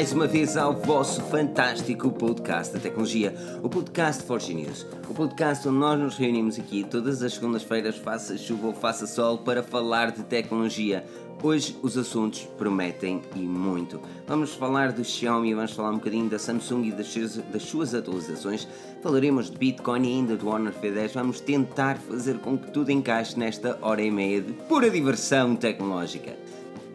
mais uma vez ao vosso fantástico podcast da tecnologia, o podcast Forge News. O podcast onde nós nos reunimos aqui todas as segundas-feiras, faça chuva ou faça sol, para falar de tecnologia. Hoje os assuntos prometem e muito. Vamos falar do Xiaomi, vamos falar um bocadinho da Samsung e das suas, das suas atualizações. Falaremos de Bitcoin e ainda do Honor V10. Vamos tentar fazer com que tudo encaixe nesta hora e meia de pura diversão tecnológica.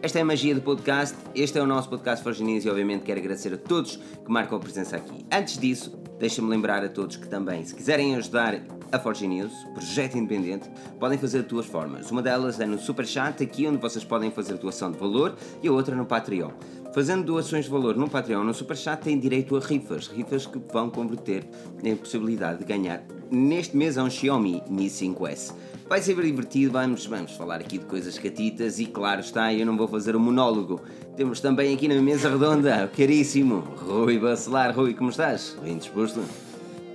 Esta é a magia do podcast. Este é o nosso podcast Forginins e, obviamente, quero agradecer a todos que marcam a presença aqui. Antes disso, deixa-me lembrar a todos que também, se quiserem ajudar a Forge News, projeto independente, podem fazer de duas formas. Uma delas é no Superchat, aqui onde vocês podem fazer doação de valor, e a outra no Patreon. Fazendo doações de valor no Patreon no Superchat, têm direito a rifas, rifas que vão converter em possibilidade de ganhar. Neste mês é um Xiaomi Mi 5S. Vai ser divertido, vamos, vamos falar aqui de coisas catitas e claro está, eu não vou fazer um monólogo. Temos também aqui na mesa redonda, caríssimo, Rui Bacelar. Rui, como estás? Bem disposto?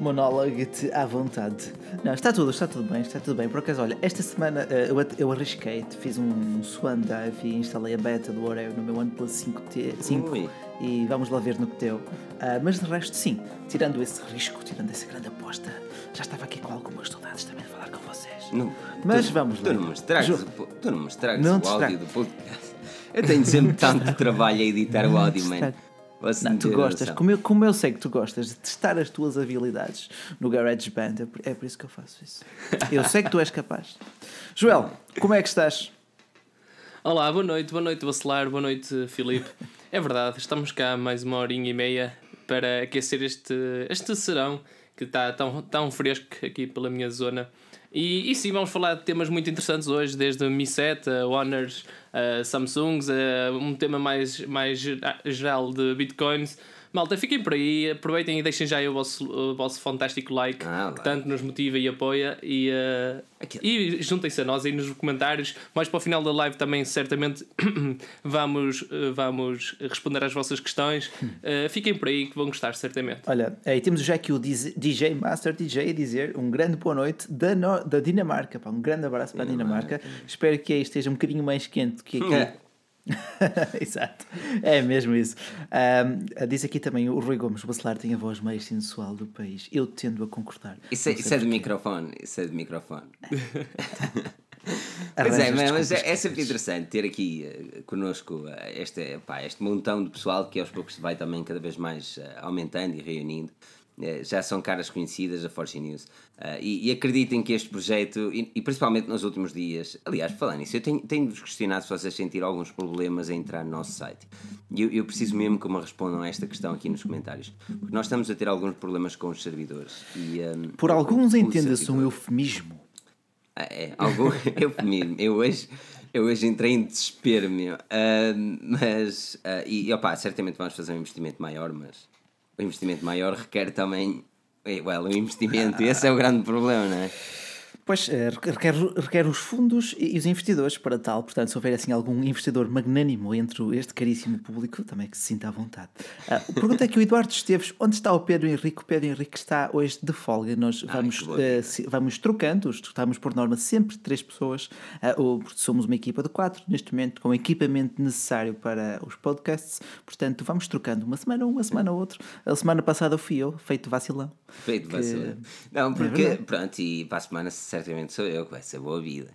monólogo-te à vontade. Não, está tudo, está tudo bem, está tudo bem. Por acaso, olha, esta semana uh, eu, eu arrisquei, fiz um swan dive e instalei a beta do Oreo no meu OnePlus 5T 5 e vamos lá ver no que deu. Uh, mas de resto, sim, tirando esse risco, tirando essa grande aposta, já estava aqui com algumas saudades também de falar. Não, mas tu, vamos tu lá. Não me Ju... tu não me estragas não o áudio do podcast. Eu tenho sempre tanto trabalho a editar o áudio, mano. Não, tu gostas, como eu, como eu sei que tu gostas de testar as tuas habilidades no GarageBand, é por, é por isso que eu faço isso. Eu sei que tu és capaz. Joel, como é que estás? Olá, boa noite, boa noite, Bacelar, boa noite, Filipe. É verdade, estamos cá mais uma horinha e meia para aquecer este, este serão que está tão, tão fresco aqui pela minha zona. E, e sim, vamos falar de temas muito interessantes hoje, desde Mi 7, a Honors, Samsungs, um tema mais, mais geral de Bitcoins. Malta, fiquem por aí, aproveitem e deixem já aí o vosso, o vosso fantástico like, ah, que tanto nos motiva e apoia. E, uh, e juntem-se a nós aí nos comentários. Mais para o final da live também, certamente, vamos, uh, vamos responder às vossas questões. Uh, fiquem por aí que vão gostar, certamente. Olha, aí temos já aqui o DJ Master DJ a dizer um grande boa noite da, no da Dinamarca. Pá, um grande abraço para a Dinamarca. Espero que aí esteja um bocadinho mais quente que aqui. Exato, é mesmo isso. Um, diz aqui também o Rui Gomes: o Bacelar tem a voz mais sensual do país. Eu tendo a concordar. Isso é, isso é de microfone. Isso é de microfone. pois é, mas é, é, sempre interessante ter aqui uh, connosco uh, este, pá, este montão de pessoal que aos poucos vai também cada vez mais uh, aumentando e reunindo. Eh, já são caras conhecidas da Forge News. Uh, e, e, acreditem que este projeto, e, e, principalmente nos últimos dias, aliás, falando nisso, eu tenho, tenho-vos questionado se vocês sentiram alguns problemas a entrar no nosso site. E eu, eu, preciso mesmo que me respondam a esta questão aqui nos comentários. Porque nós estamos a ter alguns problemas com os servidores. E, um, Por alguns entenda-se um eufemismo. Ah, é, algum eufemismo. Eu hoje. Eu hoje entrei em desespero, meu. Uh, mas, uh, e opa, certamente vamos fazer um investimento maior, mas o investimento maior requer também. Well, o investimento, esse é o grande problema, não é? Pois, eh, requer, requer os fundos e os investidores para tal. Portanto, se houver assim algum investidor magnânimo entre este caríssimo público, também que se sinta à vontade. Uh, pergunta é que o Eduardo Esteves, onde está o Pedro Henrique? O Pedro Henrique está hoje de folga. Nós vamos, Ai, uh, vamos trocando, estamos por norma sempre três pessoas, uh, somos uma equipa de quatro, neste momento, com o equipamento necessário para os podcasts. Portanto, vamos trocando uma semana uma semana outra. A semana passada fui eu, feito vacilão. Feito que... vacilão. Não, porque, é pronto, e para a semana certamente sou eu que vai ser boa vida.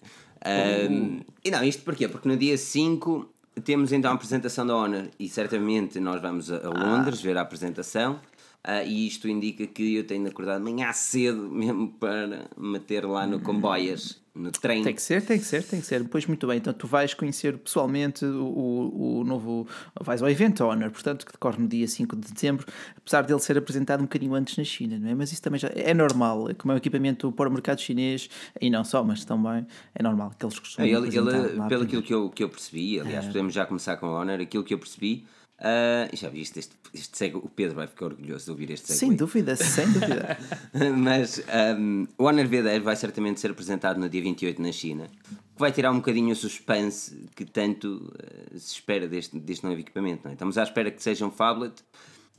Um, e não, isto porquê? Porque no dia 5 temos então a apresentação da Honor e certamente nós vamos a, Londres ah. ver a apresentação. Uh, e isto indica que eu tenho de acordar de manhã cedo mesmo para meter lá no comboias no trem. Tem que ser, tem que ser, tem que ser. Pois muito bem, então tu vais conhecer pessoalmente o, o novo. vais ao evento Honor, portanto, que decorre no dia 5 de dezembro, apesar dele ser apresentado um bocadinho antes na China, não é? Mas isso também já é normal, como é um equipamento para o mercado chinês, e não só, mas também é normal que eles costumam. Ele, ele pelo aquilo que eu, que eu percebi, aliás, é. podemos já começar com a Honor, aquilo que eu percebi Uh, já viste este, este segue, o Pedro vai ficar orgulhoso de ouvir este segue. Sem dúvida, sem dúvida. Mas um, o Honor V10 vai certamente ser apresentado no dia 28 na China, que vai tirar um bocadinho o suspense que tanto uh, se espera deste, deste novo equipamento. É? Estamos à espera que seja um phablet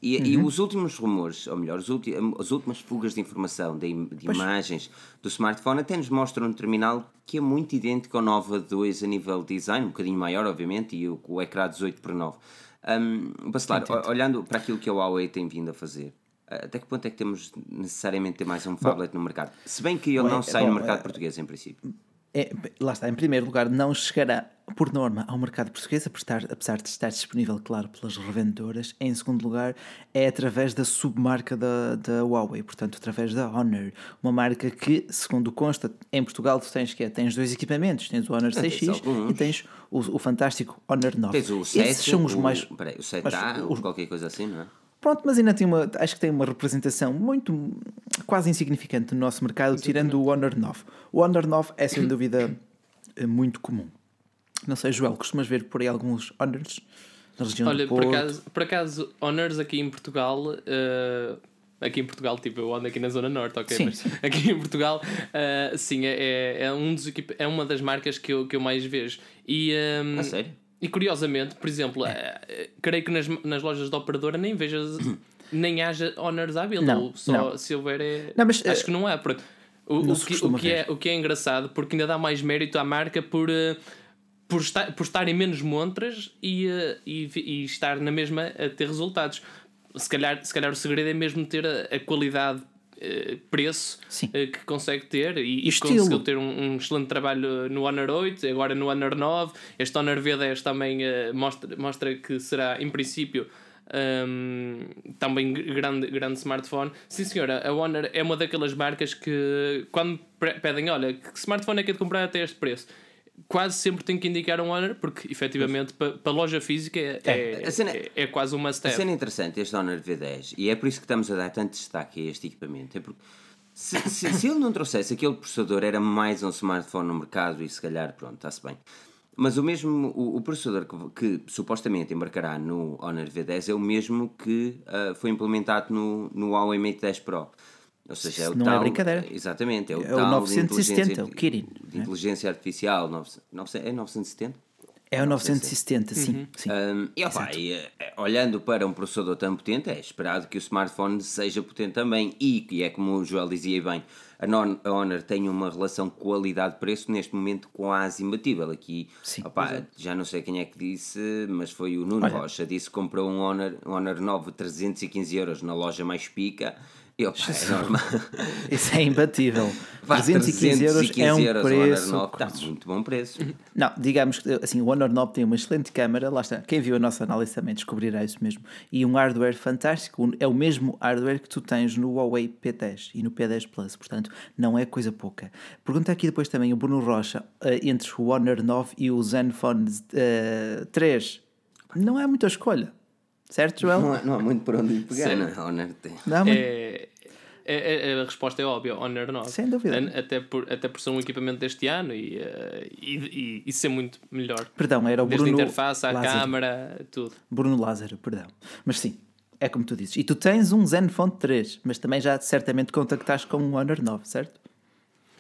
e, uhum. e, os últimos rumores, ou melhor, os as últimas fugas de informação, de, de imagens do smartphone, até nos mostram um terminal que é muito idêntico ao Nova 2 a nível de design, um bocadinho maior, obviamente, e o, o ecrã 18 por 9. Um, Bacelar, olhando para aquilo que a Huawei tem vindo a fazer, até que ponto é que temos necessariamente ter mais um phablet no mercado? Se bem que ele Bom, não é- sai bom, no mercado é- português, em princípio. É, lá está, em primeiro lugar, não chegará por norma ao mercado português, apesar, apesar de estar disponível, claro, pelas revendedoras. Em segundo lugar, é através da submarca da, da Huawei, portanto, através da Honor, uma marca que, segundo consta, em Portugal tu tens que é, tens dois equipamentos, tens o Honor tens 6X alguns. e tens o, o fantástico Honor 9. Tens o 7, Esses são os o, mais. peraí, o 7A, mas ou qualquer coisa assim, não é? Pronto, mas ainda tem uma, acho que tem uma representação muito, quase insignificante no nosso mercado, tirando o Honor 9. O Honor 9 é sem dúvida eh, muito comum. Não sei, Joel, costumas ver por aí alguns Honors na região Olha, do por Porto? acaso, por acaso, Honors aqui em Portugal. eh, aqui em Portugal, tipo, eu ando aqui na Zona Norte, ok? Sim, mas aqui em Portugal, eh, sim, é, é, é um dos é uma das marcas que eu, que eu mais vejo. E, ehm, A sério? E curiosamente, por exemplo, É. eh, creio que nas, nas lojas de operadora nem vejas, nem haja Honors à venda. Não, só não. se houver é. Não, mas, acho eh, que não há. Pronto. O, não o que, o, que é, o que é engraçado, porque ainda dá mais mérito à marca por. eh, por, estar, por estarem menos montras e, eh, e, e estar na mesma a ter resultados. Se calhar, se calhar o segredo é mesmo ter a, a qualidade eh, preço Sim. eh, que consegue ter e, E estilo. conseguiu ter um, um excelente trabalho no Honor 8, agora no Honor 9. Este Honor V10 também eh, mostra, mostra que será, em princípio, hum, também grande, grande smartphone. Sim, senhora, a Honor é uma daquelas marcas que, quando pedem, olha, que smartphone é que é de comprar até este preço? Quase sempre tem que indicar um Honor, porque efetivamente para a loja física é, é, a cena- é, é quase um A must-have. cena interessante, este Honor V10, e é por isso que estamos a dar tanto destaque a este equipamento, é porque se, se- se ele não trouxesse aquele processador, era mais um smartphone no mercado e se calhar, pronto, está-se bem. Mas o mesmo, o, o processador que, que supostamente embarcará no Honor V10 é o mesmo que ah, foi implementado no, no Huawei Mate 10 Pro. Ou seja, é o Não é tal, brincadeira. Exatamente, é o É o tal 970, de inteligência, o Kirin, de inteligência artificial, 900 é 970? É o 970, sim. Uhum. sim. Um, e, opa, e, eh, olhando para um processador tão potente, é esperado que o smartphone seja potente também. E, que é como o Joel dizia bem, a, Non- a Honor tem uma relação qualidade-preço neste momento quase imbatível. Aqui, Sim. opa, já não sei quem é que disse, mas foi o Nuno Rocha. Disse que comprou um Honor, um Honor 9 315 euros na loja mais pica. É normal. Isso é imbatível. Vá, 315 euros é um euros o Honor preço. 9, está muito bom preço. Não, digamos que assim, o Honor 9 tem uma excelente câmera, lá está. Quem viu a nossa análise também descobrirá isso mesmo. E um hardware fantástico, é o mesmo hardware que tu tens no Huawei P10 e no P10 Plus, portanto, não é coisa pouca. Pergunta aqui depois também o Bruno Rocha, eh, entre o Honor 9 e o Zenfone eh, 3, não há muita escolha, certo, Joel? Não há, não há muito por onde ir pegar, Sim. não é? Honor tem. Não muito- É, é- é- a resposta é óbvia, Honor 9. Sem dúvida. Até por, até por ser um equipamento deste ano e, eh, e, e, e ser muito melhor. Perdão, era o Desde a Bruno interface à Lázaro. câmara, tudo. Bruno Lázaro, perdão. Mas sim, é como tu dizes. E tu tens um Zenfone 3, mas também já certamente contactaste com um Honor 9, certo?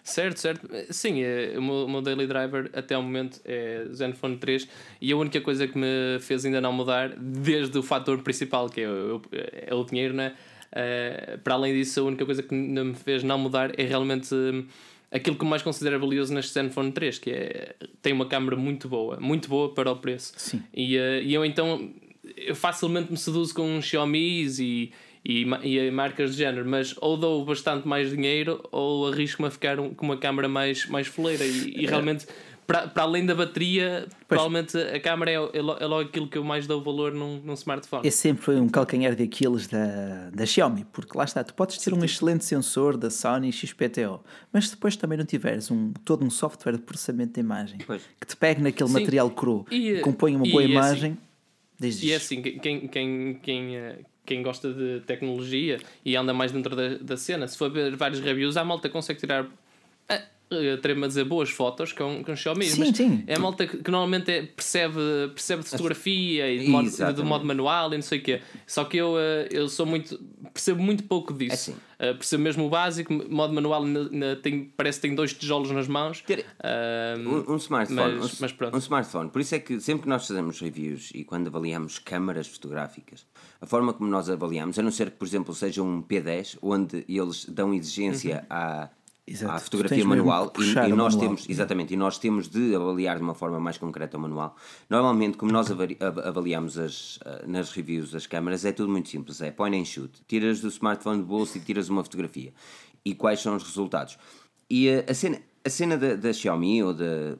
Certo, certo. Sim, é, o, meu, o meu daily driver até o momento é Zenfone 3 e a única coisa que me fez ainda não mudar, desde o fator principal, que é o, é o dinheiro, né? Eh, para além disso, a única coisa que me fez não mudar é realmente hum, aquilo que mais considero valioso neste Zenfone 3, que é tem uma câmera muito boa, muito boa para o preço. Sim. E, eh, e eu então eu facilmente me seduzo com uns Xiaomi's e, e, e marcas de género, mas ou dou bastante mais dinheiro ou arrisco-me a ficar um- com uma câmera mais, mais foleira e, e realmente para, para além da bateria, provavelmente a câmera é, é, lo- é logo aquilo que eu mais dou valor num, num smartphone. Esse sempre foi um calcanhar de Aquiles da, da Xiaomi, porque lá está, tu podes ter um excelente sensor da Sony XPTO, mas se depois também não tiveres um, todo um software de processamento de imagem Pois. que te pegue naquele Sim. material cru E, e compõe uma e boa é assim- imagem, diz E é assim, quem, quem, quem, eh, quem gosta de tecnologia e anda mais dentro da, da cena, se for ver vários reviews, a malta consegue tirar. Atrevo-me a dizer boas fotos com, com Xiaomi, Sim, mas sim. é a malta que, que normalmente é- percebe, percebe de fotografia e de modo, de modo manual e não sei o quê. Só que eu, eh, eu sou muito. percebo muito pouco disso. assim. Eh, percebo mesmo o básico, modo manual ainda- ainda tem- parece que tem dois tijolos nas mãos. Ah, Um, um smartphone, mas, um, mas pronto. um smartphone. Por isso é que sempre que nós fazemos reviews e quando avaliamos câmaras fotográficas, a forma como nós avaliamos, a não ser que, por exemplo, seja um P10, onde eles dão exigência Uhum. à, Exato. à fotografia manual e, e nós manual. temos exatamente e nós temos de avaliar de uma forma mais concreta o manual. Normalmente, como nós avaliamos as, ah, nas reviews as câmaras, é tudo muito simples. É point and shoot. Tiras do smartphone do bolso e tiras uma fotografia. E quais são os resultados? E a, a cena, a cena da, da Xiaomi ou da,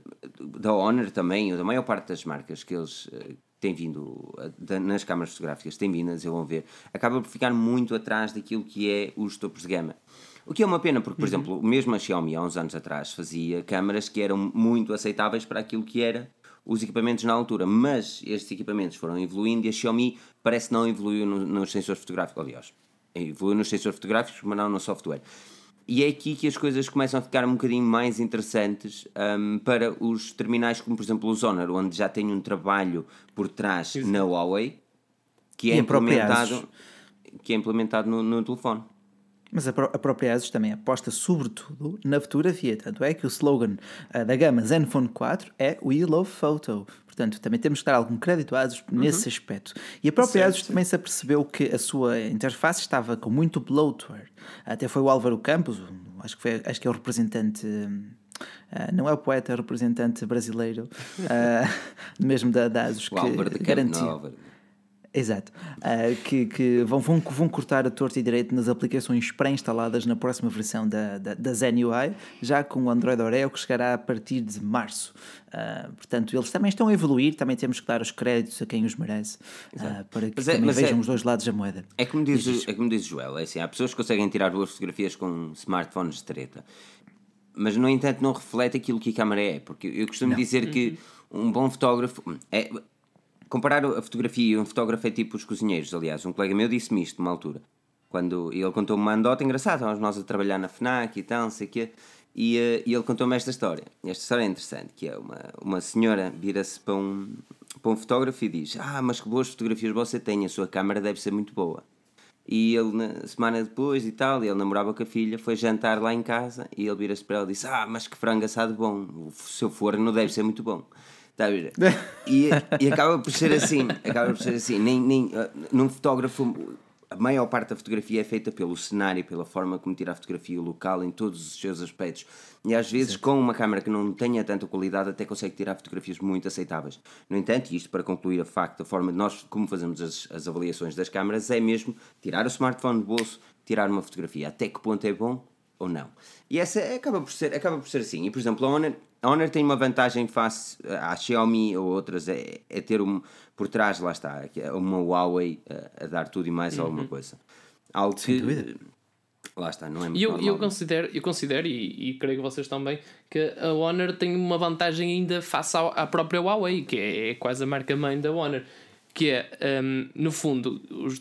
da Honor também, ou da maior parte das marcas que eles eh, têm vindo a- da- nas câmaras fotográficas, têm vindo a desenvolver, acaba por ficar muito atrás daquilo que é os topos de gama. O que é uma pena, porque, por exemplo, mesmo a Xiaomi há uns anos atrás fazia câmaras que eram muito aceitáveis para aquilo que era os equipamentos na altura, mas estes equipamentos foram evoluindo e a Xiaomi parece que não evoluiu no- nos sensores fotográficos. Aliás, evoluiu nos sensores fotográficos, mas não no software. E é aqui que as coisas começam a ficar um bocadinho mais interessantes hum, para os terminais, como por exemplo os Honor, onde já tem um trabalho por trás na Huawei que é implementado, que é implementado no, no telefone. Mas a, pró- a própria ASUS também aposta sobretudo na fotografia, tanto é que o slogan ah, da gama Zenfone 4 é We Love Photo. Portanto, também temos que dar algum crédito à ASUS nesse aspecto. E a própria Certo, ASUS também se apercebeu que a sua interface estava com muito bloatware. Até foi o Álvaro Campos, acho que, foi, acho que é o representante. ah, não é o poeta, é o representante brasileiro, ah, mesmo da, da ASUS, que Campos, garantiu. Não. Exato. Ah, que que vão, vão, vão cortar a torta e direito nas aplicações pré-instaladas na próxima versão da, da, da Zen UI, já com o Android Oreo que chegará a partir de março. Ah, portanto, eles também estão a evoluir, também temos que dar os créditos a quem os merece, ah, para que Mas é- é- vejam os dois lados da moeda. É como diz, o- é como diz Joel, é assim, há pessoas que conseguem tirar boas fotografias com smartphones de treta, mas no entanto não reflete aquilo que a câmara é, porque eu costumo dizer que um bom fotógrafo é comparar a fotografia e um fotógrafo é tipo os cozinheiros, aliás, um colega meu disse-me isto numa altura, quando ele contou-me uma anedota engraçada, estávamos nós a trabalhar na FNAC e tal, não sei o quê, e, eh, e ele contou-me esta história. Esta história é interessante, que é uma, uma senhora vira-se para um, para um fotógrafo e diz Ah, mas que boas fotografias você tem, a sua câmara deve ser muito boa. E ele, na semana depois e tal, ele namorava com a filha, foi jantar lá em casa e ele vira-se para ela e disse: Ah, mas que frango assado bom, o seu forno deve ser muito bom. Está a ver? E, e acaba por ser assim, acaba por ser assim. Nem, nem, ah, num fotógrafo, a maior parte da fotografia é feita pelo cenário, pela forma como tira a fotografia, o local, em todos os seus aspectos. E às vezes, com uma câmera que não tenha tanta qualidade, até consegue tirar fotografias muito aceitáveis. No entanto, e isto para concluir a facto, a forma de nós, como fazemos as, as avaliações das câmaras, é mesmo tirar o smartphone do bolso, tirar uma fotografia. Até que ponto é bom ou não. E essa acaba por ser, acaba por ser assim. E por exemplo, a Honor, a Honor tem uma vantagem face à Xiaomi ou outras, é, é ter um, por trás, lá está, é uma Huawei a, a dar tudo e mais alguma coisa. Algo que. dúvida. Lá está, não é muito E eu, normal. eu considero, eu considero e, e creio que vocês também, que a Honor tem uma vantagem ainda face ao- à própria Huawei, que é, é quase a marca-mãe da Honor. Que é, hum, no fundo, os-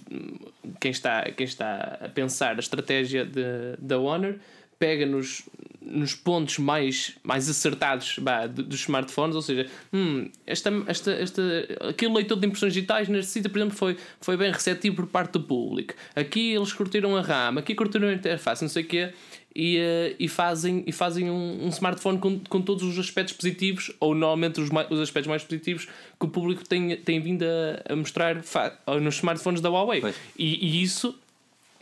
quem, está, quem está a pensar a estratégia de, da Honor pega nos, nos pontos mais, mais acertados do- dos smartphones, ou seja, hum, esta, esta, esta, aquele leitor de impressões digitais necessita, por exemplo, foi, foi bem receptivo por parte do público. Aqui eles curtiram a RAM, aqui curtiram a interface, não sei o quê, e, eh, e fazem, e fazem um, um smartphone com, com todos os aspectos positivos, ou normalmente os, mai- os aspectos mais positivos que o público tem, tem vindo a, a mostrar nos smartphones da Huawei. E, e isso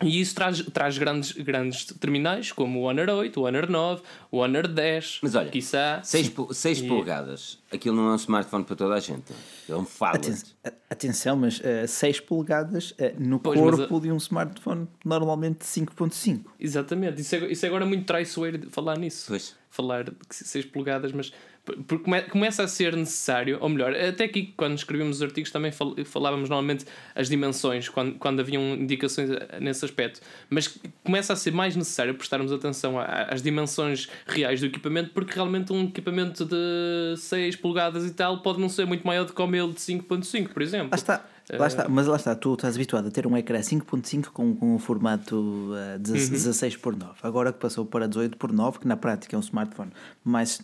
e isso traz, traz grandes, grandes terminais como o Honor 8, o Honor 9, o Honor 10, Mas olha, quiçá. 6 polegadas, aquilo não é um smartphone para toda a gente. É um phablet. Aten- Atenção, mas 6 polegadas eh, no Pois, mas corpo de um smartphone normalmente de 5.5. Exatamente, isso é, isso é agora muito traiçoeiro de falar nisso. Pois. Falar de 6 polegadas, mas porque come- começa a ser necessário, ou melhor, até aqui quando escrevíamos os artigos também fal- falávamos normalmente as dimensões, quando, quando haviam indicações eh, nesse aspecto, mas começa a ser mais necessário prestarmos atenção às dimensões reais do equipamento, porque realmente um equipamento de 6 polegadas e tal pode não ser muito maior do que o meu de 5.5, por exemplo. Lá está. Lá está, mas lá está, tu estás habituado a ter um ecrã 5.5 com, com um formato uh, 16 por 9. Agora que passou para 18 por 9, que na prática é um smartphone mais.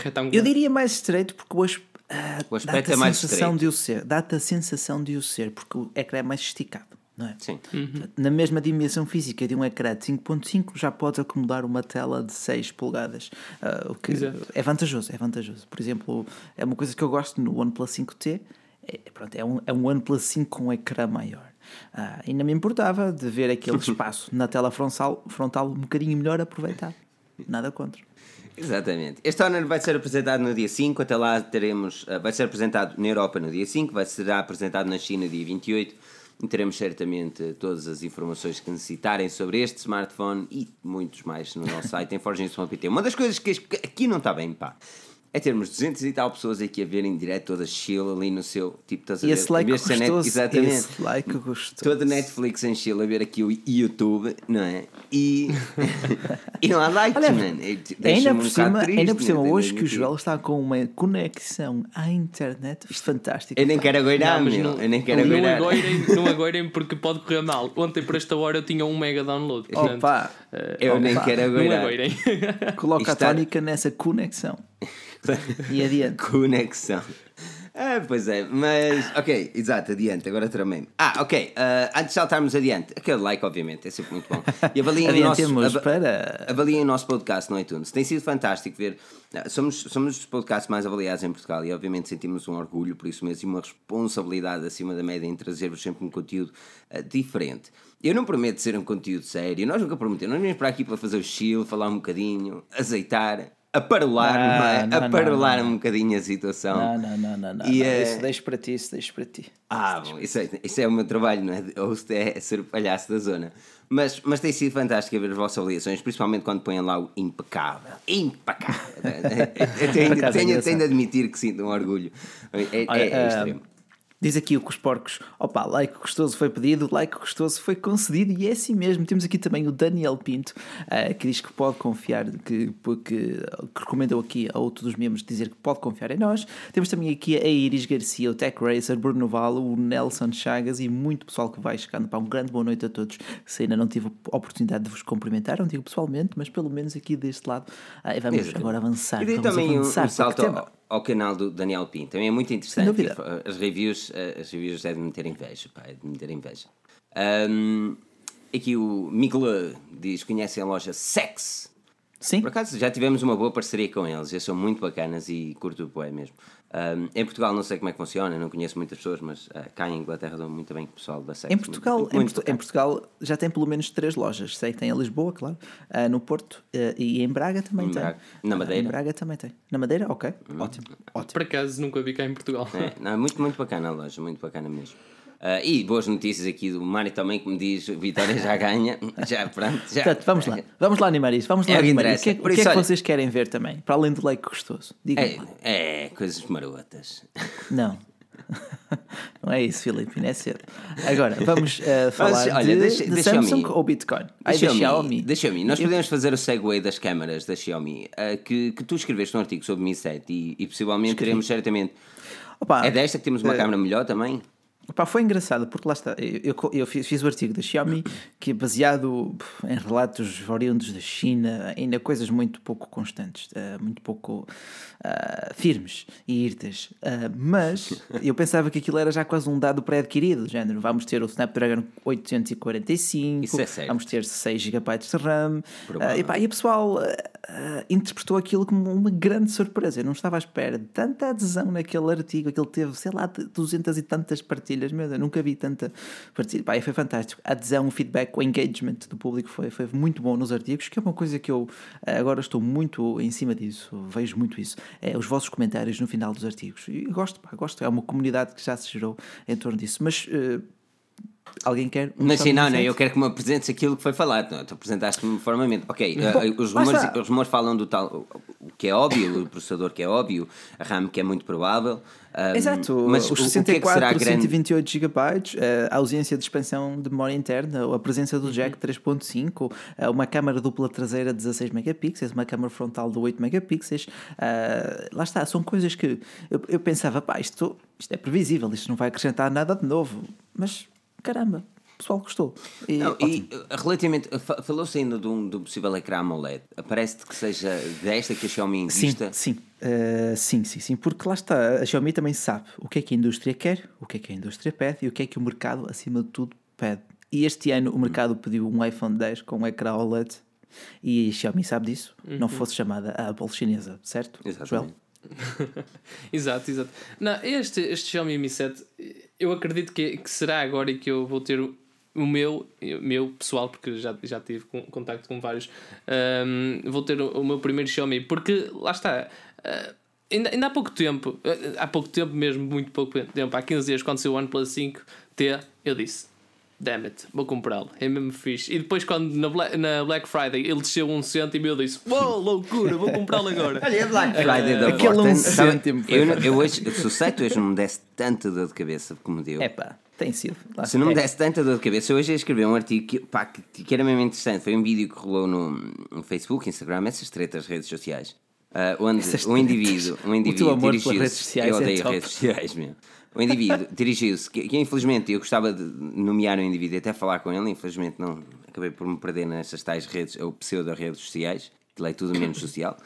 Retangular. Eu diria mais estreito porque o, as- ah, O aspecto é a mais sensação estreito. de o ser. Dá-te a sensação de o ser, porque o ecrã é mais esticado, não é? Sim. Na mesma dimensão física de um ecrã de 5.5 já podes acomodar uma tela de 6 polegadas, ah, o que Exato. é vantajoso, é vantajoso. Por exemplo, é uma coisa que eu gosto no OnePlus 5T, é, pronto, é, um, é um OnePlus 5 com um ecrã maior. Ah, ainda me importava de ver aquele espaço na tela frontal, frontal um bocadinho melhor aproveitado. Nada contra. Exatamente. Este Honor vai ser apresentado no dia 5, até lá teremos. Uh, vai ser apresentado na Europa no dia 5, vai ser apresentado na China no dia 28 e teremos certamente todas as informações que necessitarem sobre este smartphone e muitos mais no nosso site em forgings.pt. Uma das coisas que aqui não está bem, pá é termos 200 e tal pessoas aqui a verem direto toda chill ali no seu tipo, estás a ver? Esse like gostoso, net, exatamente. Esse like gostoso. Toda Netflix em chill a ver aqui o YouTube, não é? E, e não há likes, Olha, man. Ainda por um cima, triste, ainda por cima hoje que o Joel está com uma conexão à internet fantástica. Eu nem quero agoirar, meu. Não, eu nem quero. Agoirem, não agoirem porque pode correr mal. Ontem por esta hora eu tinha um mega download. Portanto, Opa! Eu Opa, nem quero agoirem. Coloca Está- a tónica nessa conexão. E adiante. Conexão. Ah, pois é, mas ok, exato, adiante, agora tramei Ah, ok, ah, antes de saltarmos adiante, aquele like, obviamente, é sempre muito bom. E avaliem o nosso, ava- para. avaliem o nosso podcast no iTunes. Tem sido fantástico ver. ah, Somos, somos os podcasts mais avaliados em Portugal e, obviamente, sentimos um orgulho por isso mesmo e uma responsabilidade acima da média em trazer-vos sempre um conteúdo ah, diferente. Eu não prometo ser um conteúdo sério, nós nunca prometemos. Nós vimos para aqui para fazer o chill, falar um bocadinho, azeitar, não, é? não, não, um bocadinho a situação. Não, não, não, não. E, eh, Isso deixo para ti, isso deixo para ti. Ah, bom, isso é, isso é o meu trabalho, não é? Host é ser o palhaço da zona. Mas, mas tem sido fantástico ver as vossas avaliações, principalmente quando põem lá o impecável. Impecável! Tenho, é tenho, tenho de admitir que sinto um orgulho. É, é- Olha, é ah, extremo. Diz aqui o que os porcos, opa, like gostoso foi pedido, like gostoso foi concedido e é assim mesmo. Temos aqui também o Daniel Pinto, ah, que diz que pode confiar, que, porque, que recomendou aqui a outro dos membros dizer que pode confiar em nós. Temos também aqui a Iris Garcia, o Tech Racer, Bruno Valo, o Nelson Chagas e muito pessoal que vai chegando. Para um grande boa noite a todos. Se ainda não tive a oportunidade de vos cumprimentar, não digo pessoalmente, mas pelo menos aqui deste lado. E vamos Exatamente. agora avançar. E daí vamos também avançar um para salto? Ao, canal do Daniel Pinto. Também é muito interessante. As reviews, eh, as reviews é de me ter inveja, pá, é de me ter inveja. Ahm, aqui o Miguel diz: conhecem a loja Sex. Sim, Por acaso já tivemos uma boa parceria com eles, eles são muito bacanas e curto o bué mesmo. Ahm, em Portugal não sei como é que funciona, não conheço muitas pessoas, mas ah, cá em Inglaterra dão muito bem com o pessoal da Sex. Em Portugal, muito, em, muito Portu- em Portugal já tem pelo menos três lojas. Sei que tem em Lisboa, claro, ah, no Porto ah, e em Braga também Em tem. Braga. Na Madeira? Hum. em Braga também tem. Na Madeira? Ok, ótimo. ótimo. Por acaso nunca vi cá em Portugal. É, não, é muito, muito bacana a loja, muito bacana mesmo. Ah, e boas notícias aqui do Mário também que me diz Vitória já ganha. Já, pronto, já. Portanto, vamos lá, vamos lá animar isso. Vamos lá É o que animar isso. O que é, o que, é que olha- vocês querem ver também? Para além do like gostoso. Digam É, lá. é, coisas marotas. Não. Não é isso, Filipe, não é cedo. Agora, vamos ah, falar olha, de, deixa- de deixa Samsung ou Bitcoin? Ai, Da Xiaomi. Da Xiaomi. Nós podemos fazer o segue das câmaras da Xiaomi ah, que, que tu escreveste um artigo sobre Mi 7 e, e possivelmente teremos certamente. Opa, É desta que temos uma câmara melhor também? Pá, foi engraçado, porque lá está, eu, eu, eu fiz, fiz o artigo da Xiaomi que é baseado em relatos oriundos da China, ainda coisas muito pouco constantes, eh, muito pouco ah, firmes e irtas. Ah, mas eu pensava que aquilo era já quase um dado pré-adquirido, do género, vamos ter o Snapdragon 845, Isso é vamos ter 6 GB de RAM, e, pá, e o pessoal ah, interpretou aquilo como uma grande surpresa. Eu não estava à espera de tanta adesão naquele artigo. Aquele teve, sei lá, 200 e tantas partilhas. Meu Deus, nunca vi tanta partilha. Pá, foi fantástico. A adesão, o feedback, o engagement do público foi, foi muito bom nos artigos, que é uma coisa que eu ah, agora estou muito em cima disso. Vejo muito isso. É os vossos comentários no final dos artigos. E gosto, pá, gosto. É uma comunidade que já se gerou em torno disso. Mas. ah, Alguém quer? um Mas sim, não, não, eu quero que me apresentes aquilo que foi falado. Não, tu apresentaste-me formalmente. Ok, Bom, eh, os, rumores, os rumores falam do tal, o que é óbvio, o processador que é óbvio, a RAM que é muito provável. ah, Exato, mas os o- o que é que 64, será grande? 128 GB, eh, a ausência de expansão de memória interna, a presença do jack Uhum. 3.5, eh, uma câmara dupla traseira de 16 megapixels, uma câmara frontal de 8 megapixels, eh, lá está, são coisas que eu, eu pensava, pá, isto, isto é previsível, isto não vai acrescentar nada de novo, mas caramba, o pessoal gostou. E, Não, e uh, relativamente, fa- falou-se ainda de um, um possível ecrã AMOLED. Parece-te que seja desta que a Xiaomi Sim, invista? sim, Eh, sim, sim, sim, porque lá está, a Xiaomi também sabe o que é que a indústria quer, o que é que a indústria pede e o que é que o mercado, acima de tudo, pede. E este ano o mercado pediu um iPhone 10 com um ecrã OLED e a Xiaomi sabe disso, não fosse chamada a Apple chinesa, certo? Exatamente. Joel? exato, exato. Não, este, este Xiaomi Mi 7, eu acredito que, que será agora e que eu vou ter o, meu, meu pessoal, porque já, já tive contacto com vários, um, vou ter o, o, meu primeiro Xiaomi, porque lá está. Uh, ainda, ainda há pouco tempo, uh, há pouco tempo mesmo, muito pouco tempo, há 15 dias, quando saiu o OnePlus 5T, eu disse: damn it, vou comprá-lo, é mesmo fixe. E depois, quando na Black, na Black Friday ele desceu um cêntimo, eu disse: Uou, loucura, vou comprá-lo agora. Olha, a Black Friday da Aquele um cêntimo foi eu, eu hoje, se o site hoje não me desse tanta dor de cabeça como deu. É pá, tem sido. Se não me desse tanta dor de cabeça, eu hoje ia escrever um artigo que, pá, que, que era mesmo interessante. Foi um vídeo que rolou no, no Facebook, Instagram, essas tretas redes sociais. ah, onde Essas um indivíduo, um O indivíduo teu amor pelas dirigiu-se. redes sociais Eu é odeio top. redes sociais mesmo. O indivíduo dirigiu-se, que, que infelizmente eu gostava de nomear o indivíduo e até falar com ele, infelizmente não acabei por me perder nessas tais redes, ou pseudo-redes sociais, que é tudo menos social.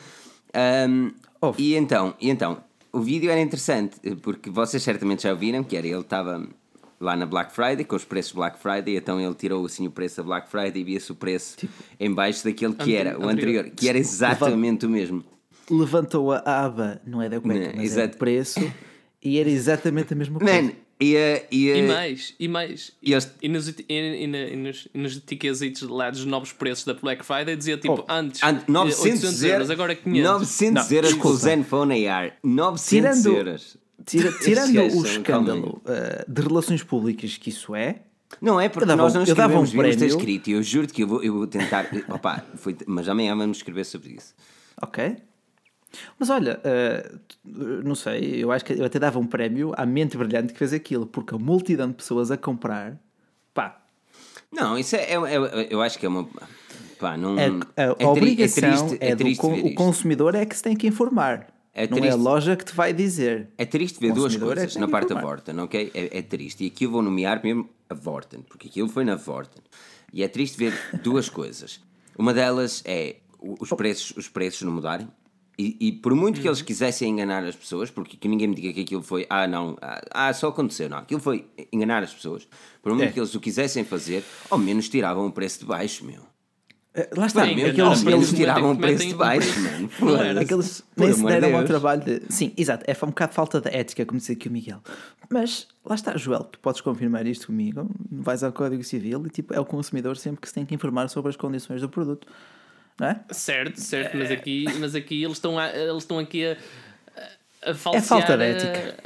Ahm, Ouve. e então, e então, o vídeo era interessante, porque vocês certamente já ouviram, que era ele estava lá na Black Friday, com os preços Black Friday, então ele tirou assim o preço da Black Friday e via-se o preço em baixo daquele que era, o anterior. que era exatamente o mesmo. Levantou a aba, não é da cueca, Não, mas é exato. do preço, e era exatamente a mesma coisa. Man, e, a- e, a- E mais, e mais. E eles- E nos, e, e, e nos, e nos tickets lá dos novos preços da Black Friday dizia tipo Oh, antes And- eh, 900 800 euros, agora 500. 900 Não, euros com o. Zenfone AR. 900 Tirando- euros. Tira- tirando gajos o escândalo uh, de relações públicas que isso é, Não é porque dava nós um- não um escrevemos, devíamos ter prémio. escrito e eu juro que eu vou, eu vou tentar. Opa, foi, mas amanhã vamos escrever sobre isso. ok? Mas olha, uh, não sei, eu acho que eu até dava um prémio à mente brilhante que fez aquilo, porque a multidão de pessoas a comprar, pá, Não, isso é, é- é- eu acho que é uma. Pá, não, a, a- é a tri- obrigação é triste, é, do triste ver o consumidor é que se tem que informar. É não é a triste. loja que te vai dizer. É triste ver duas é coisas tem na parte da. Vorten, ok? É, é triste. E aqui eu vou nomear mesmo a Vorten, porque aquilo foi na Vorten. E é triste ver duas coisas. Uma delas é os preços, os preços não mudarem. E, e por muito que eles Uhum. quisessem enganar as pessoas, porque que ninguém me diga que aquilo foi, ah, não, ah, ah, só aconteceu, não, aquilo foi enganar as pessoas. Por muito É. que eles o quisessem fazer, ao menos tiravam o preço de baixo, meu. Eh, Lá está, Meu, aqueles, eles- eles tiravam o metem- preço de baixo, mano. Aqueles nem se deram ao trabalho de. Sim, exato, é um bocado falta de ética, como disse aqui o Miguel. Mas lá está, Joel, tu podes confirmar isto comigo. Vais ao Código Civil e tipo, é o consumidor sempre que se tem que informar sobre as condições do produto. Não é? Certo, certo, mas aqui, mas aqui eles estão, a, eles estão aqui a, a, falsear. falta de a- ética.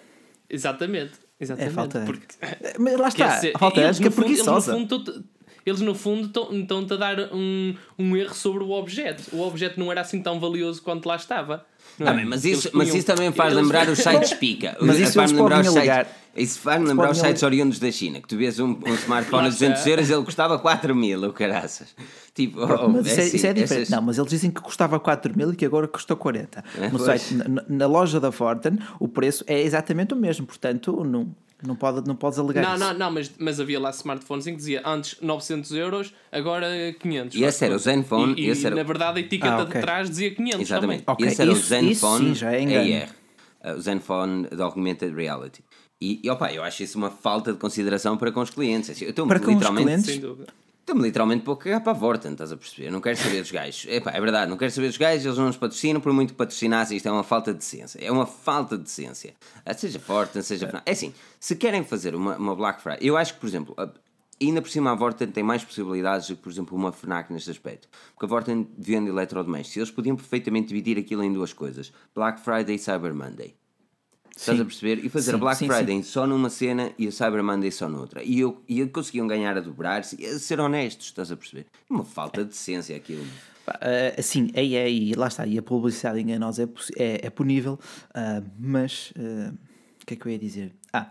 Exatamente, exatamente. É falta de porque, ética. Mas lá está, a falta de ética eles, no preguiçosa. fundo, eles no fundo estão- estão-te a dar um, um erro sobre o objeto. O objeto não era assim tão valioso quanto lá estava. não é? Ah, bem, mas, isso, mas isso também faz eles- lembrar os sites pica. Mas isso faz eles lembrar os sites. Isso faz lembrar os sites oriundos da China, que tu vês um, um smartphone a Lá 200 está. euros ele custava 4 mil, o caraças. Tipo, oh, Mas isso é, assim, isso é diferente. essas- Não, mas eles dizem que custava 4 mil e que agora custou 40. É, no pois. site, na, na loja da Forten, o preço é exatamente o mesmo. Portanto, não, não, pode, não podes alegar Não, isso. não, não, mas, mas havia lá smartphones em que dizia antes 900 euros, agora 500. E esse era o Zenfone, E, e, esse era- na verdade a etiqueta Ah, ok. de trás dizia 500 Exatamente. também. Ok, Esse era isso- o Zenfone isso sim, já é engano. AR. uh, O Zenfone de Augmented Reality. E, e opa, eu acho isso uma falta de consideração para com os clientes. Assim, Eu estou Para com os clientes? Sem dúvida. Estou-me literalmente pouco a cagar para a Vorten, estás a perceber? Não quero saber dos gajos. Epá, é verdade, não quero saber dos gajos, eles não nos patrocinam, por muito que patrocinassem, isto é uma falta de decência. É uma falta de decência. Ah, Seja Vorten, seja. É assim, se querem fazer uma, uma Black Friday, eu acho que, por exemplo, a- ainda por cima a Vorten tem mais possibilidades do que, por exemplo, uma Fnac neste aspecto. Porque a Vorten vende eletrodomésticos, eles podiam perfeitamente dividir aquilo em duas coisas: Black Friday e Cyber Monday. Estás Sim. a perceber? E fazer Sim, a Black sim, Friday só numa cena e a Cyber Monday só noutra. E, eu, e eu conseguiam ganhar a dobrar-se e a ser honestos, estás a perceber? Uma falta de decência aquilo. Pá, eh, Assim, é, é, e lá está, e a publicidade enganosa é, é, é punível, ah, mas eh, o que é que eu ia dizer? Ah,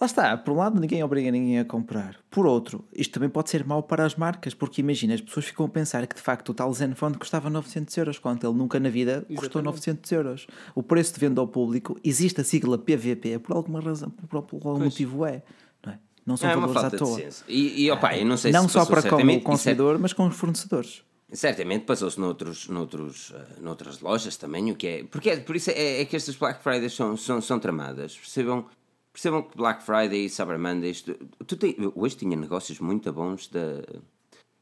lá está, por um lado ninguém obriga ninguém a comprar, por outro, isto também pode ser mau para as marcas, porque imagina, as pessoas ficam a pensar que de facto o tal Zenfone custava 900 euros, quando ele nunca na vida custou Exatamente. 900 euros. O preço de venda ao público, existe a sigla PVP, por alguma razão, por, algum motivo é, não é? Não são é valores à toa. E, e opa, eu não sei Não se só para com o cer- consumidor, mas com os fornecedores. Certamente passou-se noutros, noutros, eh, noutras lojas também, o que é. Porque é- por isso é, é que estas Black Fridays são, são, são tramadas. Percebam, percebam que Black Friday e Cyber Mondays. Tu, tu tem- hoje tinha negócios muito bons da,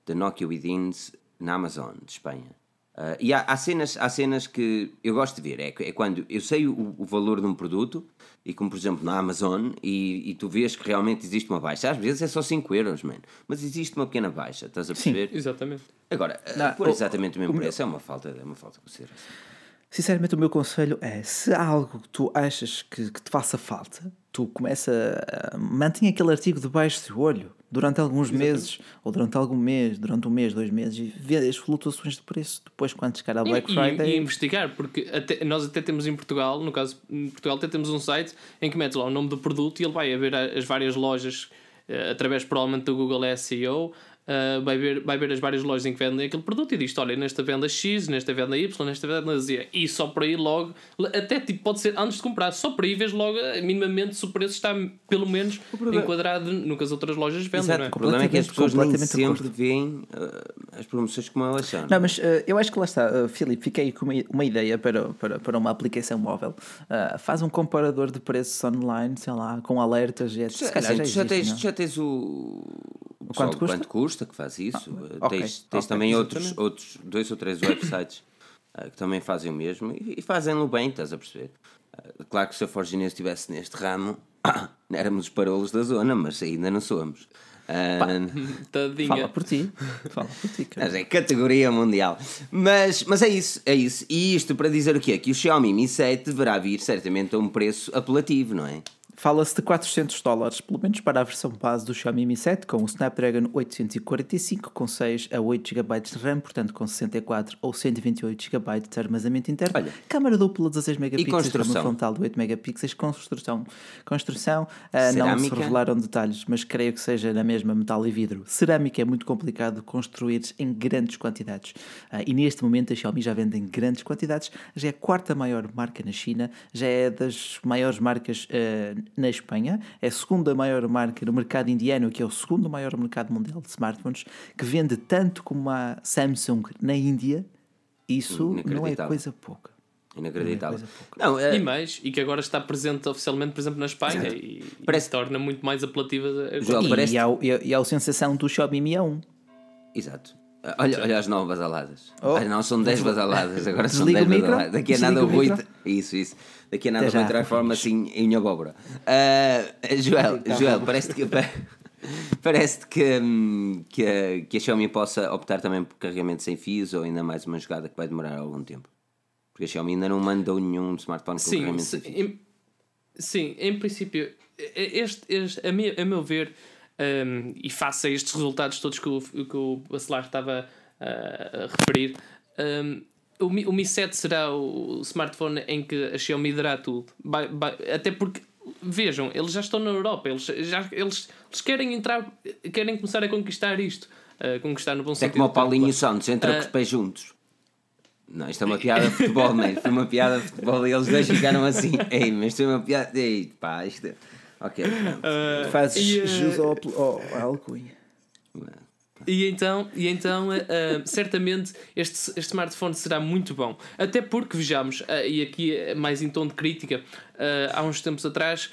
da Nokia Withins na Amazon de Espanha. Uh, e há, há, cenas, há cenas que eu gosto de ver. É, é quando eu sei o, o, valor de um produto, e como por exemplo na Amazon, e, e, tu vês que realmente existe uma baixa. Às vezes é só 5 euros, mano. Mas existe uma pequena baixa, estás a perceber? Sim, exatamente. Agora, Não, por exatamente o, mesmo preço é uma falta, é uma falta de consideração. Sinceramente, o meu conselho é: se há algo que tu achas que, que te faça falta, tu começa a. mantenha aquele artigo debaixo do olho durante alguns Exatamente. meses, ou durante algum mês, durante um mês, dois meses, e ver as flutuações de preço depois quando chegar a Black e, Friday. E, e investigar, porque até, nós até temos em Portugal, no caso, em Portugal até temos um site em que metes lá o nome do produto e ele vai a ver as várias lojas, eh, através provavelmente do Google SEO, Uh, vai, ver, vai ver as várias lojas em que vendem aquele produto e diz: Olha, nesta venda X, nesta venda Y, nesta venda Z. E só por aí logo, até tipo, pode ser antes de comprar, só por aí vês logo eh, minimamente se o preço está pelo menos enquadrado no que as outras lojas vendem. Exato, é? o problema é que as pessoas nem sempre veem uh, as promoções como elas são. Não, mas uh, eu acho que lá está, uh, Filipe, fiquei com uma, uma ideia para, para, para uma aplicação móvel. faz um comparador de preços online, sei lá, com alertas e etc. Já, já, já, tens, já tens o quanto custa? quanto custa que faz isso. Ah, okay. Tens, tens okay. também outros, outros dois ou três websites uh, que também fazem o mesmo e, e fazem-no bem, estás a perceber? Uh, claro que se a Forginês estivesse neste ramo, éramos os parolos da zona, mas ainda não somos. Uh, Fala por ti. Fala por ti, cara. Mas é categoria mundial. Mas, mas é isso, é isso. E isto para dizer o quê? Que o Xiaomi Mi 7 deverá vir certamente a um preço apelativo, não é? Fala-se de 400 dólares, pelo menos para a versão base do Xiaomi Mi 7, com o Snapdragon 845 com 6 a 8 GB de RAM, portanto com 64 ou 128 GB de armazenamento interno. Olha, câmara dupla 16 megapixels, câmera frontal de 8 megapixels, construção. Construção, uh, não se revelaram detalhes, mas creio que seja na mesma metal e vidro. Cerâmica é muito complicado construir em grandes quantidades. Uh, e neste momento a Xiaomi já vende em grandes quantidades, já é a quarta maior marca na China, já é das maiores marcas uh, na Espanha, é a segunda maior marca no mercado indiano, que é o segundo maior mercado mundial de smartphones, que vende tanto como a Samsung na Índia. Isso não é coisa pouca. Inacreditável. Não, é... E mais, e que agora está presente oficialmente, por exemplo, na Espanha Exato. e, parece... e torna muito mais apelativa. A... Joel, e, parece... e, há, e, há, a sensação do Xiaomi Mi A1. Exato. Olha, olha as novas aladas. Oh. não, são 10 basaladas, agora são 10 basaladas. Daqui a nada o Rui. Isso, isso. Daqui a nada vai transforma assim em abóbora. Uh, Joel, Joel parece que. Parece que, hum, que, a, que a Xiaomi possa optar também por carregamento sem fios ou ainda mais uma jogada que vai demorar algum tempo. Porque a Xiaomi ainda não mandou nenhum smartphone com sim, carregamento sim, sem fios. Em, sim, em princípio, este, este, a, meu, a meu ver, um, e face a estes resultados todos que o, que o Bacelar estava uh, a referir, um, o, Mi, o Mi 7 será o smartphone em que a Xiaomi dará tudo. By, by, até porque, vejam, eles já estão na Europa, eles, já, eles, eles querem entrar, querem começar a conquistar isto. Uh, conquistar no bom é sentido. É como o Paulinho Santos, entra uh, com os pés juntos. Não, isto é uma piada de futebol, man. Foi uma piada de futebol e eles dois ficaram assim. Ei, mas isto é uma piada. Ei, pá, isto é. Ok. Uh, Fazes uh, jus ao, ao, alcunha. E então, e então uh, certamente este, este smartphone será muito bom. Até porque, vejamos, uh, e aqui mais em tom de crítica, uh, há uns tempos atrás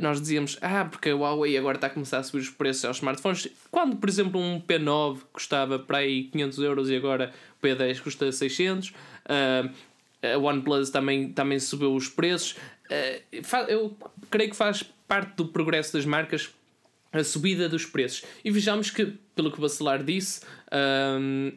nós dizíamos, ah, porque a Huawei agora está a começar a subir os preços aos smartphones. Quando, por exemplo, um P9 custava para aí 500 euros e agora o P10 custa 600. a OnePlus também, também subiu os preços. eu creio que faz parte do progresso das marcas a subida dos preços. E vejamos que, pelo que o Bacelar disse, um,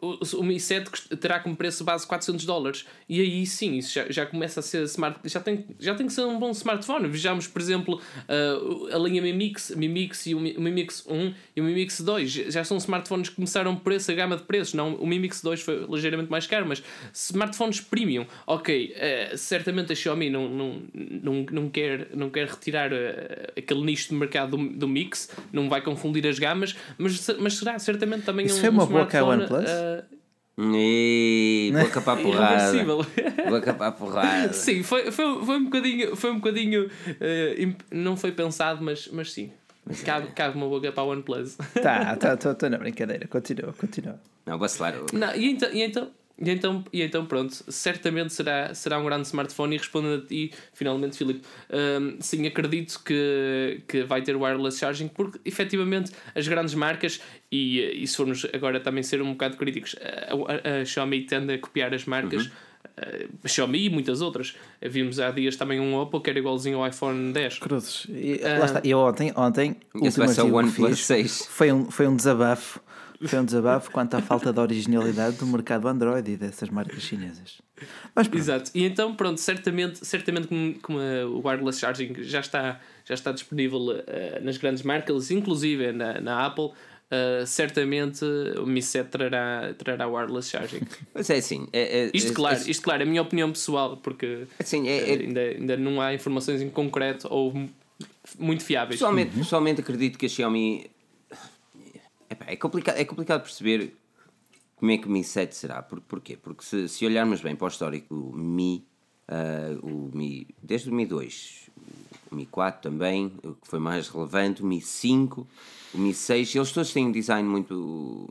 o, o Mi 7 terá como preço base 400 dólares. E aí sim, isso já, já começa a ser smart, já tem, já tem que ser um bom smartphone. Vejamos, por exemplo, uh, a linha Mi Mix, Mi Mix e o Mi, o Mi Mix 1 e o Mi Mix 2. Já são smartphones que começaram por essa gama de preços. Não, o Mi Mix 2 foi ligeiramente mais caro, mas smartphones premium. Ok, uh, certamente a Xiaomi não, não, não, não, quer, não quer retirar uh, aquele nicho de mercado do, do Mix, não vai confundir as gamas, mas, mas será certamente também Isso um, foi uma um boa E boca para a porrada. boca para a porrada. Sim, foi, foi, foi um bocadinho. Foi um bocadinho uh, não foi pensado, mas, mas sim. Cabe, cabe uma boca para a OnePlus. Tá, estou tá, na brincadeira. Continua, continua. Não, vacilar. Não, e então, e então e, então, e então, pronto, certamente será, será um grande smartphone. E respondendo a ti, finalmente, Filipe, um, sim, acredito que, que vai ter wireless charging, porque efetivamente as grandes marcas, e, e se formos agora também ser um bocado críticos, a, a, a Xiaomi tende a copiar as marcas. Uhum. Uh, Xiaomi e muitas outras. Vimos há dias também um Oppo que era igualzinho ao iPhone 10. Cruzes. E, uh, lá está. Eu ontem, ontem o último vai ser o OnePlus 6. Foi um, foi um desabafo foi um desabafo quanto à falta de originalidade do mercado Android e dessas marcas chinesas. Mas Exato. E então, pronto, certamente, certamente como, como o wireless charging já está, já está disponível uh, nas grandes marcas, inclusive na, na Apple, Uh, certamente o Mi 7 trará, trará wireless charging. Mas é assim. É, é, isto, claro, isto, claro, é a minha opinião pessoal, porque assim, é, ainda, ainda não há informações em concreto ou muito fiáveis. Pessoalmente, uhum. pessoalmente acredito que a Xiaomi é, complicado, é complicado perceber como é que o Mi 7 será. Por, porquê? Porque se, se olharmos bem para o histórico do Mi, uh, o Mi, desde o Mi 2, o Mi 4 também, o que foi mais relevante, o Mi 5, o Mi 6, eles todos têm um design muito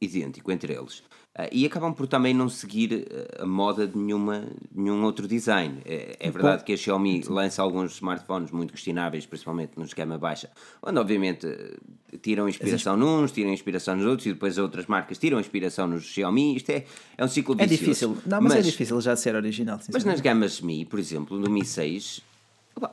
idêntico entre eles. Uh, e acabam por também não seguir ah, a moda de nenhuma, nenhum outro design. É, é verdade que a Xiaomi lança alguns smartphones muito questionáveis, principalmente nos gama baixa, onde obviamente tiram inspiração nos, tiram inspiração nos outros e depois outras marcas tiram inspiração nos Xiaomi. Isto é, é um ciclo vicioso. É difícil, não, mas, é mas, é difícil já ser original. Mas nas gamas Mi, por exemplo, no Mi 6,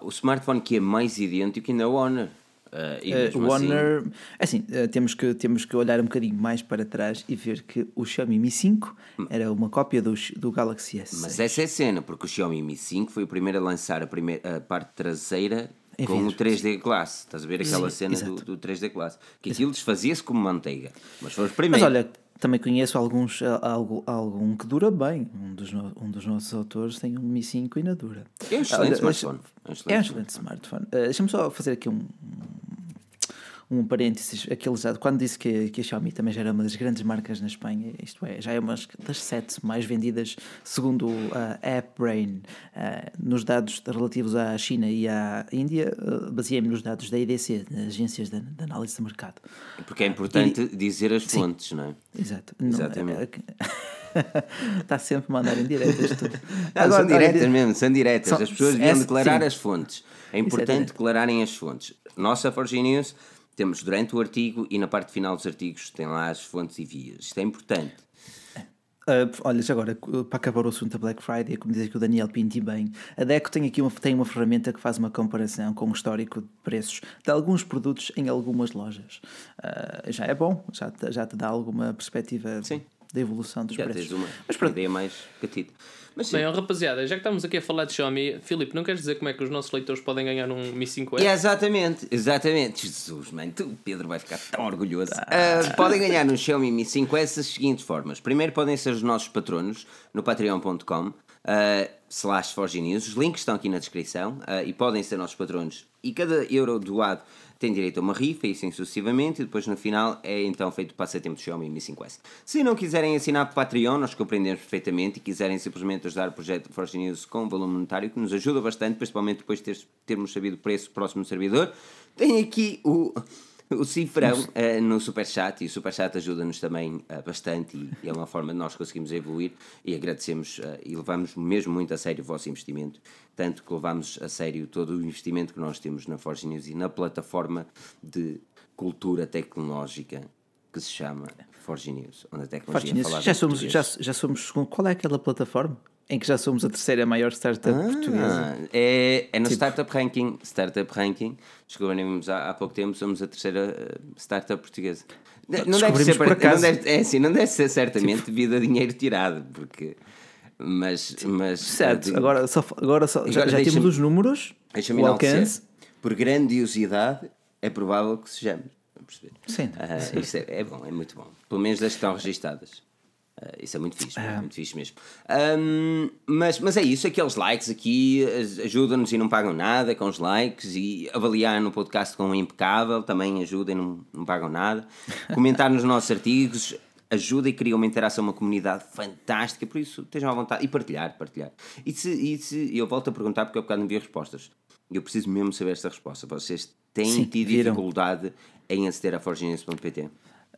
o smartphone que é mais idêntico ainda é o Honor. Uh, uh, o Honor, assim, assim uh, temos, que, temos que olhar um bocadinho mais para trás e ver que o Xiaomi Mi 5 hum. era uma cópia do, do Galaxy S. Mas essa é a cena, porque o Xiaomi Mi 5 foi o primeiro a lançar a, primeira, a parte traseira em com o 3D Glass. Estás a ver aquela Sim, cena do, do, 3D Glass? Que aquilo desfazia-se como manteiga. Mas foi os primeiros. Mas olha, também conheço alguns, algo, algum que dura bem. Um dos, um dos nossos autores tem um Mi 5 e ainda dura. É um excelente smartphone. É um excelente, é um excelente smartphone. Uh, Deixa-me só fazer aqui um, um parênteses, aquele já, quando disse que, que a Xiaomi também já era uma das grandes marcas na Espanha, isto é, já é uma das sete mais vendidas, segundo a AppBrain, uh, nos dados relativos à China e à Índia, uh, baseei-me nos dados da IDC, das agências de, de, análise de mercado. Porque é importante e, dizer as fontes, sim, não é? Exato. Exatamente. Está sempre a mandar em diretas tudo. Não, Agora, são diretas olha, mesmo, são diretas. São, as pessoas deviam é, declarar sim. as fontes. É importante declararem as fontes. Nossa Forge News temos durante o artigo e na parte final dos artigos tem lá as fontes e vias. Isto é importante. Uh, olha, já agora, para acabar o assunto da Black Friday, como diz aqui o Daniel Pinti bem, a DECO tem aqui uma, tem uma ferramenta que faz uma comparação com o histórico de preços de alguns produtos em algumas lojas. Uh, já é bom, já, já te dá alguma perspectiva Sim. da evolução dos já preços. Tens uma, Mas, uma ideia mais catita. Mas sim. Bem, rapaziada, já que estamos aqui a falar de Xiaomi, Filipe, não queres dizer como é que os nossos leitores podem ganhar um Mi 5S? É, exatamente, exatamente. Jesus, mano, tu, Pedro, vai ficar tão orgulhoso. Uh, podem ganhar no Xiaomi Mi 5S das seguintes formas. Primeiro, podem ser os nossos patronos no patreon.com. Uh, ah, slash Forge News. Os links estão aqui na descrição uh, e podem ser nossos patronos. E cada euro doado tem direito a uma rifa e assim sucessivamente, e depois no final é então feito o passatempo do Xiaomi Mi 5S. Se não quiserem assinar para Patreon, nós compreendemos perfeitamente, e quiserem simplesmente ajudar o projeto Forge News com valor monetário, que nos ajuda bastante, principalmente depois de ter, termos sabido o preço próximo do servidor, tem aqui o o cifrão uh, no Superchat e o Superchat ajuda-nos também uh, bastante e, e, é uma forma de nós conseguirmos evoluir e agradecemos uh, e levamos mesmo muito a sério o vosso investimento, tanto que levamos a sério todo o investimento que nós temos na Forge News e na plataforma de cultura tecnológica que se chama Forge News, onde a tecnologia Forge News. Já somos, já, já somos. Qual é aquela plataforma? Em que já somos a terceira maior startup ah, portuguesa. É, é no tipo. Startup Ranking. Startup Ranking, descobrimos há, há pouco tempo, somos a terceira eh, startup portuguesa. Não deve ser por. Não deve, é assim, não deve ser certamente tipo. devido a dinheiro tirado, porque. Mas. mas certo, digo, agora, só, agora, só, já, já temos os números, o alcance. Por grandiosidade, é provável que sejamos. Perceber. Sim. Uh, Isso é, é bom, é muito bom. Pelo menos das que estão registadas. Uh, isso é muito fixe, é. muito fixe mesmo. Um, mas, mas é isso, aqueles likes aqui ajudam-nos e não pagam nada com os likes e avaliar no podcast com um impecável também ajuda e não, não pagam nada. Comentar nos nossos artigos ajuda e cria uma interação, uma comunidade fantástica, por isso estejam à vontade e partilhar, partilhar. E se, e se eu volto a perguntar porque eu bocado não vi respostas. Eu preciso mesmo saber esta resposta. Vocês têm Sim, tido viram. dificuldade em aceder a forginense.pt?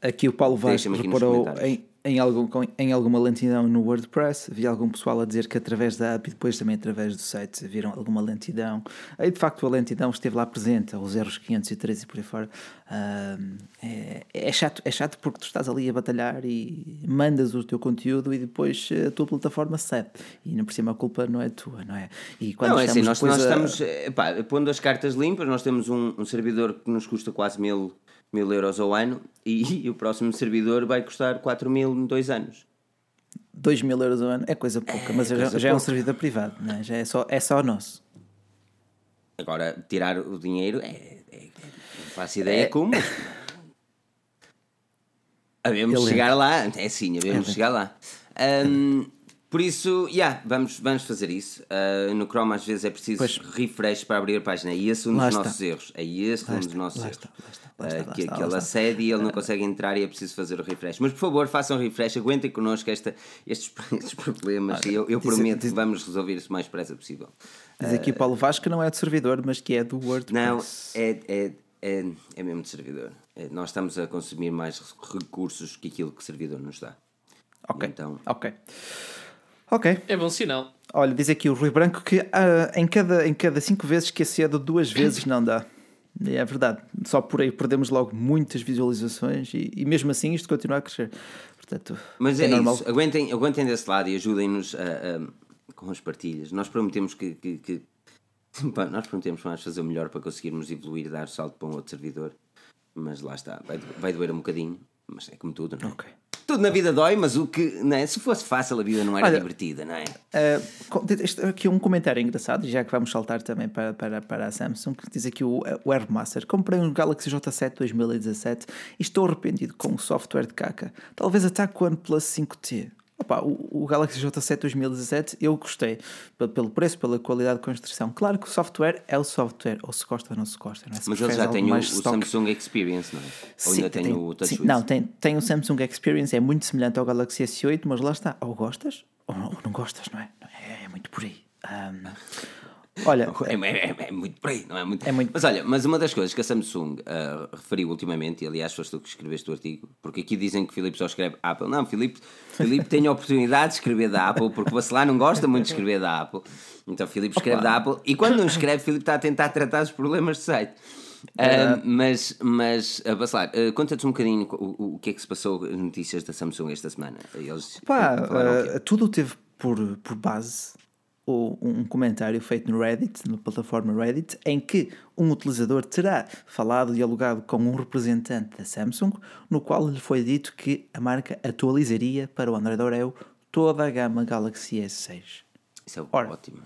Aqui o Paulo Vaz reparou em, em, algum, em alguma lentidão no WordPress. Vi algum pessoal a dizer que através da app e depois também através do site viram alguma lentidão. Aí de facto a lentidão esteve lá presente, aos erros 513 e por aí fora. Ahm, é, é chato, é chato porque tu estás ali a batalhar e mandas o teu conteúdo e depois a tua plataforma cede. E ainda por cima a culpa não é tua, não é? E quando não, é assim, nós, nós a- estamos, eh, pá, pondo as cartas limpas, nós temos um, um servidor que nos custa quase mil, mil euros ao ano e, o próximo servidor vai custar 4 mil em dois anos. 2 mil euros ao ano é coisa pouca, mas já, coisa já é um pouca. servidor privado, não é? já é só, é só nosso. Agora, tirar o dinheiro, é, é- é- não faço ideia como. mas- Havemos de chegar lá, é sim, havemos de chegar lá. Ahm, por isso, yeah, vamos, vamos fazer isso. Ah, no Chrome às vezes é preciso Pois. refresh para abrir a página. E esse é um dos está. nossos erros. É esse um dos nossos lá erros. está, lá está, lá Ah, está, lá que está, ele está. acede e ele não consegue entrar e é preciso fazer o refresh. Mas por favor, façam refresh, aguentem connosco esta, estes, estes problemas e eu, eu diz- prometo diz- que vamos resolver isso o mais depressa possível. Diz aqui o Paulo Vaz que não é do servidor, mas que é do WordPress. Não, é, é, é, é mesmo de servidor. É, nós estamos a consumir mais recursos que aquilo que o servidor nos dá. Ok. Então- Ok. Ok. É bom sinal. Olha, diz aqui o Rui Branco que ah, em, cada, em cada cinco vezes que acedo, duas vezes não dá. É verdade. Só por aí perdemos logo muitas visualizações e, e mesmo assim isto continua a crescer. Portanto, Mas é, normal. isso, aguentem, aguentem desse lado e ajudem-nos a- a- com as partilhas. Nós prometemos que. que, que- nós prometemos que vamos fazer o melhor para conseguirmos evoluir e dar o salto para um outro servidor. Mas lá está, vai, vai doer um bocadinho, mas é como tudo, não é? Ok. Tudo na vida dói, mas o que. É? Se fosse fácil, a vida não era Olha, divertida, não é? Uh, este- aqui um comentário engraçado, já que vamos saltar também para, para, para a Samsung, que diz aqui o, o Airmaster. Comprei um Galaxy J7 2017 e estou arrependido com o software de caca. Talvez ataque o OnePlus 5T. Opa, o, o Galaxy J7 2017 eu gostei pe- pelo preço, pela qualidade de construção. Claro que o software é o software, ou se gosta ou não se gosta. Não é? Se Mas ele já tem o, o Samsung Experience, não é? Ou Sim, ainda tem, o sim, TouchWiz? Não, tem, tem o Samsung Experience, é muito semelhante ao Galaxy S8, mas lá está. Ou gostas ou não, ou não gostas, não é? É, é muito por aí. Ahm, olha, É, é- é- é muito por aí, não é muito. É muito- Mas olha, mas uma das coisas que a Samsung ah, referiu ultimamente, e aliás foste tu que escreveste o artigo, porque aqui dizem que Filipe só escreve Apple. Não, Filipe, Filipe tem a oportunidade de escrever da Apple, porque o Bacelar não gosta muito de escrever da Apple. Então Filipe escreve da Apple, e quando não escreve, Filipe está a tentar tratar os problemas do site. Ah, mas, mas uh, Bacelar, ah, conta-nos um bocadinho o, o- que é que se passou nas notícias da Samsung esta semana. Eles pá, falaram o quê? ah, tudo teve por, por base um comentário feito no Reddit, na plataforma Reddit, em que um utilizador terá falado e dialogado com um representante da Samsung, no qual lhe foi dito que a marca atualizaria para o Android Oreo toda a gama Galaxy S6. Isso é Ora. ótimo.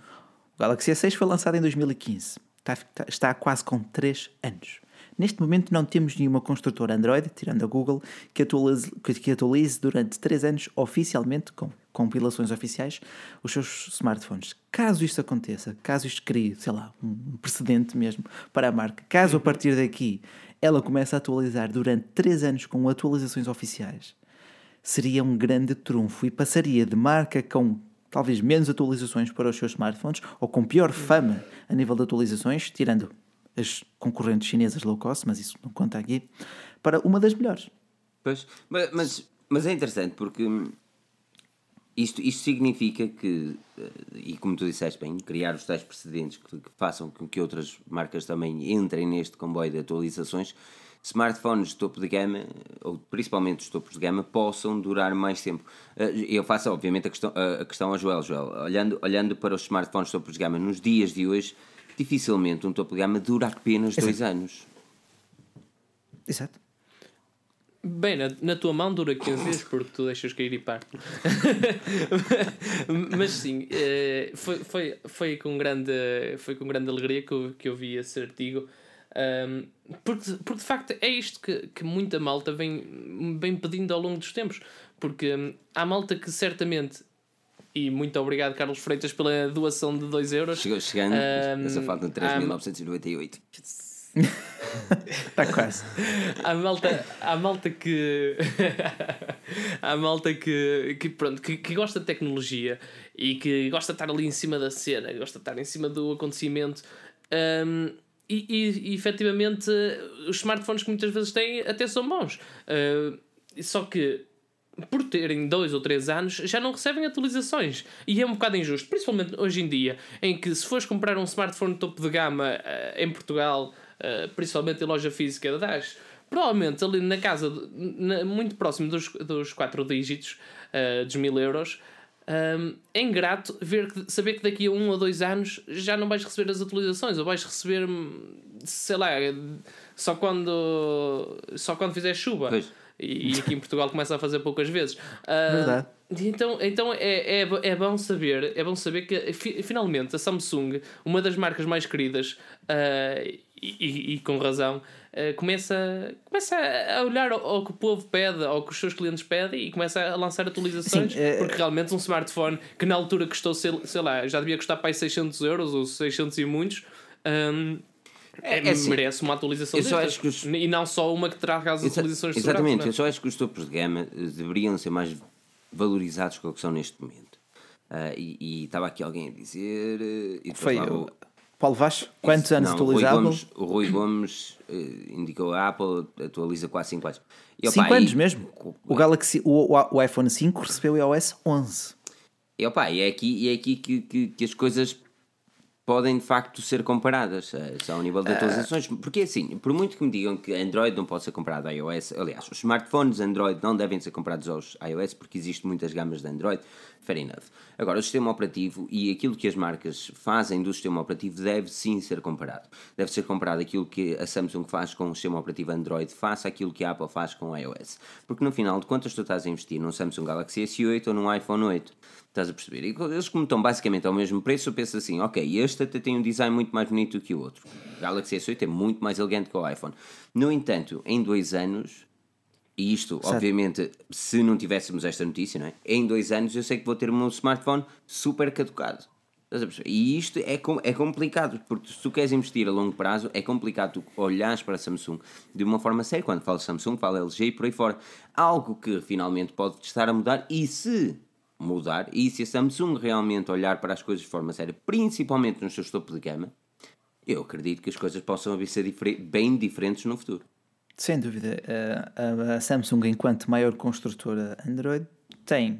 O Galaxy S6 foi lançado em 2015. Está, está- está há quase com 3 anos. Neste momento não temos nenhuma construtora Android, tirando a Google, que atualize, que, atualize durante 3 anos oficialmente, com compilações oficiais, os seus smartphones. Caso isto aconteça, caso isto crie, sei lá, um precedente mesmo para a marca, caso a partir daqui ela comece a atualizar durante 3 anos com atualizações oficiais, seria um grande trunfo e passaria de marca com talvez menos atualizações para os seus smartphones ou com pior fama a nível de atualizações, tirando as concorrentes chinesas low cost, mas isso não conta aqui, para uma das melhores. Pois, mas, mas, é interessante porque hum, isto, isto significa que, eh, e como tu disseste bem, criar os tais precedentes que, que façam com que outras marcas também entrem neste comboio de atualizações, smartphones de topo de gama, ou principalmente os topos de gama, possam durar mais tempo. Eh, Eu faço, obviamente, a questão, a questão ao Joel. Joel, olhando, olhando para os smartphones de topo de gama nos dias de hoje, dificilmente um topo de gama dura apenas dois anos. Exato. Bem, na, na tua mão dura 15 dias porque tu deixas cair e parte. Mas sim, eh, foi, foi, foi, com grande, foi com grande alegria que eu, que eu vi esse artigo. Ahm, porque, porque de facto é isto que, que muita malta vem, vem pedindo ao longo dos tempos. Porque hum, há malta que certamente, e muito obrigado, Carlos Freitas, pela doação de 2 euros. Chegou chegando, Ahm, essa falta de há- 3.998. Está quase. Há malta, há malta que. há malta que, que, pronto, que, que gosta de tecnologia e que gosta de estar ali em cima da cena, gosta de estar em cima do acontecimento. hum, e, e, e efetivamente os smartphones que muitas vezes têm até são bons. Uh, só que por terem dois ou três anos, já não recebem atualizações. E é um bocado injusto, principalmente hoje em dia, em que se fores comprar um smartphone topo de gama uh, em Portugal, uh, principalmente em loja física da Dash, provavelmente ali na casa, na, muito próximo dos, dos quatro dígitos uh, dos mil euros, um, é ingrato ver que, saber que daqui a um ou dois anos já não vais receber as atualizações, ou vais receber, sei lá, só quando, só quando fizer chuva. Pois e, aqui em Portugal começa a fazer poucas vezes. Uh, Verdade. Então, então é, é, é bom saber é bom saber que finalmente a Samsung, uma das marcas mais queridas, uh, e, e, e, com razão, uh, começa, começa a olhar ao, ao, que o povo pede, ao que os seus clientes pedem e começa a lançar atualizações. Sim, é... Porque realmente um smartphone que na altura custou, sei, sei lá, já devia custar para aí 600 euros ou 600 e muitos. Um, é, é assim, merece uma atualização os... e não só uma que traga as atualizações Exa Exatamente, é? eu só acho que os topos de gama eh, deveriam ser mais valorizados do que são neste momento. Uh, e, estava aqui alguém a dizer. Uh, e Foi o Paulo Vaz, quantos anos atualizado? O Rui Gomes uh, indicou a Apple atualiza quase 5 anos. 5 anos e, mesmo? O, Galaxy, o, o, o iPhone 5 recebeu iOS 11. E, opa, e é aqui, é aqui que, que, que as coisas podem de facto ser comparadas uh, ao nível de atualizações, porque assim, por muito que me digam que Android não pode ser comparado a iOS, aliás, os smartphones Android não devem ser comparados aos iOS porque existem muitas gamas de Android, fair enough. Agora, o sistema operativo e aquilo que as marcas fazem do sistema operativo deve sim ser comparado. Deve ser comparado aquilo que a Samsung faz com o sistema operativo Android face àquilo que a Apple faz com o iOS. Porque no final de contas tu estás a investir num Samsung Galaxy S8 ou num iPhone 8. Estás a perceber? E eles, como estão basicamente ao mesmo preço, eu penso assim: ok, este até tem um design muito mais bonito do que o outro. O Galaxy S8 é muito mais elegante que o iPhone. No entanto, em dois anos, e isto, certo. obviamente, se não tivéssemos esta notícia, não é? em dois anos eu sei que vou ter o meu smartphone super caducado. E isto é, é complicado, porque se tu queres investir a longo prazo, é complicado tu olhares para a Samsung de uma forma séria. Quando falo Samsung, falo LG e por aí fora. Algo que finalmente pode estar a mudar, e se mudar. E se a Samsung realmente olhar para as coisas de forma séria, principalmente no seu topo de gama, eu acredito que as coisas possam vir a ser bem diferentes no futuro. Sem dúvida. A Samsung, enquanto maior construtora Android, tem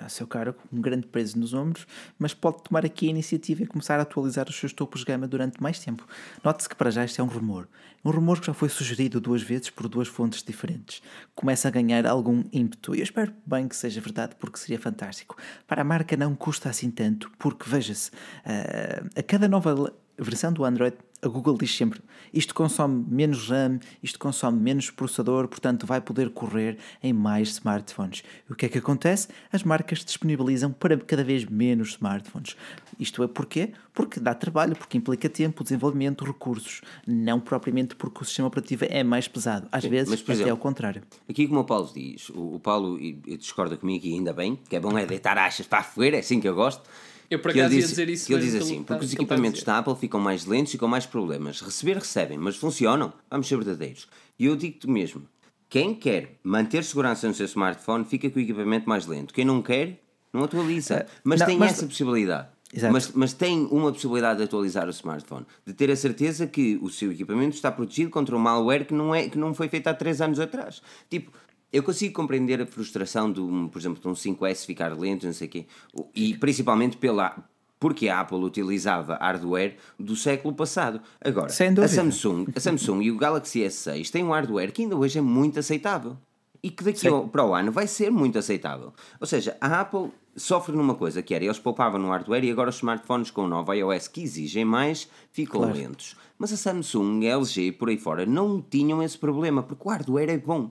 a seu cargo um grande peso nos ombros, mas pode tomar aqui a iniciativa e começar a atualizar os seus topos de gama durante mais tempo. Note-se que para já isto é um rumor. Um rumor que já foi sugerido duas vezes por duas fontes diferentes. Começa a ganhar algum ímpeto e eu espero bem que seja verdade porque seria fantástico. Para a marca não custa assim tanto, porque veja-se, uh, a cada nova versão do Android a Google diz sempre isto consome menos RAM, isto consome menos processador, portanto vai poder correr em mais smartphones. E o que é que acontece? As marcas disponibilizam para cada vez menos smartphones. Isto é porquê? Porque dá trabalho, porque implica tempo, desenvolvimento, recursos, não propriamente porque o sistema operativo é mais pesado. Às Sim, vezes mas, até ao contrário. Aqui como o Paulo diz, o, o Paulo discorda comigo e ainda bem, que é bom é deitar achas para a fogueira, é assim que eu gosto. Eu por acaso ia dizer isso. Que ele diz assim, porque os equipamentos da Apple ficam mais lentos e com mais problemas. Receber, recebem, mas funcionam. Vamos ser verdadeiros. E eu digo-te mesmo, quem quer manter segurança no seu smartphone fica com o equipamento mais lento. Quem não quer, não atualiza. Eh, mas não, tem mas... essa possibilidade. Mas, mas tem uma possibilidade de atualizar o smartphone, de ter a certeza que o seu equipamento está protegido contra um malware que não, é, que não foi feito há 3 anos atrás. Tipo, eu consigo compreender a frustração, do, por exemplo, de um 5S ficar lento, não sei o quê, e principalmente pela, porque a Apple utilizava hardware do século passado. Agora, a Samsung, a Samsung e o Galaxy S6 têm um hardware que ainda hoje é muito aceitável. E que daqui ao, para o ano vai ser muito aceitável. Ou seja, a Apple sofre numa coisa que era, eles poupavam no hardware e agora os smartphones com o novo iOS que exigem mais ficam claro. lentos. Mas a Samsung, a LG por aí fora não tinham esse problema, porque o hardware é bom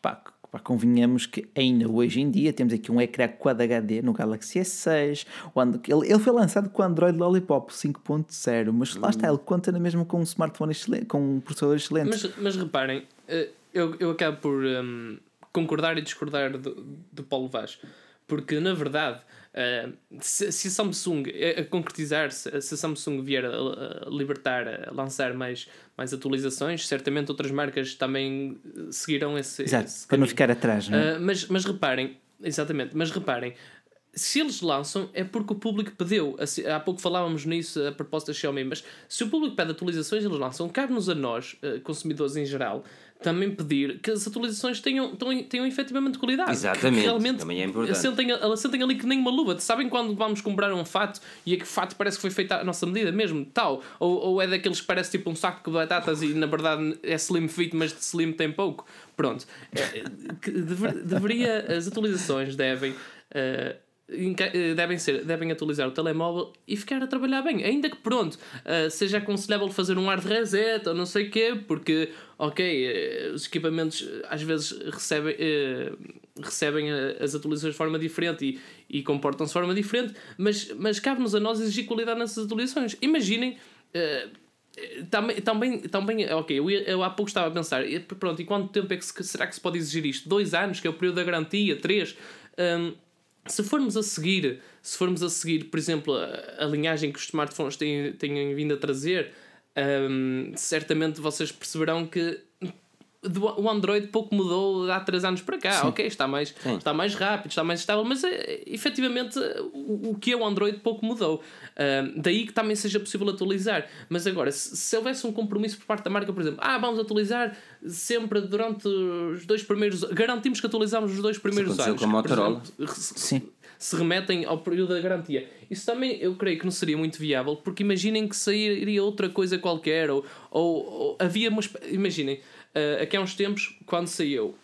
pá, pá, convenhamos que ainda hoje em dia temos aqui um ecrã Quad HD no Galaxy S6, onde ele, ele foi lançado com o Android Lollipop 5.0, mas lá está, ele conta na mesma com um smartphone excelente, com um processador excelente. Mas, mas reparem, eh, eu, eu acabo por um, concordar e discordar do, do Paulo Vaz, porque na verdade Uh, se, se, a Samsung a, a concretizar, se, a Samsung vier a, a, libertar, a lançar mais, mais atualizações, certamente outras marcas também seguirão esse. Exato, esse para não ficar atrás, não é? Uh, mas, mas reparem, exatamente, mas reparem, se eles lançam é porque o público pediu. Assim, há pouco falávamos nisso a propósito da Xiaomi, mas se o público pede atualizações, eles lançam. Cabe-nos a nós, eh, consumidores em geral, também pedir que as atualizações tenham, tenham, tenham efetivamente qualidade. Exatamente, Que realmente também é importante. Assentem, assentem ali que nem uma luva. Sabem quando vamos comprar um fato e aquele fato parece que foi feito à nossa medida mesmo, tal? Ou, ou é daqueles que parece tipo um saco de batatas e na verdade é slim fit, mas de slim tem pouco? Pronto. É, que dever- deveria, as atualizações devem. eh, devem, ser, devem atualizar o telemóvel e ficar a trabalhar bem. Ainda que pronto, eh, seja aconselhável fazer um hard reset ou não sei quê, porque, ok, eh, os equipamentos eh, às vezes recebem, eh, recebem eh, as atualizações de forma diferente e, e comportam-se de forma diferente, mas, mas cabe-nos a nós exigir qualidade nessas atualizações. Imaginem. eh, também, também, também, ok, eu, eu há pouco estava a pensar, pronto, e quanto tempo é que se- será que se pode exigir isto? Dois anos, que é o período da garantia, três. Hum, se formos a seguir, se formos a seguir, por exemplo, a, a linhagem que os smartphones têm, têm vindo a trazer, hum, certamente vocês perceberão que o Android pouco mudou há 3 anos para cá, ok? Está mais, está mais rápido, está mais estável, mas é, efetivamente o, o que é o Android pouco mudou. Ahm, daí que também seja possível atualizar. Mas agora, se, se houvesse um compromisso por parte da marca, por exemplo, ah, vamos atualizar sempre durante os dois primeiros garantimos que atualizamos os dois primeiros aconteceu anos. com a Motorola. exemplo, se- Sim. se remetem ao período da garantia. Isso também eu creio que não seria muito viável, porque imaginem que sairia outra coisa qualquer, ou, ou, ou havia uma. Imaginem, uh, aqui há uns tempos, quando saiu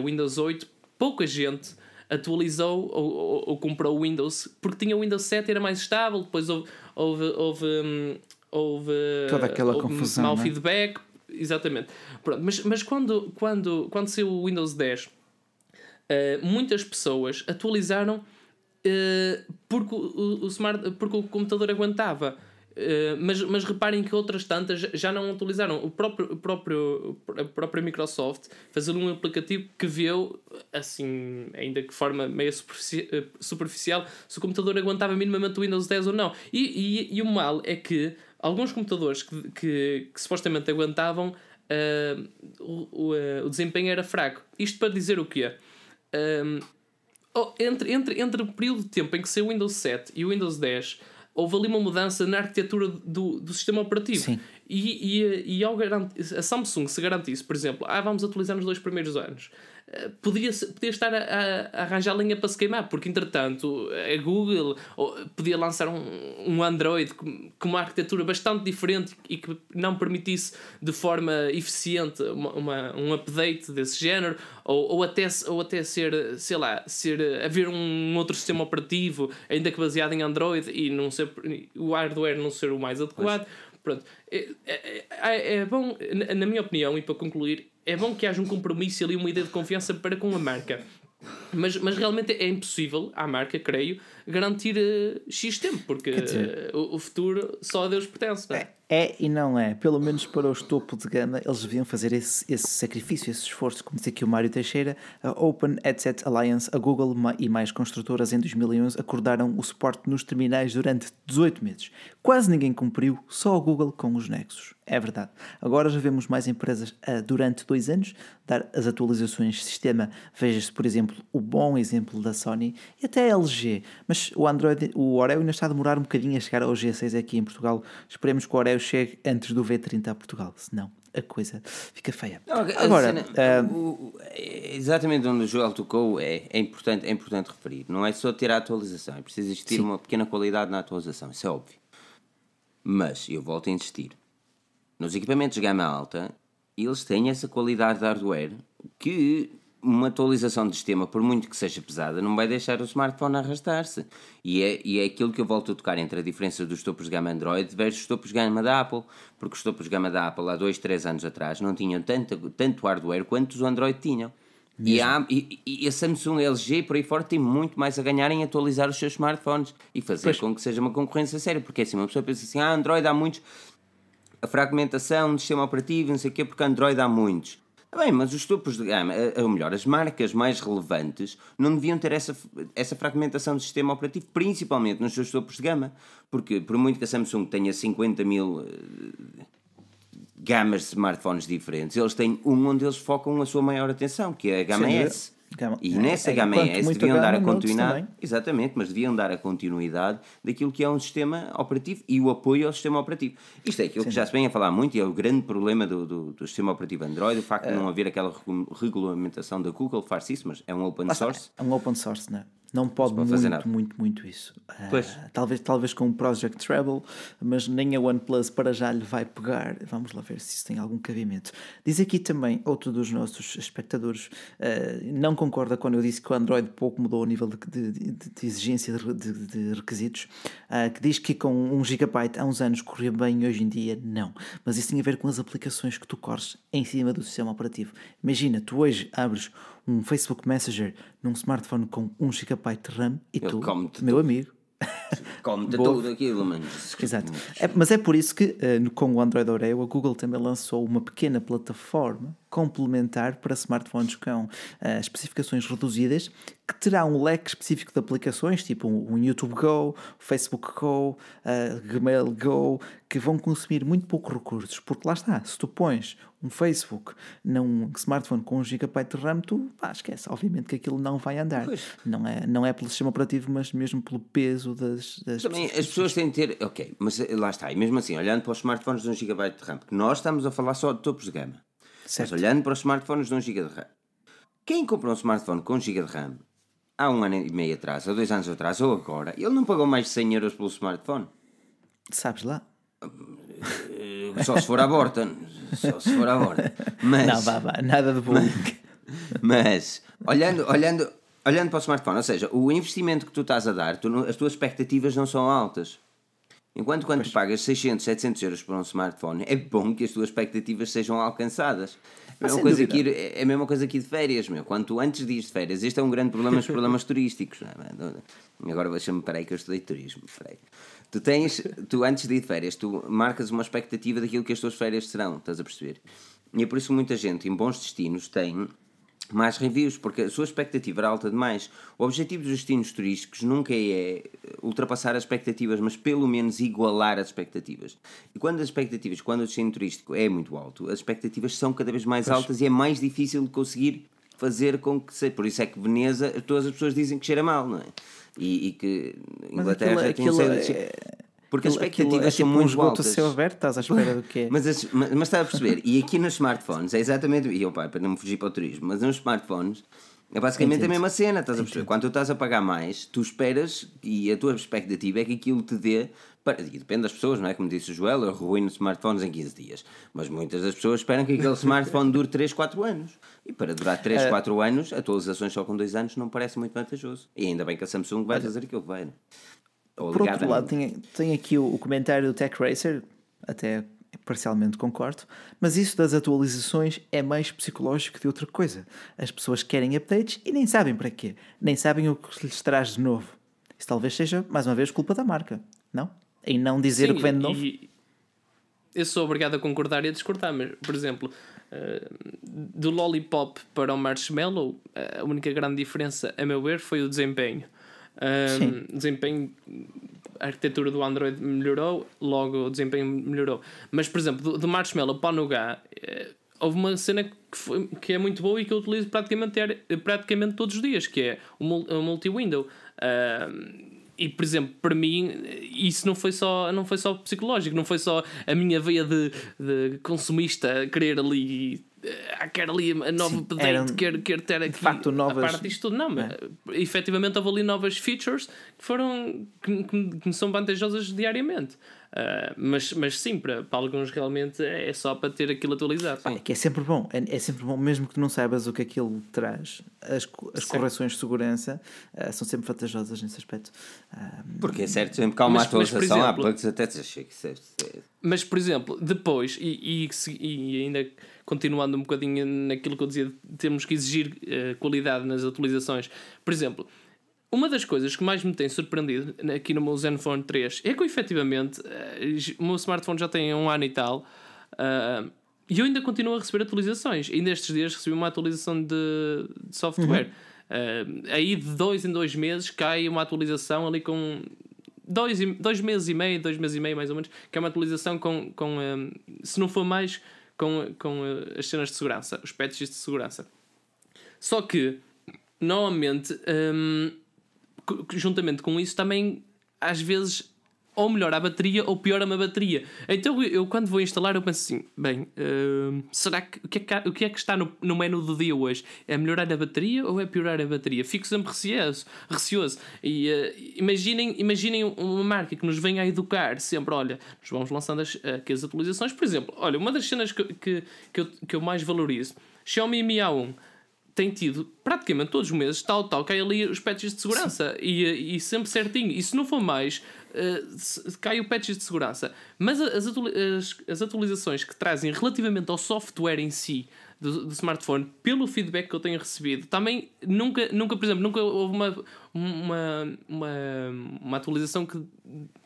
o Windows 8, pouca gente atualizou ou, ou, ou comprou o Windows porque tinha o Windows 7 era mais estável, depois houve. houve, houve, hum, houve Toda aquela houve confusão, mau não é? feedback, exatamente. Pronto, mas, mas quando, quando, quando saiu o Windows 10, Uh, muitas pessoas atualizaram uh, porque, o, o smart, porque o computador aguentava. Uh, mas, mas reparem que outras tantas já não atualizaram. O próprio, o próprio, a própria Microsoft fazer um aplicativo que viu, assim, ainda que de forma meio eh, superficial, se o computador aguentava minimamente o Windows 10 ou não. E, e, e o mal é que alguns computadores que, que, que supostamente aguentavam, uh, o, o, o desempenho era fraco. Isto para dizer o quê? Um, oh, entre, entre, entre o período de tempo em que saiu o Windows 7 e o Windows 10, houve ali uma mudança na arquitetura do, do sistema operativo. Sim. E, e, e ao garantir, a Samsung se garantisse, por exemplo, ah, vamos atualizar nos dois primeiros anos, podia, podia estar a, a- a arranjar linha para se queimar, porque entretanto a Google podia lançar um, um Android com, com uma arquitetura bastante diferente e que não permitisse de forma eficiente uma, uma- um update desse género, ou, ou, até, ou até ser, sei lá, ser, haver um outro sistema operativo, ainda que baseado em Android e não ser, o hardware não ser o mais adequado. Pronto, é, é, é, é bom, na minha opinião, e para concluir, é bom que haja um compromisso ali uma ideia de confiança para com a marca. Mas, mas realmente é impossível à marca, creio, garantir eh, X tempo, porque dizer- eh, o, o futuro só a Deus pertence, não é? É e não é. Pelo menos para os topo de gama, eles deviam fazer esse, esse sacrifício, esse esforço. Como disse aqui o Mário Teixeira, a Open Headset Alliance, a Google e mais construtoras em 2011 acordaram o suporte nos terminais durante 18 meses. Quase ninguém cumpriu, só a Google com os Nexus. É verdade. Agora já vemos mais empresas a, durante dois anos, dar as atualizações de sistema. Veja-se, por exemplo, o bom exemplo da Sony e até a LG. Mas o Android, o Oreo ainda está a demorar um bocadinho a chegar ao G6 aqui em Portugal. Esperemos que o Oreo chegue antes do V30 a Portugal, senão a coisa fica feia. Não, Agora, cena- o- o- é exatamente onde o Joel tocou é, é, importante, é importante referir. Não é só ter a atualização, é preciso existir Sim. uma pequena qualidade na atualização, isso é óbvio. Mas eu volto a insistir. Nos equipamentos de gama alta, eles têm essa qualidade de hardware que uma atualização de sistema, por muito que seja pesada, não vai deixar o smartphone arrastar-se. E é, e é aquilo que eu volto a tocar entre a diferença dos topos de gama Android versus os topos de gama da Apple. Porque os topos de gama da Apple há 2, 3 anos atrás não tinham tanto, tanto hardware quanto os Android tinham. E a, e, e a Samsung, a LG, por aí fora, tem muito mais a ganhar em atualizar os seus smartphones e fazer com que seja uma concorrência séria. Porque assim, uma pessoa pensa assim: ah, Android há muitos, a fragmentação do sistema operativo, não sei o quê, porque Android há muitos. Tá Bem, mas os topos de gama, eh, ou melhor, as marcas mais relevantes não deviam ter essa, essa fragmentação do sistema operativo, principalmente nos seus topos de gama, porque por muito que a Samsung tenha 50 mil eh, gamas de smartphones diferentes, eles têm um onde eles focam a sua maior atenção, que é a gama Sem dúvida. S. Gama- E é, nessa é, gama enquanto ES muita deviam dar a gama, continuidade. Exatamente, mas deviam dar a continuidade daquilo que é um sistema operativo e o apoio ao sistema operativo. Isto é aquilo que já se vem a falar muito e é o grande problema do, do, do sistema operativo Android, o facto É. de não haver aquela regu- regulamentação da Google, faz isso, mas é um open source. É um open source, não é? Não pode, pode muito, nada. muito, muito isso. Pois. talvez, talvez com o Project Treble, mas nem a OnePlus para já lhe vai pegar. Vamos lá ver se isso tem algum cabimento. Diz aqui também outro dos nossos espectadores, ah, não concorda quando eu disse que o Android pouco mudou o nível de, de- de- de exigência de, requisitos, ah, que diz que com 1 GB há uns anos corria bem hoje em dia não. Mas isso tem a ver com as aplicações que tu corres em cima do sistema operativo. Imagina, tu hoje abres um Facebook Messenger num smartphone com 1 GB de RAM e Ele tu, meu amigo, Come-te tudo aquilo, mano. Exato. É, mas é por isso que, no- com o Android Oreo, a Google também lançou uma pequena plataforma complementar para smartphones com eh, especificações reduzidas, que terá um leque específico de aplicações, tipo um, um YouTube Go, Facebook Go, eh, Gmail Go, que vão consumir muito poucos recursos, porque lá está, se tu pões um Facebook num smartphone com 1 GB de RAM, tu pá, esquece, obviamente que aquilo não vai andar. Pois. Não é, não é pelo sistema operativo, mas mesmo pelo peso das, das Também as pessoas têm de ter. Ok, mas eh, lá está. E mesmo assim, olhando para os smartphones de 1 GB de RAM, porque nós estamos a falar só de topos de gama. Certo. Mas olhando para os smartphones de 1 GB de RAM, quem comprou um smartphone com 1 GB de RAM há um ano e meio atrás, ou dois anos atrás, ou agora, ele não pagou mais de 100 euros pelo smartphone. Sabes lá? Eh, Só se for à borda. Só se for à borda. Mas, Não, vá, vá, nada de bom. mas olhando, olhando, olhando para o smartphone, ou seja, o investimento que tu estás a dar, tu as tuas expectativas não são altas. Enquanto quando tu pagas 600, 700 euros por um smartphone, é bom que as tuas expectativas sejam alcançadas. É a, mesma sem coisa dúvida. ir, é a mesma coisa ir de férias, meu. Quando tu antes de ir de férias, este é um grande problema dos problemas turísticos. não é? Agora deixa-me, peraí, que eu estudei turismo. Peraí. Tu tens, tu antes de ir de férias, tu marcas uma expectativa daquilo que as tuas férias serão, estás a perceber? E é por isso que muita gente em bons destinos tem mais reviews, porque a sua expectativa era alta demais. O objetivo dos destinos turísticos nunca é ultrapassar as expectativas, mas pelo menos igualar as expectativas. E quando as expectativas, quando o destino turístico é muito alto, as expectativas são cada vez mais altas e é mais difícil de conseguir fazer com que seja. Por isso é que Veneza, todas as pessoas dizem que cheira mal, não é? E, e que Inglaterra aquilo- tem um aquilo é- Porque as Aquilo- expectativas aquilo é são tipo um muito esgoto altas. céu aberto, estás à espera do quê? Mas, as- mas, mas está a perceber, e aqui nos smartphones é exatamente, e opa, para não me fugir para o turismo, mas nos smartphones é basicamente Entendo. a mesma cena, estás a perceber? Quando tu estás a pagar mais, tu esperas e a tua expectativa é que aquilo te dê, para, e depende das pessoas, não é? Como disse o Joel, eu arruino smartphones em 15 dias, mas muitas das pessoas esperam que aquele smartphone dure 3, 4 anos. E para durar 3, É. 4 anos, atualizações só com 2 anos não parece muito vantajoso. E ainda bem que a Samsung vai fazer aquilo que vai, é? Ou Por outro lado, tem, tem aqui o, o comentário do Tech Racer, até parcialmente concordo, mas isso das atualizações é mais psicológico que outra coisa. As pessoas querem updates e nem sabem para quê, nem sabem o que lhes traz de novo. Isso talvez seja, mais uma vez, culpa da marca, não? Em não dizer o que vem de novo. E eu sou obrigado a concordar e a discordar, mas, por exemplo, eh, do Lollipop para o Marshmallow, eh, a única grande diferença, a meu ver, foi o desempenho. Sim. Um, desempenho, a arquitetura do Android melhorou, logo o desempenho melhorou. Mas, por exemplo, do, do Marshmallow para o Nougat, eh, houve uma cena que, foi- que é muito boa e que eu utilizo praticamente, praticamente todos os dias, que é o, o multi-window. Um, e por exemplo, para mim, isso não foi só, não foi só psicológico, não foi só a minha veia de, de consumista querer ali. ah, quero ali a nova Sim, update, eram, quero, quero ter aqui facto, novas- a parte disto tudo. Não, mas efetivamente houve ali novas features que foram que, que- que me são vantajosas diariamente. Ah, mas, mas sim, para, para alguns realmente é só para ter aquilo atualizado. É que é sempre bom, é, é sempre bom, mesmo que tu não saibas o que aquilo traz, as, as correções de segurança ah, são sempre vantajosas nesse aspecto. Ah, Porque é certo, sempre que há uma Mas- mas, por atualização, há exemplo- bugs até "Chega, isso é- é- Mas, por exemplo, depois, e, e, e ainda continuando um bocadinho naquilo que eu dizia, de temos que exigir qualidade nas atualizações. Por exemplo, uma das coisas que mais me tem surpreendido aqui no meu Zenfone 3 é que efetivamente, eh, o meu smartphone já tem um ano e tal. ah, e eu ainda continuo a receber atualizações. Ainda estes dias recebi uma atualização de, de software. Ah, aí de dois em dois meses cai uma atualização ali com dois, dois meses e meio, dois meses e meio mais ou menos, que é uma atualização com, com se não for mais, com, com uh, as cenas de segurança, os patches de segurança. Só que normalmente, hum, juntamente com isso, também às vezes ou melhora a bateria ou piora-me a bateria. Então eu, quando vou instalar eu penso assim, bem, uh, será que o, que é que o que é que está no, no menu do dia hoje? É melhorar a bateria ou é piorar a bateria? Fico sempre receoso. receoso. E uh, imaginem, imaginem uma marca que nos venha a educar sempre, olha, nos vamos lançando as, aqui as atualizações. Por exemplo, olha, uma das cenas que, que, que, eu, que eu mais valorizo, Xiaomi Mi A1 tem tido praticamente todos os meses tal, tal, cai ali os patches de segurança e, e sempre certinho. E se não for mais, uh, cai o patches de segurança. Mas as, as, as, atualizações que trazem relativamente ao software em si do, do, smartphone, pelo feedback que eu tenho recebido, também nunca, nunca por exemplo, nunca houve uma, uma, uma, uma atualização que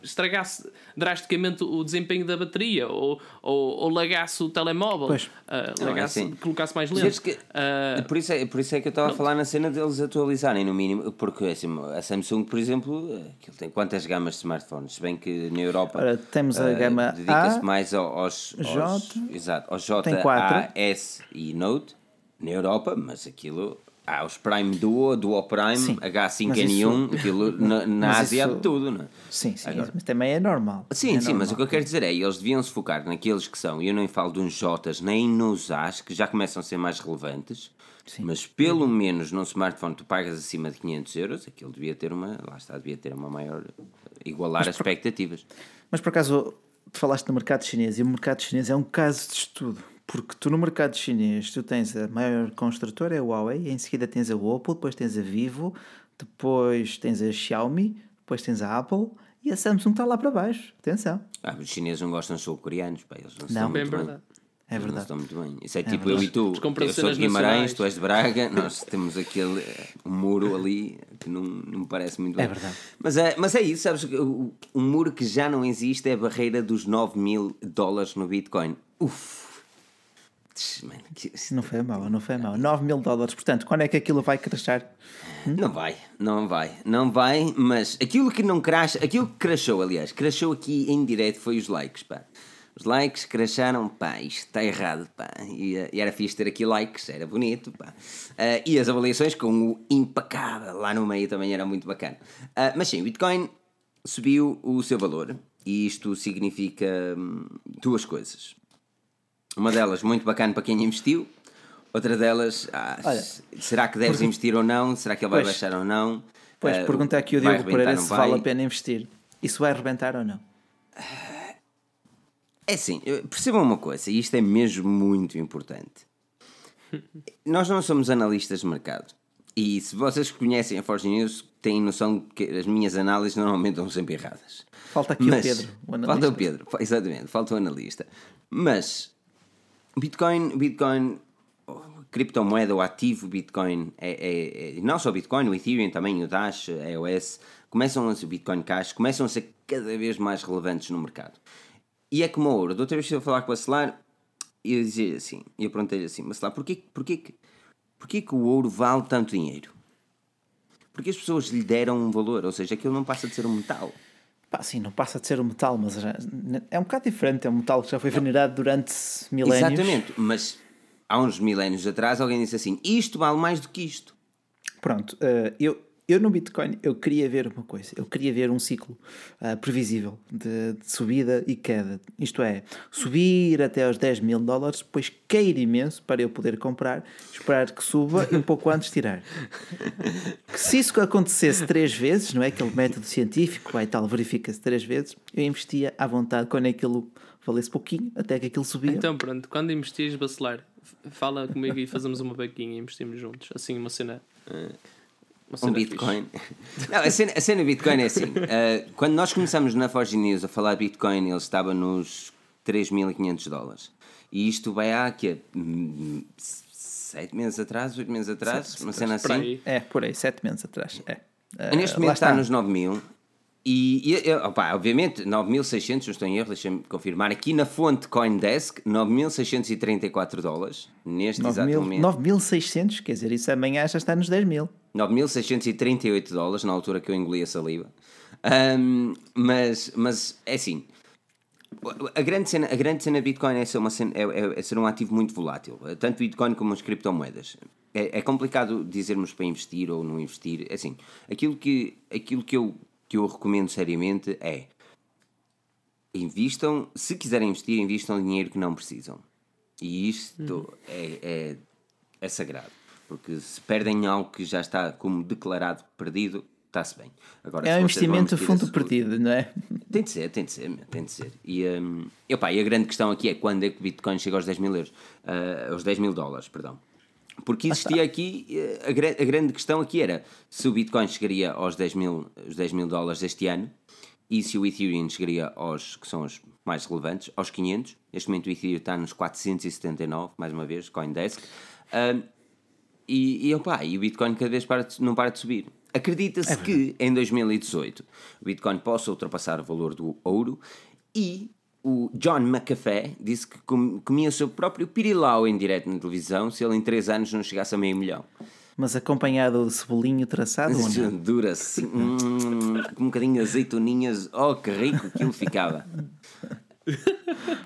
estragasse drasticamente o desempenho da bateria ou, ou, ou lagasse o telemóvel, pois. Uh, lagasse, não, é assim. colocasse mais lento. Que, uh, por, isso é, por isso é que eu estava a falar na cena deles atualizarem, no mínimo, porque assim, a Samsung, por exemplo, aquilo tem quantas gamas de smartphones? Se bem que na Europa Ora, temos a uh, gama dedica-se mais aos, aos, J, exato, aos J, A, S e Note na Europa, mas aquilo há os Prime Duo, Duo Prime, sim, H5N1, isso... aquilo na, na Ásia isso... tudo, não é? Sim, sim, Agora... mas também é normal. Sim, é sim, normal. mas o que eu quero dizer é, eles deviam se focar naqueles que são, e eu não falo de uns Jotas, nem nos As, que já começam a ser mais relevantes, sim. mas pelo uhum. menos num smartphone tu pagas acima de 500 euros, aquilo devia ter uma, lá está, devia ter uma maior, igualar mas as por... expectativas. Mas por acaso, tu falaste do mercado chinês, e o mercado chinês é um caso de estudo porque tu no mercado chinês, tu tens a maior construtora, é a Huawei, em seguida tens a Oppo, depois tens a Vivo, depois tens a Xiaomi, depois tens a Apple e a Samsung está lá para baixo. Atenção. Ah, os chineses não gostam de sul-coreanos, eles não, não. Bem verdade. É verdade. Não estão muito bem. Isso é, é tipo verdade. eu e tu. Eu sou de Guimarães, tu és de Braga, nós temos aquele um muro ali que não, não me parece muito é bem. É verdade. Mas é, mas é isso, sabes? Um muro que já não existe é a barreira dos 9 mil dólares no Bitcoin. Uf! Que... Não foi mal, não foi mal. 9 mil dólares, portanto, quando é que aquilo vai crescer? Hum? Não vai, não vai, não vai, mas aquilo que não cracha, aquilo que crashou, aliás, crashou aqui em direto foi os likes, pá. Os likes crasharam, pá, isto está errado, pá. E, eh, e, era fixe ter aqui likes, era bonito, pá. Uh, e as avaliações com o impecável lá no meio também era muito bacana. Uh, mas sim, o Bitcoin subiu o seu valor e isto significa hum, duas coisas. Uma delas muito bacana para quem investiu, outra delas, ah, Olha, será que deves investir ou não? Será que ele vai pois, baixar ou não? Pois, uh, pergunta aqui o Diogo Pereira se vale a pena investir. Isso vai arrebentar ou não? É assim, percebam uma coisa, e isto é mesmo muito importante. Nós não somos analistas de mercado. E se vocês conhecem a Forge News, têm noção que as minhas análises normalmente estão sempre erradas. Falta aqui Mas, o Pedro, o analista. Falta o Pedro, exatamente, falta o analista. Mas Bitcoin, Bitcoin, criptomoeda, o ativo Bitcoin, é, é, é, não só Bitcoin, o Ethereum também, o Dash, a EOS, começam a ser Bitcoin Cash, começam a ser cada vez mais relevantes no mercado. E é como ouro. Da outra vez estive a falar com Acelar e eu dizia assim, eu perguntei-lhe assim, Acelar, porquê, porquê, porquê que o ouro vale tanto dinheiro? Porque as pessoas lhe deram um valor, ou seja, aquilo não passa de ser um metal. Pá, sim, não passa de ser um metal, mas é um bocado diferente. É um metal que já foi venerado durante milénios. Exatamente, mas há uns milénios atrás alguém disse assim: isto vale mais do que isto. Pronto, uh, eu, eu no Bitcoin eu queria ver uma coisa, eu queria ver um ciclo uh, previsível de, de, subida e queda. Isto é, subir até aos 10 mil dólares, depois cair imenso para eu poder comprar, esperar que suba e um pouco antes tirar. Que se isso acontecesse três vezes, não é? Aquele método científico, aí tal, verifica-se três vezes, eu investia à vontade quando aquilo valesse pouquinho, até que aquilo subia. Então pronto, quando investires, bacelar, fala comigo e fazemos uma vaquinha e investimos juntos. Assim, uma cena. Uh um Bitcoin. Não, a cena, a cena Bitcoin é assim. Uh, quando nós começamos na Forge News a falar de Bitcoin, ele estava nos 3.500 dólares. E isto vai há que sete meses atrás, oito meses atrás, sete uma cena assim. É, por aí, sete meses atrás. É. Uh, Neste momento está, está nos 9 mil. E, e opa, obviamente, 9.600, não estou em erro, deixa-me confirmar. Aqui na fonte Coindesk, 9.634 dólares. Neste 9, exato momento. 9.600, quer dizer, isso amanhã já está nos 10 mil. 9.638 dólares, na altura que eu engoli a saliva. Um, mas, mas é assim, A grande cena, a grande cena Bitcoin é ser, uma cena, é, é, é ser um ativo muito volátil, tanto Bitcoin como as criptomoedas. É, é, complicado dizermos para investir ou não investir. É assim, aquilo que, aquilo que, eu, que eu recomendo seriamente é invistam, se quiserem investir, invistam dinheiro que não precisam. E isto uhum. é, é, é sagrado. Porque se perdem algo que já está como declarado perdido, está-se bem. Agora, é um investimento a fundo perdido, não é? Tem de ser, tem de ser, tem de ser. E, um, opa, e a grande questão aqui é quando é que o Bitcoin chega aos 10 mil euros, uh, aos 10 mil dólares, perdão. Porque existia aqui, eh, a, a, grande questão aqui era se o Bitcoin chegaria aos 10 mil, os 10 mil dólares este ano e se o Ethereum chegaria aos, que são os mais relevantes, aos 500. Neste momento o Ethereum está nos 479, mais uma vez, Coindesk. Um, e, e, opa, e o Bitcoin cada vez para de, não para de subir. Acredita-se é que em 2018 o Bitcoin possa ultrapassar o valor do ouro e o John McAfee disse que comia o seu próprio pirilau em direto na televisão se ele em 3 anos não chegasse a meio milhão. Mas acompanhado de cebolinho traçado ou não? Dura assim, hum, com um bocadinho de azeitoninhas, oh que rico aquilo ficava.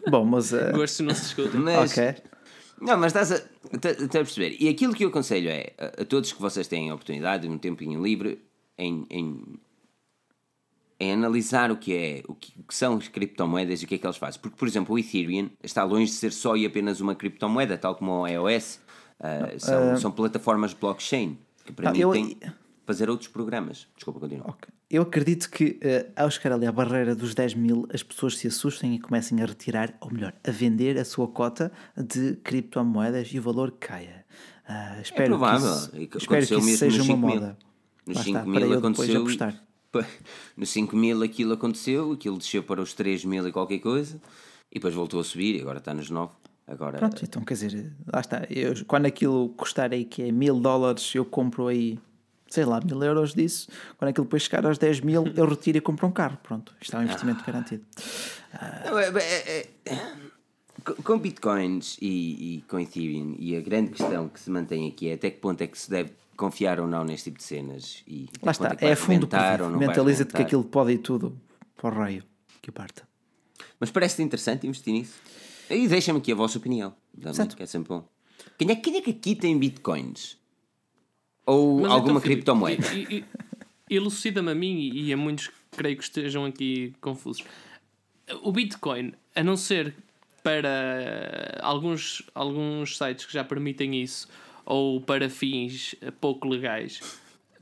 Bom, mas. Uh... Gosto não se escuta. Mas, ok. Não, mas estás a, estás a perceber. E aquilo que eu aconselho é a, a, todos que vocês têm a oportunidade, um tempinho livre, em, em, em analisar o que, é, o que, o que são as criptomoedas e o que é que eles fazem. Porque, por exemplo, o Ethereum está longe de ser só e apenas uma criptomoeda, tal como o iOS. Uh, são, uh... são plataformas blockchain que permitem ah, eu... fazer outros programas. Desculpa, continua. Okay. Eu acredito que uh, ao chegar ali à barreira dos 10 mil, as pessoas se assustem e comecem a retirar, ou melhor, a vender a sua cota de criptomoedas e o valor caia. Uh, espero é provável. que isso, espero que isso seja uma moda. Nos 5 mil aconteceu. Nos 5 mil aquilo aconteceu, aquilo desceu para os 3 mil e qualquer coisa, e depois voltou a subir, e agora está nos 9. Agora... Pronto, então quer dizer, lá está. Eu, quando aquilo custar aí que é mil dólares, eu compro aí sei lá, mil euros disso. Quando aquilo depois chegar aos 10 mil, eu retiro e compro um carro. Pronto, isto é um investimento ah. garantido. É, é, é, com bitcoins e, e, com Ethereum, e a grande questão que se mantém aqui é até que ponto é que se deve confiar ou não neste tipo de cenas. E Lá está, é, é fundo Mentaliza-te que aquilo pode ir tudo para o raio que parta. Mas parece interessante investir nisso. E deixa-me aqui a vossa opinião. Que é sempre bom. Quem é, quem é que aqui tem bitcoins? Ou Mas alguma então, criptomoeda. Elucida-me a mim e a muitos creio que estejam aqui confusos. O Bitcoin, a não ser para alguns, alguns sites que já permitem isso, ou para fins pouco legais,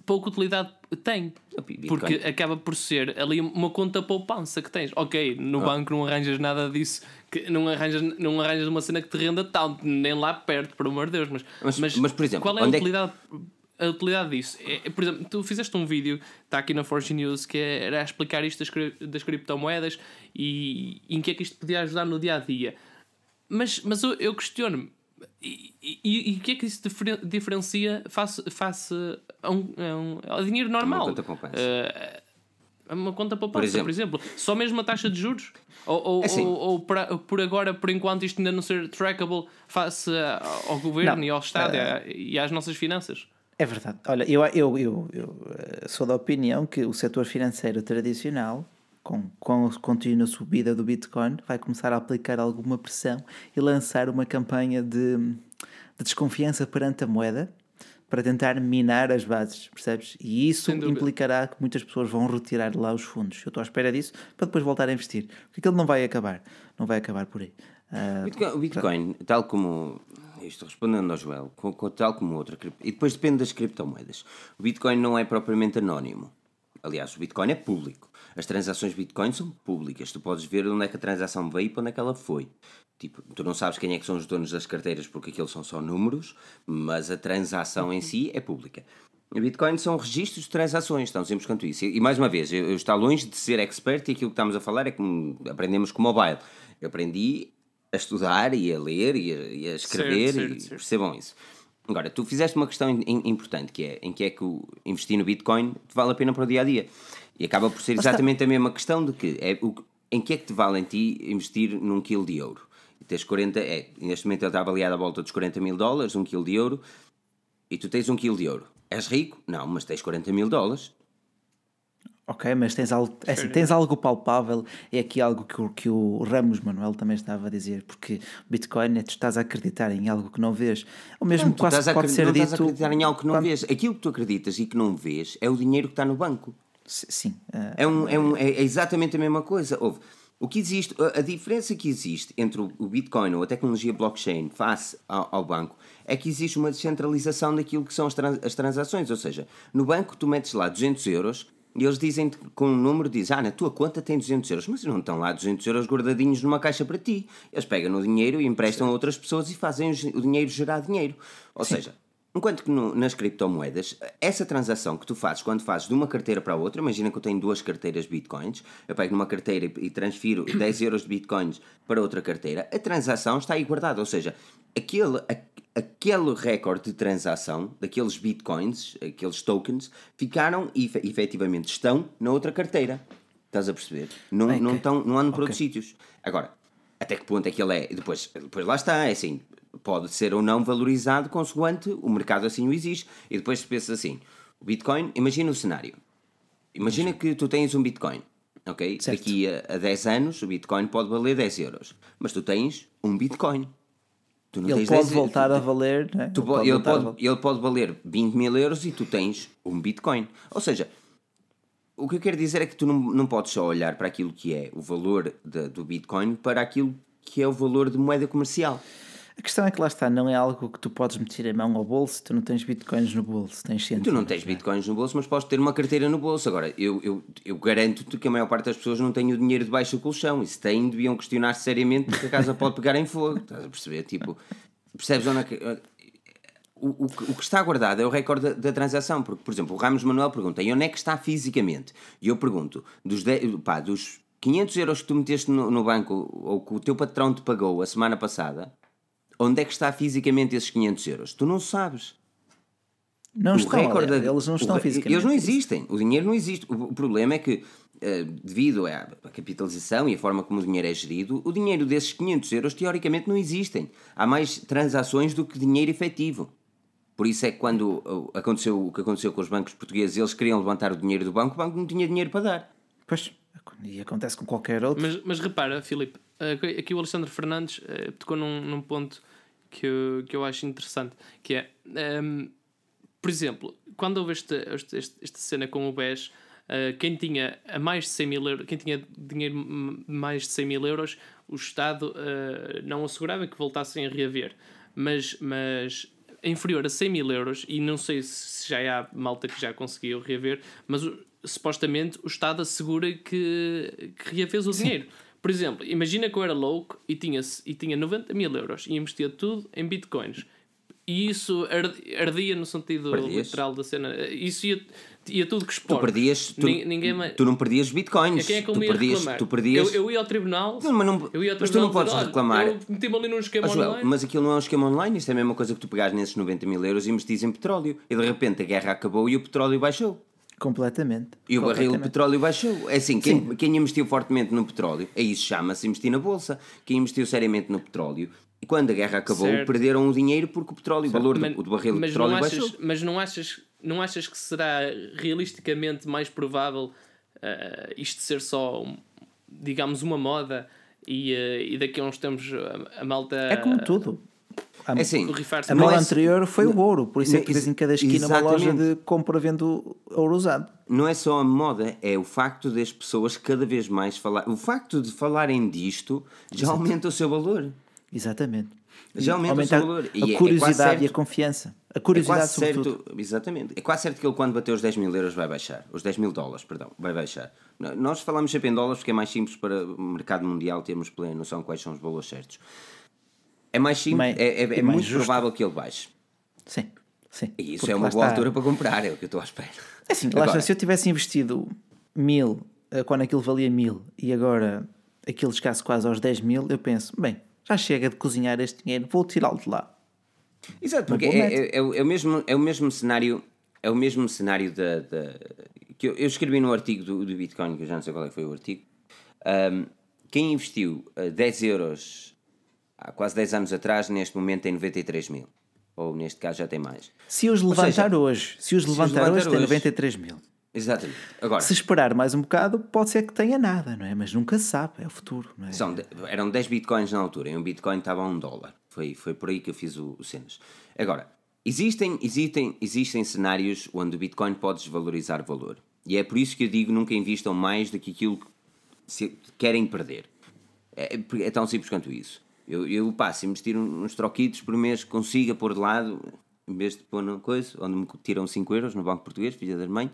pouca utilidade tem. Porque acaba por ser ali uma conta poupança que tens. Ok, no ah. banco não arranjas nada disso, que não, arranjas, não arranjas uma cena que te renda tanto, nem lá perto, por amor de Deus. Mas, mas, mas, mas por exemplo, qual é a utilidade? É que a utilidade disso. É, é, por exemplo, tu fizeste um vídeo, está aqui na Forge News, que era a explicar isto das, das criptomoedas e, e, em que é que isto podia ajudar no dia a dia. Mas, mas eu, eu questiono-me. E, e, o que é que isso diferencia face, face a, um, a, um, a dinheiro normal? Uma conta poupança. Uh, uma conta poupança, por exemplo. por exemplo. Só mesmo a taxa de juros? Ou, ou, é assim. ou, ou por, por, agora, por enquanto, isto ainda não ser trackable face ao governo não. e ao Estado uh, e às nossas finanças? É verdade. Olha, eu, eu, eu, eu, eh, sou da opinião que o setor financeiro tradicional, com, com a contínua subida do Bitcoin, vai começar a aplicar alguma pressão e lançar uma campanha de, de desconfiança perante a moeda para tentar minar as bases, percebes? E isso implicará que muitas pessoas vão retirar lá os fundos. Eu estou à espera disso para depois voltar a investir. Porque aquilo não vai acabar. Não vai acabar por aí. Uh, o Bitcoin, tal como isto respondendo ao Joel, com, com, tal como outra. E depois depende das criptomoedas. O Bitcoin não é propriamente anónimo. Aliás, o Bitcoin é público. As transações Bitcoin são públicas. Tu podes ver onde é que a transação veio e para onde é que ela foi. Tipo, tu não sabes quem é que são os donos das carteiras porque aqueles são só números, mas a transação em si é pública. O Bitcoin são registros de transações, tão simples quanto isso. E, mais uma vez, eu, eu estou longe de ser expert e aquilo que estamos a falar é como aprendemos com mobile. Eu aprendi a estudar e a ler e a, e a escrever certo, e certo. percebam isso. Agora, tu fizeste uma questão importante que é em que é que o investir no Bitcoin te vale a pena para o dia a dia. E acaba por ser exatamente a mesma questão de que é o, em que é que te vale em ti investir num quilo de ouro. E tens 40, é, neste momento ele está avaliado à volta dos 40 mil dólares, um quilo de ouro, e tu tens um quilo de ouro. És rico? Não, mas tens 40 mil dólares. Ok, mas tens algo, é assim, tens algo palpável, é aqui algo que o, que o Ramos Manuel também estava a dizer, porque Bitcoin é tu estás a acreditar em algo que não vês, ou mesmo Não, tu quase estás a pode ser não dito. estás a acreditar em algo que não quando- vês. Aquilo que tu acreditas e que não vês é o dinheiro que está no banco. Sim, ah, É, um, é, um, é exatamente a mesma coisa. Houve. O que existe, a, diferença que existe entre o, o Bitcoin ou a tecnologia blockchain face ao, ao banco é que existe uma descentralização daquilo que são as, trans- as transações. Ou seja, no banco tu metes lá 200 euros e eles dizem com um número, diz, ah, na tua conta tem 200 euros, mas não estão lá 200 euros guardadinhos numa caixa para ti. Eles pegam o dinheiro e emprestam a outras pessoas e fazem o, dinheiro gerar dinheiro. Ou seja, Enquanto que no- nas criptomoedas, essa transação que tu fazes quando fazes de uma carteira para outra, imagina que eu tenho duas carteiras de bitcoins, eu pego numa carteira e e transfiro 10 euros de bitcoins para outra carteira, a transação está aí guardada. Ou seja, aquele, aquele recorde de transação daqueles bitcoins, aqueles tokens, ficaram e efe- efetivamente estão na outra carteira. Estás a perceber? Não, Ok. não, estão, não andam para outros sítios. Agora, até que ponto é que ele é? Depois, depois lá está, é assim, pode ser ou não valorizado consoante o mercado assim o exige. E depois se pensa assim, o Bitcoin, imagina o cenário. Imagina que tu tens um Bitcoin, ok? Certo. Daqui a, a 10 anos o Bitcoin pode valer 10 euros. Mas tu tens um Bitcoin. Ele pode 10 voltar a valer, né? Tu Ele po- pode ele, pode, valer. ele pode valer 20 mil euros e tu tens um Bitcoin. Ou seja, o que eu quero dizer é que tu não, não podes só olhar para aquilo que é o valor de- do Bitcoin para aquilo que é o valor de moeda comercial. A questão é que lá está, não é algo que tu podes meter a mão ao bolso, tu não tens bitcoins no bolso, tens Tu não cêntimos, tens né? bitcoins no bolso, mas podes ter uma carteira no bolso. Agora, eu, eu, eu garanto-te que a maior parte das pessoas não tem o dinheiro debaixo do colchão. E se têm, deviam questionar seriamente porque a casa pode pegar em fogo. Estás a perceber? Tipo, percebes onde é que. O, o, que- o que está guardado é o recorde da, da transação. Porque, por exemplo, o Ramos Manuel pergunta: e onde é que está fisicamente? E eu pergunto: dos, 10 pá, dos 500 euros que tu meteste no, no banco ou que o teu patrão te pagou a semana passada, onde é que está fisicamente esses 500 euros? Tu não sabes. Não O estão, recorde da- eles não o estão re- fisicamente. Eles não existem. O dinheiro não existe. O, o problema é que, eh, devido à, à capitalização e a forma como o dinheiro é gerido, o dinheiro desses 500 euros teoricamente não existem. Há mais transações do que dinheiro efetivo. Por isso é que quando oh, aconteceu o que aconteceu com os bancos portugueses, eles queriam levantar o dinheiro do banco, o banco não tinha dinheiro para dar. Pois, e acontece com qualquer outro. Mas, mas repara, Filipe, aqui aqui o Alexandre Fernandes eh, tocou num, num ponto que eu, que eu acho interessante, que é, ehm, por exemplo, quando houve este- este- esta cena com o BES, eh, quem tinha a mais de 100 mil euros, quem tinha dinheiro mais de 100 mil euros, o Estado eh, não assegurava que voltassem a reaver. Mas, mas inferior a 100 mil euros, e não sei se já há malta que já conseguiu reaver, mas supostamente o Estado assegura que, que reavês o dinheiro. Por exemplo, imagina que eu era louco e tinha, e tinha 90 mil euros e investia tudo em bitcoins. E isso ard- ardia no sentido Perdias. literal da cena. Isso ia, ia tudo que Tu expor. perdias, tu, Nin- ninguém mais... tu não perdias bitcoins. Quem é que eu tu perdias, reclamar? tu perdias. Eu, eu ia ao tribunal. Não, mas não- eu ia ao mas tu não tribunal podes dizer, "Olha, reclamar." Eu meti-me ali num esquema Ah, online. mas aquilo não é um esquema online, isto é a mesma coisa que tu pegares nesses 90 mil euros e investis em petróleo. E de repente a guerra acabou e o petróleo baixou. Completamente. E o barril de petróleo baixou. É assim, quem, quem investiu fortemente no petróleo, é isso chama-se investir na bolsa. Quem investiu seriamente no petróleo, e quando a guerra acabou, Certo. perderam o dinheiro porque o petróleo, o valor Mas- do, do barril de petróleo não achas, baixou. Mas não achas, não achas que será realisticamente mais provável eh, isto ser só, digamos, uma moda e, eh, e daqui a uns tempos a, a malta. É como tudo. A, É assim, a moda é- anterior foi o ouro, por isso é que em cada esquina uma exatamente. loja de compra-vendo ouro usado. não é só a moda, é o facto das pessoas cada vez mais falar. O facto de falarem disto já aumenta o seu valor. Exatamente. Já aumenta o Aumenta seu valor. E é- a é curiosidade certo- e a confiança. A É curiosidade, quase sobretudo. certo, exatamente. É quase certo que ele, quando bater os 10 mil euros, vai baixar. Os 10 mil dólares, perdão, vai baixar. Nós falamos sempre em dólares porque é mais simples para o mercado mundial termos plena noção quais são os valores certos. É mais simples, é, é- é muito justo. provável que ele baixe. Sim, sim. E isso Porque é uma boa está. altura para comprar, é o que eu estou à espera. É assim, Agora- está, se eu tivesse investido mil eh, quando aquilo valia mil e agora aquilo chegasse quase aos 10 mil, eu penso, bem, já chega de cozinhar este dinheiro, vou tirá-lo de lá. Exato, porque é, é, é o- é o mesmo, é o mesmo cenário, é o mesmo cenário da, da- que eu, eu escrevi no artigo do, do Bitcoin, que eu já não sei qual é foi o artigo. Ahm, quem investiu eh, 10 euros há quase 10 anos atrás, neste momento tem 93 mil. Ou neste caso já tem mais. Se os seja, levantar hoje, se os levantar, levantar hoje, tem hoje- 93 mil. Exatamente. Agora, Se esperar mais um bocado, pode ser que tenha nada, não é? Mas nunca se sabe, é o futuro, não é? são, eram 10 bitcoins na altura e um bitcoin estava a um dólar. Foi, foi por aí que eu fiz o, o cenas. Agora, existem, existem, existem cenários onde o bitcoin pode desvalorizar valor. E é por isso que eu digo nunca invistam mais do que aquilo que se- querem perder. É, é tão simples quanto isso. Eu, eu passo a investir uns troquitos por mês consiga pôr de lado, em vez de pôr numa coisa, onde me tiram 5 euros no Banco Português, filha das mães,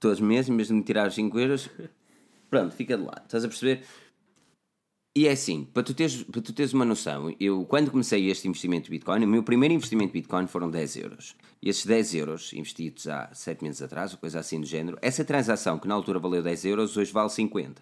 todos os meses, em vez de me tirar os 5 euros, pronto, fica de lado. Estás a perceber? E é assim, para tu, teres, para tu teres uma noção, eu quando comecei este investimento de Bitcoin, o meu primeiro investimento de Bitcoin foram 10 euros. E esses 10 euros investidos há 7 meses atrás, ou coisa assim do género, essa transação que na altura valeu 10 euros, hoje vale 50.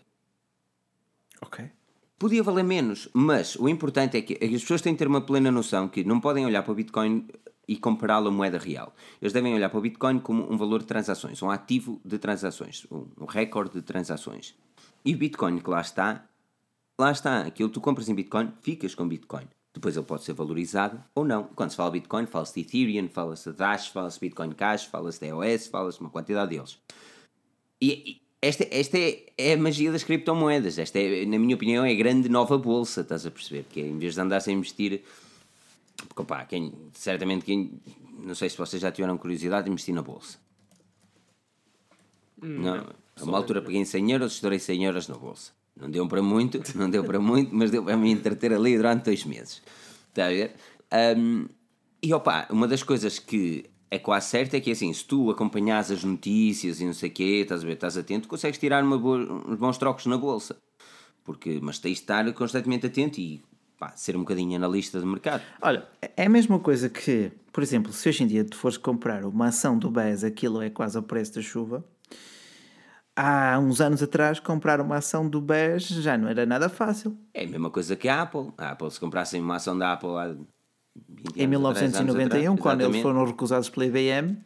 Ok. Podia valer menos, mas o importante é que as pessoas têm que ter uma plena noção que não podem olhar para o Bitcoin e compará-lo a moeda real. Eles devem olhar para o Bitcoin como um valor de transações, um ativo de transações, um, recorde de transações. E o Bitcoin que lá está, lá está. Aquilo que tu compras em Bitcoin, ficas com Bitcoin. Depois ele pode ser valorizado ou não. Quando se fala Bitcoin, fala-se de Ethereum, fala-se de Dash, fala-se de Bitcoin Cash, fala-se de EOS, fala-se de uma quantidade deles. E esta, esta é, é a magia das criptomoedas. Esta é, na minha opinião, é a grande nova bolsa, estás a perceber? Que é, em vez de andares a investir. Porque, opá, quem, certamente quem. Não sei se vocês já tiveram curiosidade de investir na bolsa. não. A uma altura peguei em 100 euros, estourei 100 euros na bolsa. Não deu para muito, não deu para muito, mas deu para me entreter ali durante dois meses. Está a ver? Ahm, e opá, uma das coisas que é quase certa é que assim, se tu acompanhas as notícias e não sei o quê, estás a ver, estás atento, consegues tirar uma boa- uns bons trocos na bolsa. Porque, mas tens de estar constantemente atento e pá, ser um bocadinho analista de mercado. Olha, é a mesma coisa que, por exemplo, se hoje em dia tu fores comprar uma ação do BES, aquilo é quase ao preço da chuva. Há uns anos atrás, comprar uma ação do BES já não era nada fácil. É a mesma coisa que a Apple. A Apple, se comprassem uma ação da Apple há 20 Em anos atrás, anos 1991, atrás, quando eles foram recusados pela IBM,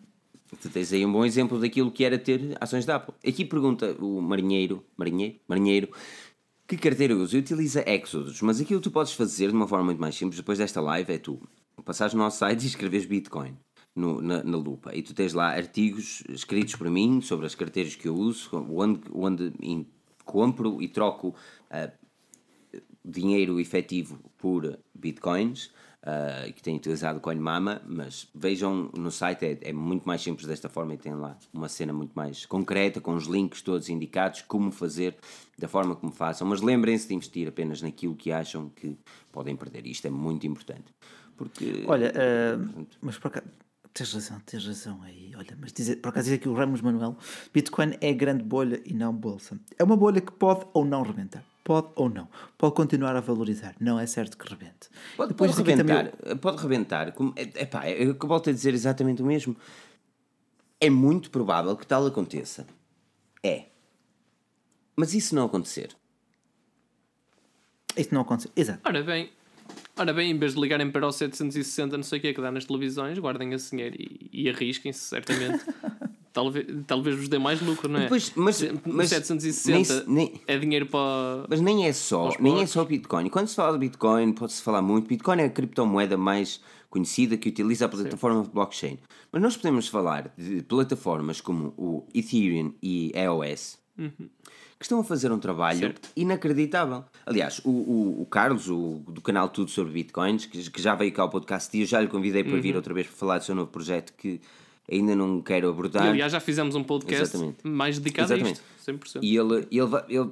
Tu tens aí um bom exemplo daquilo que era ter ações da Apple. Aqui pergunta o marinheiro, marinheiro, marinheiro, que carteira usa? Utiliza Exodus, mas aquilo que tu podes fazer de uma forma muito mais simples depois desta live é tu passares no nosso site e escreves Bitcoin no- na, na lupa e tu tens lá artigos escritos por mim sobre as carteiras que eu uso, onde, onde em- compro e troco ah, dinheiro efetivo por bitcoins ah, que tenho utilizado o CoinMama, mas vejam no site, é, é muito mais simples desta forma e tem lá uma cena muito mais concreta, com os links todos indicados, como fazer, da forma como façam. Mas lembrem-se de investir apenas naquilo que acham que podem perder. Isto é muito importante. Porque, olha, ah, mas por acaso, tens razão, tens razão aí. Olha, mas dizer, por acaso diz aqui o Ramos Manuel: Bitcoin é grande bolha e não bolsa. É uma bolha que pode ou não rebentar. Pode ou não. Pode continuar a valorizar. Não é certo que rebente. Pode, Depois pode aqui também- rebentar, pode rebentar. Como, é, epá, eu volto a dizer exatamente o mesmo. É muito provável que tal aconteça. É. Mas se não acontecer? Isso não acontece. Exato. Ora bem, ora bem, em vez de ligarem para o 760, não sei o que é que dá nas televisões, guardem esse dinheiro e, e arrisquem-se, certamente. talvez, talvez vos dê mais lucro, não é? Depois, mas, mas 760 nem- nem- é dinheiro para. Mas nem é só, nem é só Bitcoin. Quando se fala de Bitcoin, pode-se falar muito. Bitcoin é a criptomoeda mais conhecida que utiliza a plataforma de blockchain. Mas nós podemos falar de plataformas como o Ethereum e EOS que estão a fazer um trabalho Certo. inacreditável. Aliás, o, o, o Carlos, o, do canal Tudo sobre Bitcoins, que, que já veio cá ao podcast e eu já lhe convidei para vir outra vez para falar do seu novo projeto que ainda não quero abordar. E, aliás, já fizemos um podcast Exatamente. mais dedicado Exatamente. a isto, 100%. E ele, ele, vai- ele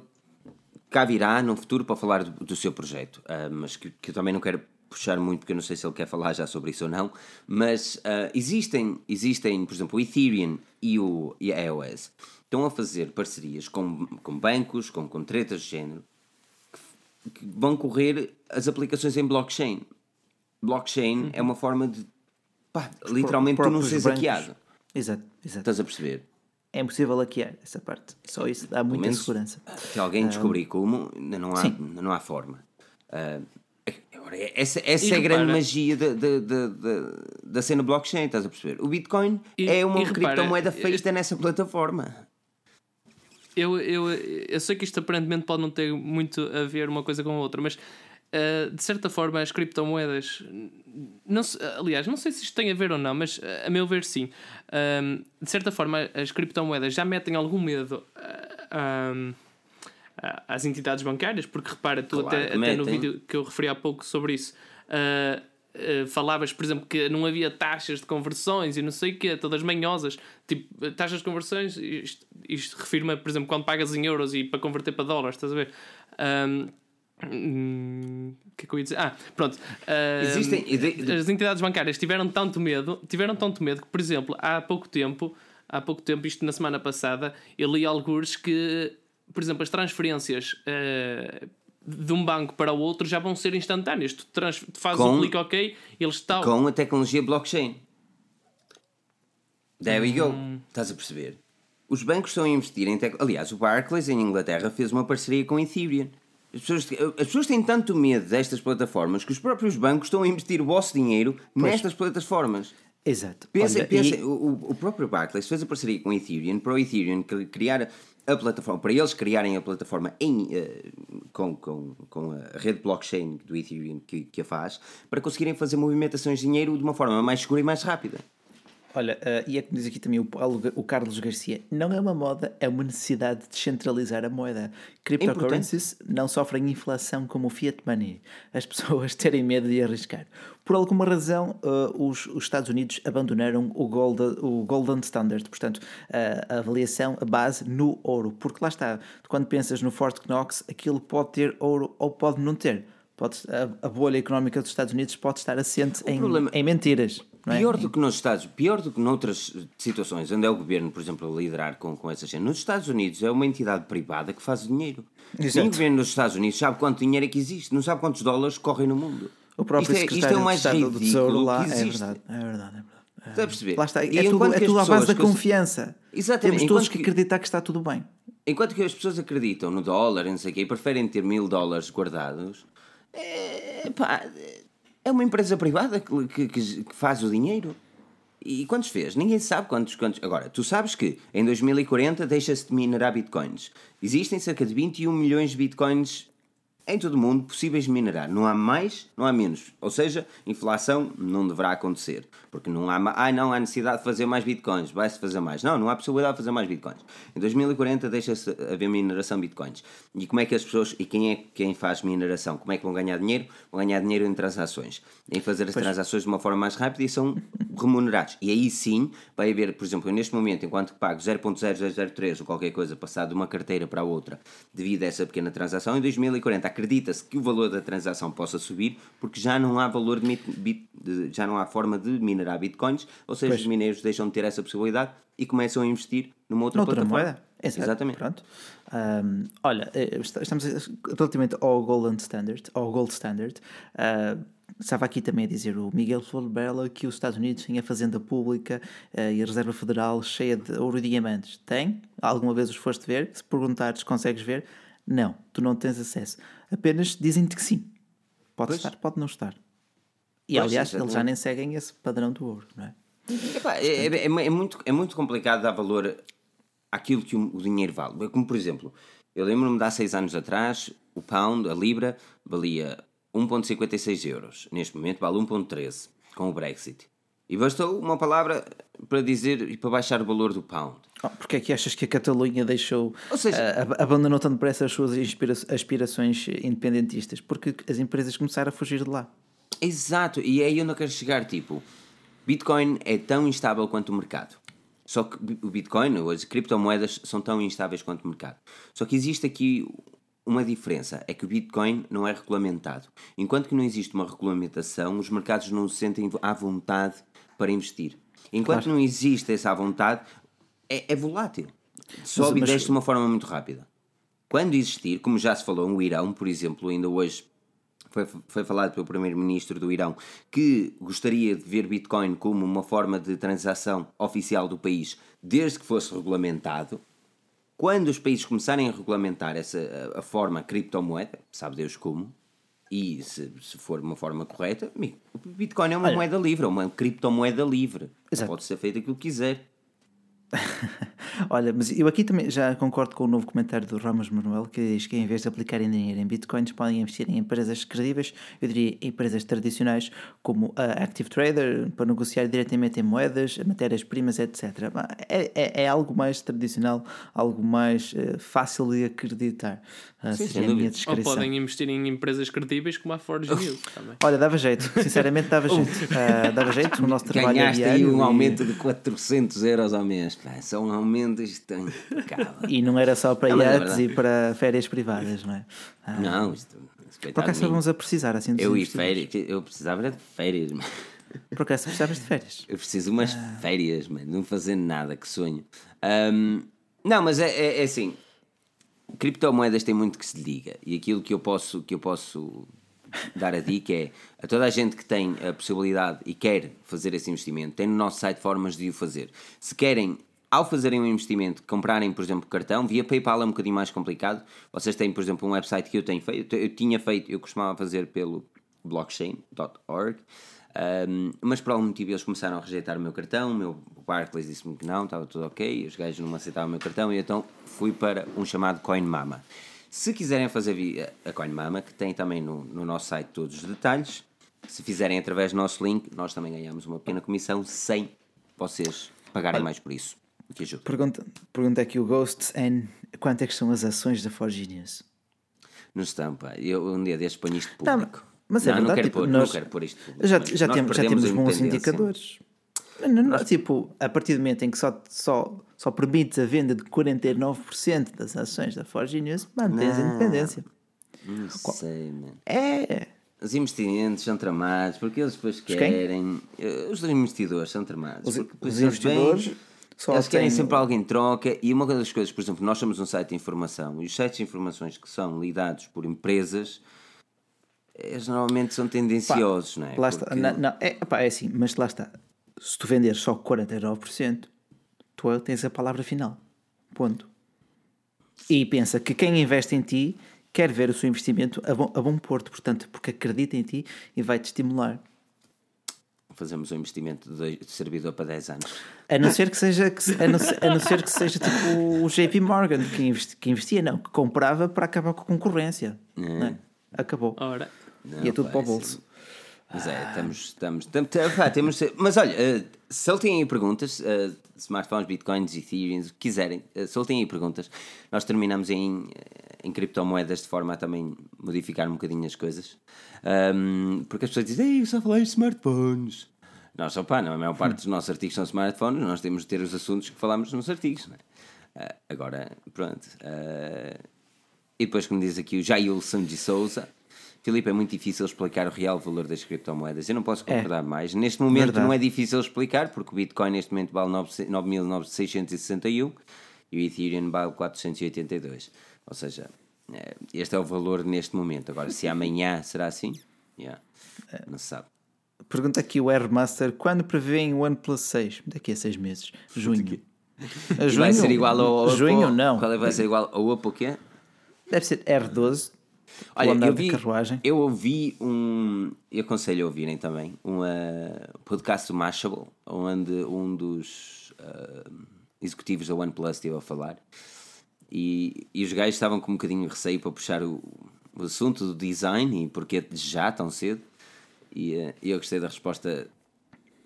cá virá no futuro para falar do, do seu projeto, ah, mas que, que eu também não quero puxar muito porque eu não sei se ele quer falar já sobre isso ou não. Mas ah, existem, existem, por exemplo, o Ethereum e, o, e a EOS estão a fazer parcerias com, com bancos, com, tretas de género, que, que vão correr as aplicações em blockchain. Blockchain é uma forma de pá, literalmente tu não seres hackeado. Exato, exato. Estás a perceber? É impossível hackear essa parte. Só isso dá muita menos- segurança. Se alguém descobrir como, não há, ainda não há forma. Ah, agora, essa essa E é a grande magia da, cena blockchain, estás a perceber? O Bitcoin E- é uma repara, criptomoeda feita nessa plataforma. Eu, eu, eu sei que isto aparentemente pode não ter muito a ver uma coisa com a outra, mas uh, de certa forma, as criptomoedas. Não, aliás, não sei se isto tem a ver ou não, mas a meu ver, sim. Um, de certa forma, as criptomoedas já metem algum medo. Uh, às entidades bancárias, porque repara, tu claro, até, até no vídeo que eu referi há pouco sobre isso, uh, uh, falavas, por exemplo, que não havia taxas de conversões e não sei o quê, todas manhosas, tipo, taxas de conversões, isto, isto refirma, por exemplo, quando pagas em euros e para converter para dólares, estás a ver? Um, Hum, que é que eu ia dizer? Ah, pronto. Uh, Existem. As entidades bancárias tiveram tanto medo, tiveram tanto medo que, por exemplo, há pouco tempo, há pouco tempo, isto na semana passada, eu li alguns que por exemplo, as transferências uh, de um banco para o outro já vão ser instantâneas. Tu, trans, tu fazes com, o clique OK, eles estão. Com a tecnologia blockchain. There we go. Hum. Estás a perceber? Os bancos estão a investir em. Tec... Aliás, o Barclays em Inglaterra fez uma parceria com a Ethereum. As pessoas, as pessoas têm tanto medo destas plataformas que os próprios bancos estão a investir o vosso dinheiro pois. nestas plataformas. Exato. Pensa, Olha, pensa, e... o, o próprio Barclays fez a parceria com a Ethereum para o Ethereum criar a plataforma, para eles criarem a plataforma em, uh, com, com, com a rede blockchain do Ethereum que, que a faz, para conseguirem fazer movimentações de dinheiro de uma forma mais segura e mais rápida. Olha, uh, e é como diz aqui também o, Paulo, o Carlos Garcia, não é uma moda, é uma necessidade de descentralizar a moeda. Cryptocurrencies é não sofrem inflação como o fiat money. As pessoas terem medo de arriscar. Por alguma razão, uh, os, os, Estados Unidos abandonaram o, gold, o Golden Standard, portanto, uh, a avaliação, a base no ouro. Porque lá está, quando pensas no Fort Knox, aquilo pode ter ouro ou pode não ter. Pode, a, a bolha económica dos Estados Unidos pode estar assente em, problema... em mentiras. É? Pior do que nos Estados pior do que noutras situações onde é o governo, por exemplo, a liderar com, com essa gente. Nos Estados Unidos é uma entidade privada que faz dinheiro. Exato. Nem o governo dos Estados Unidos sabe quanto dinheiro é que existe, não sabe quantos dólares correm no mundo. O próprio isto é, isto é o mais ridículo do Tesouro lá, é verdade, é verdade, é verdade. Está a perceber? Lá está, é, tudo, é tudo à base da confiança. Exatamente. Temos todos que acreditar que está tudo bem. Enquanto que as pessoas acreditam no dólar, não sei o quê, e preferem ter mil dólares guardados, é, pá, é uma empresa privada que, que, que faz o dinheiro. E quantos fez? Ninguém sabe quantos, quantos. Agora, tu sabes que em 2040 deixa-se de minerar bitcoins. Existem cerca de 21 milhões de bitcoins em todo o mundo possíveis de minerar. Não há mais, não há menos. Ou seja, inflação não deverá acontecer. Porque não há, ah, não há necessidade de fazer mais bitcoins, vai-se fazer mais. Não, não há possibilidade de fazer mais bitcoins. Em 2040 deixa-se haver mineração de bitcoins. E como é que as pessoas, e quem é quem faz mineração? Como é que vão ganhar dinheiro? Vão ganhar dinheiro em transações. Em fazer as pois. transações de uma forma mais rápida e são remunerados. E aí sim vai haver, por exemplo, neste momento, enquanto pago 0.0003 ou qualquer coisa, passar de uma carteira para a outra, devido a essa pequena transação, em 2040 acredita-se que o valor da transação possa subir porque já não há valor de, de já não há forma de minerar bitcoins, ou seja, pois. os mineiros deixam de ter essa possibilidade e começam a investir numa outra Noutra plataforma. Moeda. Exato. Exatamente. Pronto. Um, olha, eh, estamos relativamente ao Golden Standard, ao Gold Standard. Uh, estava aqui também a dizer o Miguel Floribela que os Estados Unidos têm a fazenda pública uh, e a Reserva Federal cheia de ouro e diamantes. Tem? Alguma vez os foste ver? Se perguntares, consegues ver? Não, tu não tens acesso. Apenas dizem-te que sim. Pode pois. estar, pode não estar. E pois, aliás, eles já nem seguem esse padrão do ouro, não é? Epá, é, é, é, muito, é muito complicado dar valor àquilo que o, o dinheiro vale. Como, por exemplo, eu lembro-me de há seis anos atrás, o pound, a libra, valia 1,56 euros. Neste momento vale 1,13 com o Brexit. E bastou uma palavra para dizer e para baixar o valor do pound. Oh, porque é que achas que a Catalunha deixou, Ou seja, uh, abandonou tanto depressa as suas aspirações independentistas? Porque as empresas começaram a fugir de lá. Exato, e é aí onde eu quero chegar. Tipo, Bitcoin é tão instável quanto o mercado. Só que o Bitcoin, as criptomoedas, são tão instáveis quanto o mercado. Só que existe aqui uma diferença: é que o Bitcoin não é regulamentado. Enquanto que não existe uma regulamentação, os mercados não se sentem à vontade para investir. Enquanto claro. não existe essa vontade, é, é volátil. Sobe mas, e desce de uma forma muito rápida. Quando existir, como já se falou, o Irão, por exemplo, ainda hoje foi, foi falado pelo primeiro-ministro do Irão que gostaria de ver Bitcoin como uma forma de transação oficial do país desde que fosse regulamentado. Quando os países começarem a regulamentar essa a, a forma criptomoeda, sabe Deus como, e se, se for uma forma correta, amigo, o Bitcoin é uma Olha, moeda livre, é uma criptomoeda livre. Exato. Pode ser feito aquilo que quiser. Olha, mas eu aqui também já concordo com o novo comentário do Ramos Manuel que diz que em vez de aplicarem dinheiro em bitcoins podem investir em empresas credíveis, eu diria empresas tradicionais como a Active Trader para negociar diretamente em moedas, matérias-primas, etc. É, é, é, algo mais tradicional, algo mais uh, fácil de acreditar. Uh, Sim, seria a minha descrição. Ou podem investir em empresas credíveis como a Forge News também. Olha, dava jeito, sinceramente dava jeito. Uh, dava jeito no nosso trabalho Ganhaste aí um e- aumento de 400 euros ao mês. Pá, só um aumento isto é impecável. E não era só para é iates e verdade. para férias privadas, não é? Ah, Não, isto. por Por acaso estávamos a precisar assim dos Eu e férias, eu precisava de férias, mano. Por acaso precisavas de férias. Eu preciso umas Ah. férias, mano, não fazer nada, que sonho. Ahm, não, mas é, é, é assim, criptomoedas têm muito que se liga e aquilo que eu posso que eu posso dar a dica é a toda a gente que tem a possibilidade e quer fazer esse investimento, tem no nosso site formas de o fazer. Se querem ao fazerem um investimento, comprarem, por exemplo, cartão, via PayPal é um bocadinho mais complicado. Vocês têm, por exemplo, um website que eu tenho feito, eu tinha feito, eu costumava fazer pelo blockchain.org, um, mas por algum motivo eles começaram a rejeitar o meu cartão, o meu Barclays disse-me que não, estava tudo ok, os gajos não aceitavam o meu cartão e então fui para um chamado CoinMama. Se quiserem fazer via a CoinMama, que tem também no, no nosso site todos os detalhes, se fizerem através do nosso link, nós também ganhamos uma pequena comissão sem vocês pagarem mais por isso. O que ajuda. Pergunta, pergunta aqui o Ghost and quanto é que são as ações da Forge Genius? Não estão, pá. Eu um dia destes ponho isto Tá, mas é não, não verdade, quero tipo, pôr, nós- não quero pôr isto público. Já, já, temos, já temos bons indicadores. Não, não, Tipo, a partir do momento em que só, só, só permites a venda de 49% das ações da Forge Genius, mantens a independência. Não sei, mano. É. Os investimentos são tramados porque eles depois querem. eh, Os investidores são tramados. Os, porque os investidores vêm- só eles querem sempre alguém em troca e uma das coisas, por exemplo, nós somos um site de informação e os sites de informações que são lidados por empresas eles normalmente são tendenciosos, não é? Lá está. Porque- Não, não, é, pá, é assim, mas lá está. Se tu venderes só 49%, tu tens a palavra final. Ponto. E pensa que quem investe em ti quer ver o seu investimento a bom, a bom porto, portanto, porque acredita em ti e vai-te estimular. Fazemos um investimento de servidor para 10 anos. A não ser que seja, que a não ser, a não ser que seja tipo o JP Morgan, que, investi- que investia, não, que comprava para acabar com a concorrência. não é? Acabou. Ora, Não, e é tudo para o bolso. Mas é, estamos. estamos, estamos pá, temos, mas olha, eh, soltem aí perguntas, eh, smartphones, bitcoins, ethereum, o que quiserem, eh, soltem aí perguntas. Nós terminamos em, em criptomoedas de forma a também modificar um bocadinho as coisas. Ahm, porque as pessoas dizem, Ei, eu só falei de smartphones. Nós, opá, não, a maior parte dos nossos artigos são smartphones, nós temos de ter os assuntos que falamos nos artigos. É? Ah, agora, pronto. e depois, como diz aqui o Jailson de Souza, Filipe, é muito difícil explicar o real valor das criptomoedas. Eu não posso concordar mais. Neste momento Verdade. não é difícil explicar, porque o Bitcoin neste momento vale 9.661 e o Ethereum vale 482. Ou seja, eh, este é o valor neste momento. Agora, se amanhã será assim, yeah, não se sabe. Pergunta aqui o Airmaster: quando prevêem o OnePlus 6? Daqui a seis meses. Junho. A E vai ser igual ao Oppo? Junho, não. Qual é, vai ser igual ao Oppo o quê? Deve ser R12. Olha, eu vi, eu ouvi um. Eu aconselho a ouvirem também um uh, podcast do Mashable, onde um dos uh, executivos da OnePlus esteve a falar. E, e os gajos estavam com um bocadinho de receio para puxar o, o assunto do design e porque já tão cedo. E uh, eu gostei da resposta,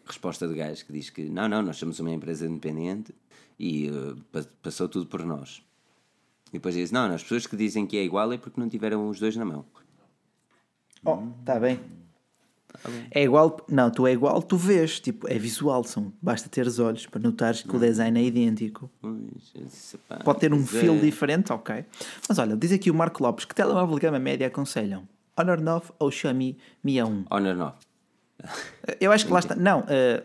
resposta do gajo que diz que não, não, nós somos uma empresa independente e uh, pa- passou tudo por nós. E depois diz: Não, as pessoas que dizem que é igual é porque não tiveram os dois na mão. Oh, está bem. É igual, não, tu é igual, tu vês, tipo, é visual, são, basta ter os olhos para notares que o design é idêntico. Pois, pá, Pode ter um pois feel é. diferente, ok. Mas olha, diz aqui o Marco Lopes que telemóvel de gama média aconselham Honor 9 ou Xiaomi Mi A1. Honor 9. Eu acho que lá está. Não, eh,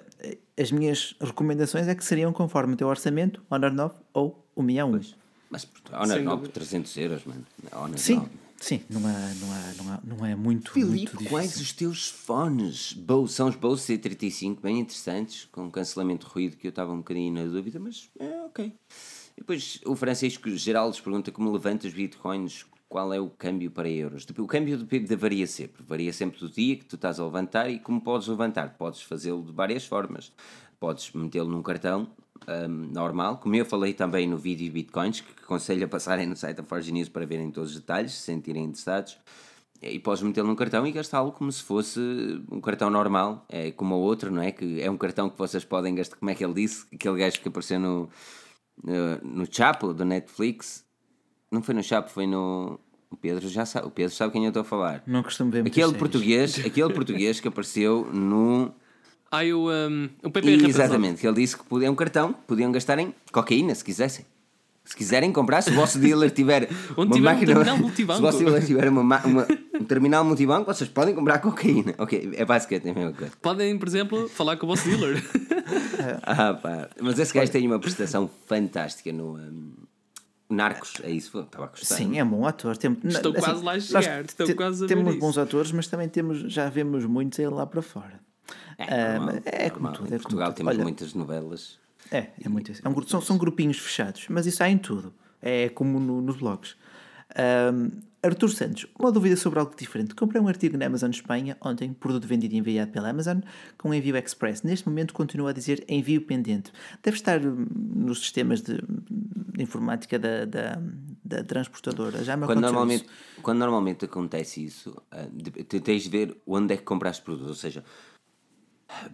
as minhas recomendações é que seriam conforme o teu orçamento, Honor 9 ou o Mi A1. Mas Honor Sem 9 dúvida. 300 euros, mano. Honor Sim, 9. sim, não é, não é, não é, não é muito, Filipe, muito quais os teus fones? Bose, são os Bose C35, bem interessantes, com cancelamento de ruído que eu estava um bocadinho na dúvida, mas é ok. E depois o Francisco Geraldes pergunta como levanta os bitcoins, qual é o câmbio para euros? Tipo, O câmbio depende- varia sempre, varia sempre do dia que tu estás a levantar e como podes levantar. Podes fazê-lo de várias formas. Podes metê-lo num cartão um, normal. Como eu falei também no vídeo Bitcoins, que aconselho a passarem no site da Forge News para verem todos os detalhes, se sentirem interessados. E podes metê-lo num cartão e gastá-lo como se fosse um cartão normal, é como o outro, não é? Que é um cartão que vocês podem gastar, como é que ele disse? Aquele gajo que apareceu no, no, no Chapo do Netflix. Não foi no Chapo, foi no. O Pedro já sabe, o Pedro sabe quem eu estou a falar. Não costumo ver Aquele português, aquele português que apareceu no. Ah, o, um, o PP E, exatamente, que ele disse que podia- é um cartão, que podiam gastar em cocaína se quisessem. Se quiserem comprar, se o vosso dealer tiver uma tiver um máquina. terminal multibanco. Se o vosso dealer tiver uma, ma- uma- um terminal multibanco, vocês podem comprar cocaína. Ok, é basicamente a mesma coisa. Podem, por exemplo, falar com o vosso dealer. Ah, pá. Mas esse gajo tem uma prestação fantástica no. um, Narcos, é isso? Estava a gostar. Sim, é um bom ator. Tem, Estou assim, quase lá a chegar, estou quase a ver Temos isso. bons atores, mas também temos, já vemos muitos a ir lá para fora. É, Ah, normal, mas é como tudo, Em é como Portugal tudo. temos Olha, muitas novelas. É, é muito isso. É um são, são grupinhos fechados, mas isso há em tudo. É como no- nos blogs. Ahm, Artur Santos, uma dúvida sobre algo diferente. Comprei um artigo na Amazon Espanha ontem, produto vendido e enviado pela Amazon, com envio express. Neste momento continua a dizer envio pendente. Deve estar hum, nos sistemas de, de informática da, da, da transportadora. Já me Quando normalmente, isso. quando normalmente acontece isso, ah, tens de ver onde é que compraste produtos. Ou seja,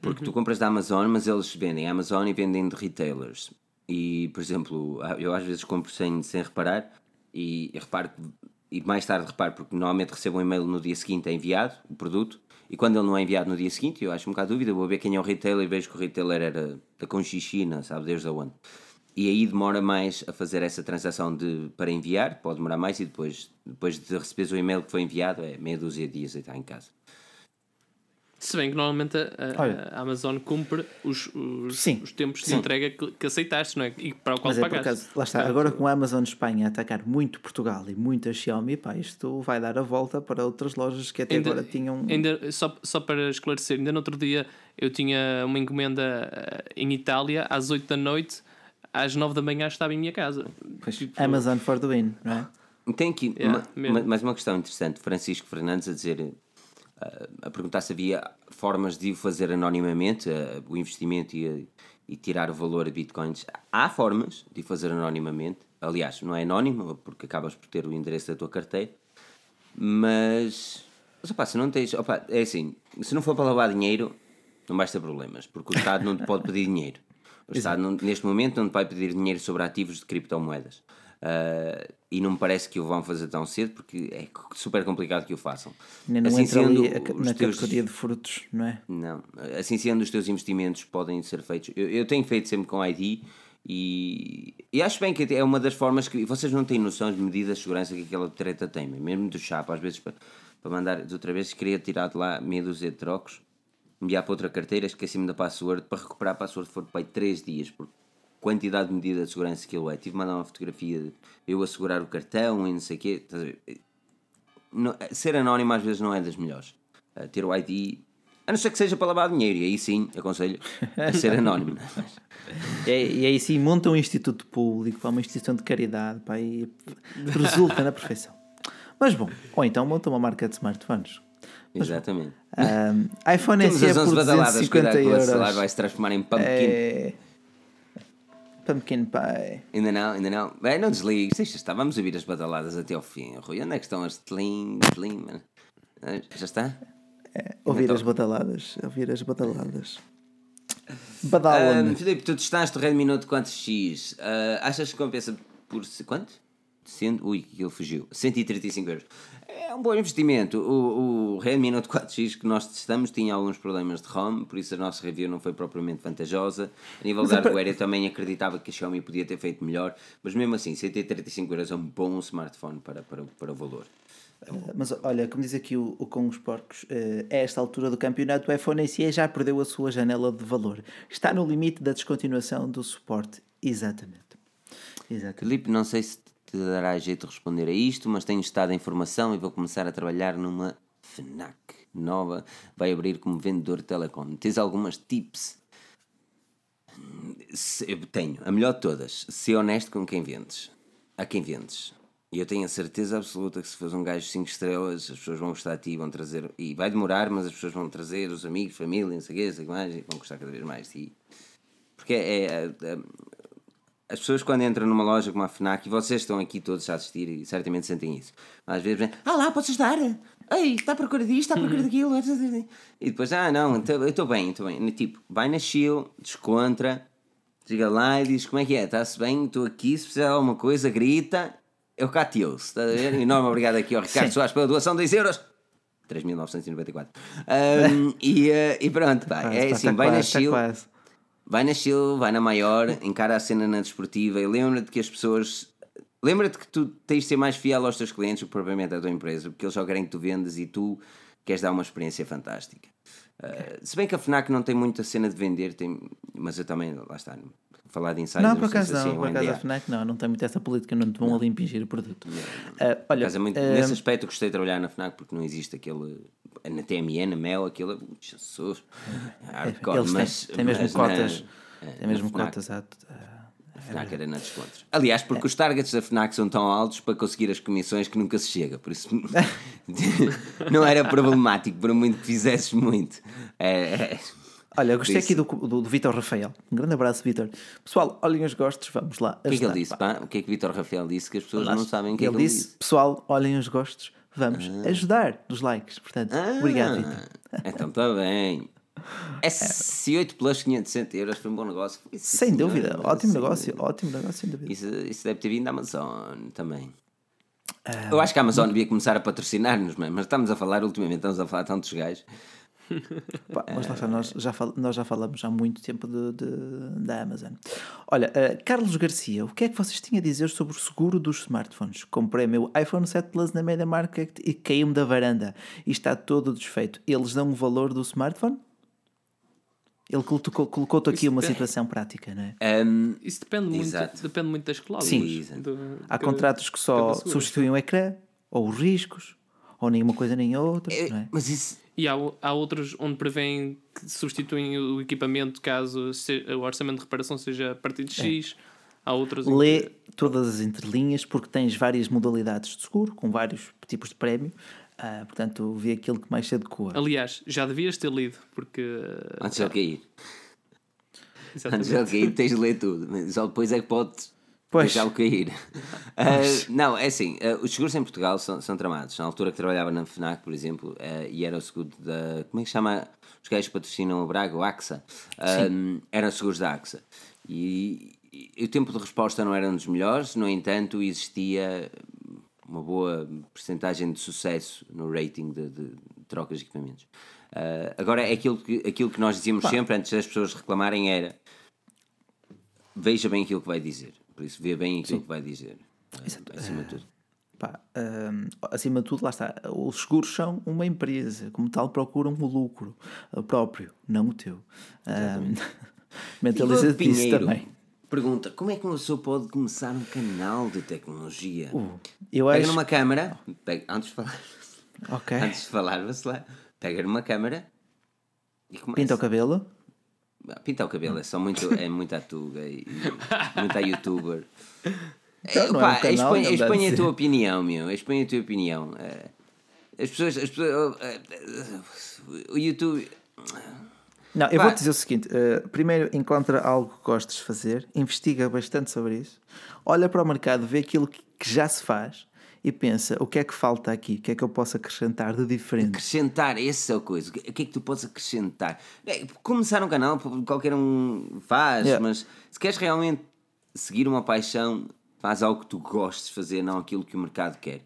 porque tu compras da Amazon, mas eles vendem Amazon e vendem de retailers. E, por exemplo, ah, eu às vezes compro sem, sem reparar e, e reparo e mais tarde reparo porque normalmente recebo um e-mail no dia seguinte é enviado o produto e quando ele não é enviado no dia seguinte eu acho um bocado dúvida, vou ver quem é o retailer e vejo que o retailer era da Conchichina, sabe desde onde. E aí demora mais a fazer essa transação de, para enviar, pode demorar mais e depois, depois de receberes o e-mail que foi enviado é meia dúzia de dias e está em casa. Se bem que normalmente a, a- a Amazon cumpre os, os, Sim, os tempos de sim. entrega que, que aceitaste, não é? E para o qual Mas é por pagaste. acaso, lá está, agora com a Amazon Espanha a atacar muito Portugal e muita Xiaomi, pá, isto vai dar a volta para outras lojas que até Ainda- agora tinham. Ainda, só, só para esclarecer, ainda no outro dia eu tinha uma encomenda eh, em Itália às 8 da noite, às 9 da manhã estava em minha casa. Pois, Tipo, Amazon for the win, não é? Tem aqui Yeah, uma- mais uma questão interessante. Francisco Fernandes a dizer, a perguntar se havia formas de o fazer anonimamente, o investimento e, e tirar o valor a bitcoins. Há formas de o fazer anonimamente. Aliás, não é anónimo, porque acabas por ter o endereço da tua carteira. Mas, mas opá, se não tens. Opá, é assim, se não for para lavar dinheiro, não vais ter problemas, porque o Estado não te pode pedir dinheiro. O Estado, não- neste momento, não te vai pedir dinheiro sobre ativos de criptomoedas. Ah, e não me parece que o vão fazer tão cedo, porque é super complicado que o façam. Não Assim sendo, a na teus- categoria de frutos, não é? não, assim sendo, os teus investimentos podem ser feitos. Eu, eu tenho feito sempre com ID e, e acho bem que é uma das formas que vocês não têm noção de medidas de segurança que aquela treta tem, mesmo do chapa, às vezes para, para mandar de outra vez, queria tirar de lá meia dúzia de trocos, enviar para outra carteira, esqueci-me da password, para recuperar a password foi para aí 3 dias, por quantidade de medida de segurança que ele é. Tive de mandar uma fotografia de eu assegurar o cartão e não sei o quê. Ver? Não- ser anónimo às vezes não é das melhores. Uh, ter o ID, a não ser que seja para lavar dinheiro, e aí sim aconselho a ser anónimo. E, e aí sim monta um instituto público, pá, uma instituição de caridade, pá, e resulta na perfeição. Mas bom, ou então monta uma marca de smartphones. Exatamente. Ahm, iPhone Temos SE as 11 por badaladas, 250 cuidado que o euros. celular vai se transformar em pumpkin. É... Pumpkin Pie. Ainda não, ainda não. Bem, não desligues, deixa estar. Vamos ouvir as badaladas até ao fim. Rui, onde é que estão as tlim, tlim? mano? Ah, Já está? Ouvir Então- as badaladas. Ouvir as badaladas. Badalam. Ah, Filipe, tu testaste o Redmi Note 4X. Ah, achas que compensa por quanto? Cento, ui, que ele fugiu. 135 euros. É um bom investimento. O, o Redmi Note 4X que nós testamos tinha alguns problemas de ROM, por isso a nossa review não foi propriamente vantajosa. A nível de a par- hardware, eu também acreditava que a Xiaomi podia ter feito melhor, mas mesmo assim, 135 euros é um bom smartphone para, para, para o valor. Mas olha, como diz aqui o, o com os porcos, eh, a esta altura do campeonato, o iPhone SE já perdeu a sua janela de valor. Está no limite da descontinuação do suporte. Exatamente. Exatamente. Filipe, não sei se te dará jeito de responder a isto, mas tenho estado em formação e vou começar a trabalhar numa FNAC nova. Vai abrir como vendedor de telecom. Tens algumas tips? Eu tenho. A melhor de todas. Ser honesto com quem vendes. A quem vendes. E eu tenho a certeza absoluta que se fores um gajo 5 estrelas, as pessoas vão gostar de ti, vão trazer. E vai demorar, mas as pessoas vão trazer os amigos, família, não sei o não sei o que mais, e vão gostar cada vez mais de ti. Porque é, é- é- as pessoas quando entram numa loja como a FNAC, e vocês estão aqui todos a assistir e certamente sentem isso, às vezes vêm, ah lá, podes ajudar? Ei, está à procura disto, está à procura daquilo. E depois, ah não, então, eu estou bem, estou bem. Tipo, vai na chill, descontra, chega lá e diz como é que é, está-se bem, estou aqui, se precisar de alguma coisa, grita, eu cá te ouço. Está a ver? Enorme obrigado aqui ao Ricardo Sim. Soares pela doação de 10 euros. 3.994. Um, e, eh, e pronto, pá, Ah, é assim, vai na chill. Vai na chill, vai na maior, encara a cena na desportiva e lembra-te que as pessoas. Lembra-te que tu tens de ser mais fiel aos teus clientes do que propriamente à tua empresa, porque eles só querem que tu vendas e tu queres dar uma experiência fantástica. Uh, se bem que a FNAC não tem muita cena de vender, tem, mas eu também, lá está, falar de insiders. Não, por acaso se assim não, é por acaso a. FNAC não, não tem muito essa política, não te vão ali impingir o produto. Por olha, é muito- ah, nesse aspecto eu gostei de trabalhar na FNAC porque não existe aquele. Na TMN, na Mel, aquilo. Jesus! hardcore, eles têm, mas- têm mesmo mas na- cotas, eh, têm mesmo na cotas A FNAC era na descontos. Aliás, porque os targets da FNAC são tão altos para conseguir as comissões que nunca se chega. Por isso não era problemático, por muito que fizesses muito. É, é- Olha, gostei Disse. aqui do, do, do Vitor Rafael. Um grande abraço, Vitor. Pessoal, olhem os gostos, vamos lá. O que é que ele disse? pá. O que é que Vitor Rafael disse? Que as pessoas Lá não sabem o que é ele que ele disse, disse. pessoal, olhem os gostos, vamos ajudar nos likes. Portanto, obrigado, Vitor. Ah, Então está bem. S8 Plus 560 euros foi um bom negócio. Sim, Sem senhor, dúvida, ótimo assim, negócio, ótimo negócio, sem dúvida. Isso, isso deve ter vindo da Amazon também. Ah, Eu acho que a Amazon devia começar a patrocinar-nos, mas estamos a falar, ultimamente estamos a falar de tantos gajos. Pá, mas lá está, nós já, fal- nós já falamos há muito tempo de, de- da Amazon. Olha, eh, Carlos Garcia, o que é que vocês tinham a dizer sobre o seguro dos smartphones? Comprei meu iPhone 7 Plus na Media Market e caiu-me da varanda e está todo desfeito. Eles dão o valor do smartphone? Ele colocou- colocou-te aqui uma depende. situação prática, não é? Ahm, Isso depende muito, Exato. depende muito das cláusulas. Sim. Exato. do- Há que- contratos que só substituem o ecrã, ou os riscos, ou nenhuma coisa nem outra, é- não é? mas isso. E há, há outros onde prevêem que substituem o equipamento caso se- o orçamento de reparação seja a partir de X. Há outros Lê que- todas as entrelinhas porque tens várias modalidades de seguro, com vários tipos de prémio. Ah, portanto, vê aquilo que mais se adequa. Aliás, já devias ter lido, porque. Antes de ele cair. Antes de cair, tens de ler tudo. Só depois é que podes Pois. deixá-lo cair. Ah, não, é assim. ah, os seguros em Portugal são, são tramados. Na altura que trabalhava na FNAC, por exemplo, ah, e era o seguro da. Como é que se chama? Os gajos que patrocinam o Braga, o AXA. Ah, eram seguros da AXA. E, e o tempo de resposta não era um dos melhores, no entanto, existia uma boa percentagem de sucesso no rating de, de trocas de equipamentos. Ah, agora, é aquilo que, aquilo que nós dizíamos sempre antes das pessoas reclamarem era veja bem aquilo que vai dizer. Por isso, vê bem aquilo que vai dizer. Ah, acima de tudo. Pá, acima de tudo, lá está. Os seguros são uma empresa, como tal, procuram o lucro uh, próprio, não o teu. Um, Mentaliza Igor disso também. Pergunta: como é que uma pessoa pode começar um canal de tecnologia? Eu pega acho. numa câmara, pega- antes de falar, Ok. antes de falar, lá, pega numa câmara e começa. Pinta o cabelo. Ah, Pintar o cabelo é só muito, é muita tuga e, e muita youtuber. Então, É, é pá, um canal, expõe, expõe a tua opinião, meu. Expõe a tua opinião. É, As pessoas. As pessoas é, o YouTube. Não, eu vou-te dizer o seguinte: eh, primeiro encontra algo que gostes de fazer, investiga bastante sobre isso, olha para o mercado, vê aquilo que, que já se faz e pensa o que é que falta aqui, o que é que eu posso acrescentar de diferente. Acrescentar, essa é a coisa. O que o que é que tu podes acrescentar? É, começar um canal, qualquer um faz, Yeah. mas se queres realmente seguir uma paixão, faz algo que tu gostes de fazer, não aquilo que o mercado quer.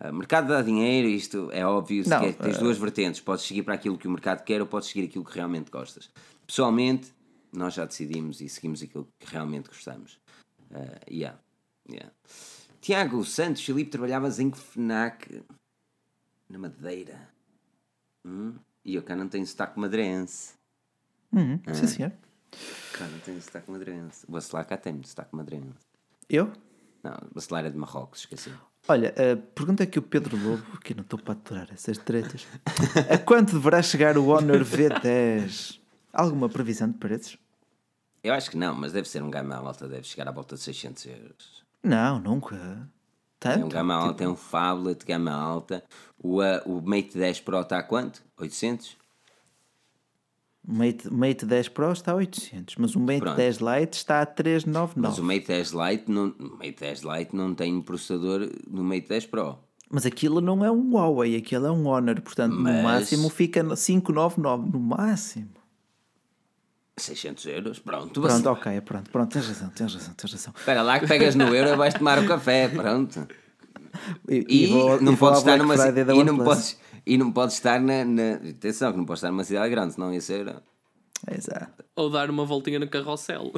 O mercado dá dinheiro, isto é óbvio. Não, quer, tens eh, duas vertentes: podes seguir para aquilo que o mercado quer ou podes seguir aquilo que realmente gostas. Pessoalmente, nós já decidimos e seguimos aquilo que realmente gostamos. Uh, yeah, yeah. Tiago Santos, Filipe, trabalhavas em FNAC? Na Madeira. Hum? E eu cá não tenho sotaque madeirense. Uhum, Ah. Sim, senhor. Cá não tenho sotaque madeirense. O Bacelar cá tem sotaque madeirense. Eu? Não, o Bacelar é de Marrocos, esqueci. Olha, a pergunta que o Pedro Lobo, que não estou para aturar essas tretas, a quanto deverá chegar o Honor V10? Alguma previsão de preços? Eu acho que não, mas deve ser um gama alta, deve chegar à volta de 600 euros. Não, nunca. É Tanto? um gama Tipo, alta, é um phablet gama alta. O, uh, o Mate 10 Pro está a quanto? 800? Mate, Mate 10 Pro está a 800, mas o Mate Pronto. 10 Lite está a Mas 399. o Mate 10 Lite não, Mate 10 Lite não tem processador no Mate 10 Pro. Mas aquilo não é um Huawei, aquilo é um Honor, portanto no Mas- máximo fica no 599, no máximo. 600 euros, pronto. Pronto, você- ok, pronto, pronto, tens razão, tens razão, tens razão. Espera lá que pegas no euro e vais tomar o café, pronto. E, E, vou- não e podes estar numa e não podes e não podes estar na, na atenção que não podes estar numa cidade grande, senão ia ser Exato. Ou dar uma voltinha no carrossel.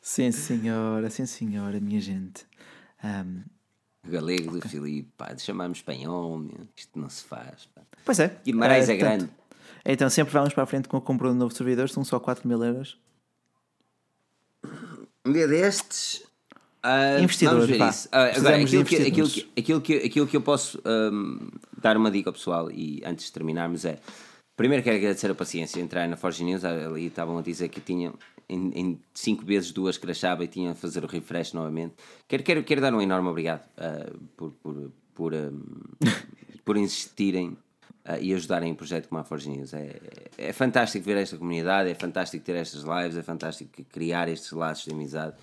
Sim, senhora, sim, senhora, minha gente. Ahm, galego do Filipe, pá, de chamar-me espanhol, meu, isto não se faz. Pá. pois é. Guimarães eh, é portanto, grande. Então sempre vamos para a frente com a compra de um novo servidor, são só 4 mil euros. Um dia destes. Ah, Investidores, vamos ver isso. Ah, agora, aquilo que, aquilo, que, aquilo, que, aquilo que eu posso ahm, dar uma dica ao pessoal e antes de terminarmos é. Primeiro quero agradecer a paciência, entrar na Forge News, ali estavam a dizer que tinham em 5 vezes duas crashava e tinham a fazer o refresh novamente. Quero, quero, quero dar um enorme obrigado ah, por, por, por, ahm, por insistirem ah, e ajudarem o projeto como a Forge News. É, é fantástico ver esta comunidade, é fantástico ter estas lives, é fantástico criar estes laços de amizade.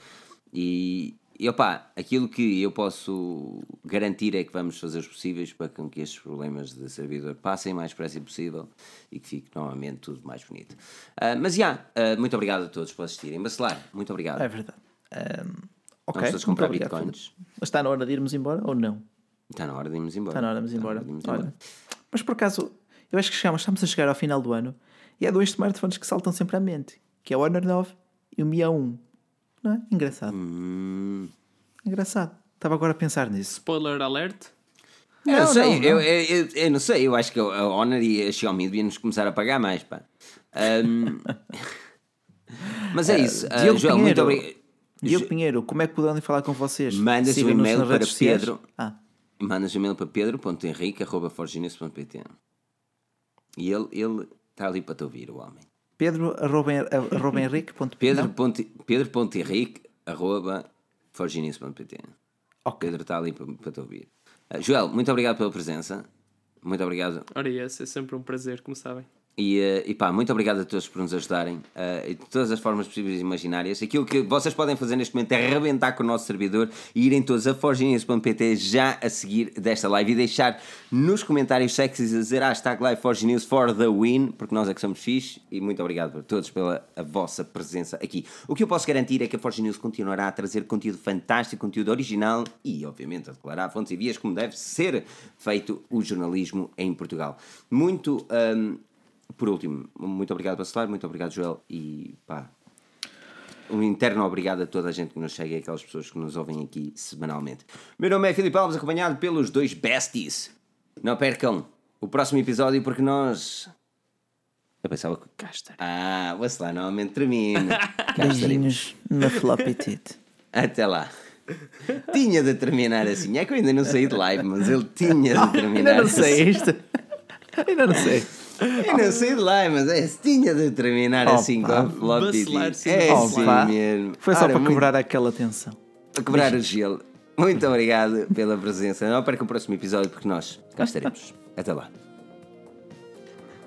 E, e opá, aquilo que eu posso garantir é que vamos fazer os possíveis para com que estes problemas de servidor passem o mais depressa possível e que fique novamente tudo mais bonito. Ah, mas já, ah, muito obrigado a todos por assistirem. Bacelar, muito obrigado. É verdade. Ahm, ok, Vamos todos comprar obrigado, bitcoins. Mas está na hora de irmos embora ou não? Está na hora de irmos embora. Está na hora de irmos embora. irmos Olha, embora. mas por acaso, eu acho que chegamos, estamos a chegar ao final do ano e há dois smartphones que saltam sempre à mente, que é o Honor 9 e o Mi A1. Não é? Engraçado. Hum, Engraçado. Estava agora a pensar nisso. Spoiler alert. eu não, Não, sei, não, não. Eu, eu, eu, eu não sei, eu acho que a Honor e a Xiaomi deviam-nos começar a pagar mais, pá. Ahm, mas é isso. Ah, Diogo João, muito Pinheiro. obrigado. Diogo Pinheiro, como é que podem falar com vocês? Mandas um e-mail para sociais. Pedro. Ah, Mandas um e-mail para pedro.henrique.forginus.pt E ele ele está ali para te ouvir, o homem. Pedro, arroba, arroba Henrique. ponto- Pedro. Ponto- Ok. Pedro está ali para, para te ouvir. Ah, Joel, muito obrigado pela presença. Muito obrigado. Ora, esse é sempre um prazer, como sabem. E, eh, e pá, muito obrigado a todos por nos ajudarem eh, de todas as formas possíveis e imaginárias. Aquilo que vocês podem fazer neste momento é arrebentar com o nosso servidor e irem todos a forginews.pt já a seguir desta live e deixar nos comentários sexys a dizer hashtag live forginews for the win, porque nós é que somos fixe. E muito obrigado a todos pela a vossa presença aqui. O que eu posso garantir é que a Forge News continuará a trazer conteúdo fantástico, conteúdo original e, obviamente, a declarar fontes e vias como deve ser feito o jornalismo em Portugal. Muito. hum, por último, muito obrigado, Bacelar, muito obrigado, Joel, e pá, um interno obrigado a toda a gente que nos segue e aquelas pessoas que nos ouvem aqui semanalmente. Meu nome é Filipe Alves, acompanhado pelos dois besties. Não percam o próximo episódio porque nós. Eu pensava que. Cá está. Ah, Bacelar normalmente termina. Cá estaremos. Beijinhos na floppy tit. Até lá. Tinha de terminar assim. É que eu ainda não saí de live, mas ele tinha de terminar Ainda não assim. sei isto. Ainda não sei. Eu não sei de lá, mas é, tinha de terminar Opa, assim com a floppy É assim mesmo. Foi só Ora, para muito- quebrar aquela tensão. para quebrar o gelo. Muito obrigado pela presença. Não perca o próximo episódio porque nós cá estaremos. Até lá.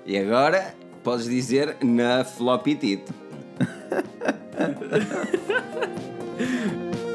E agora podes dizer na floppy tit.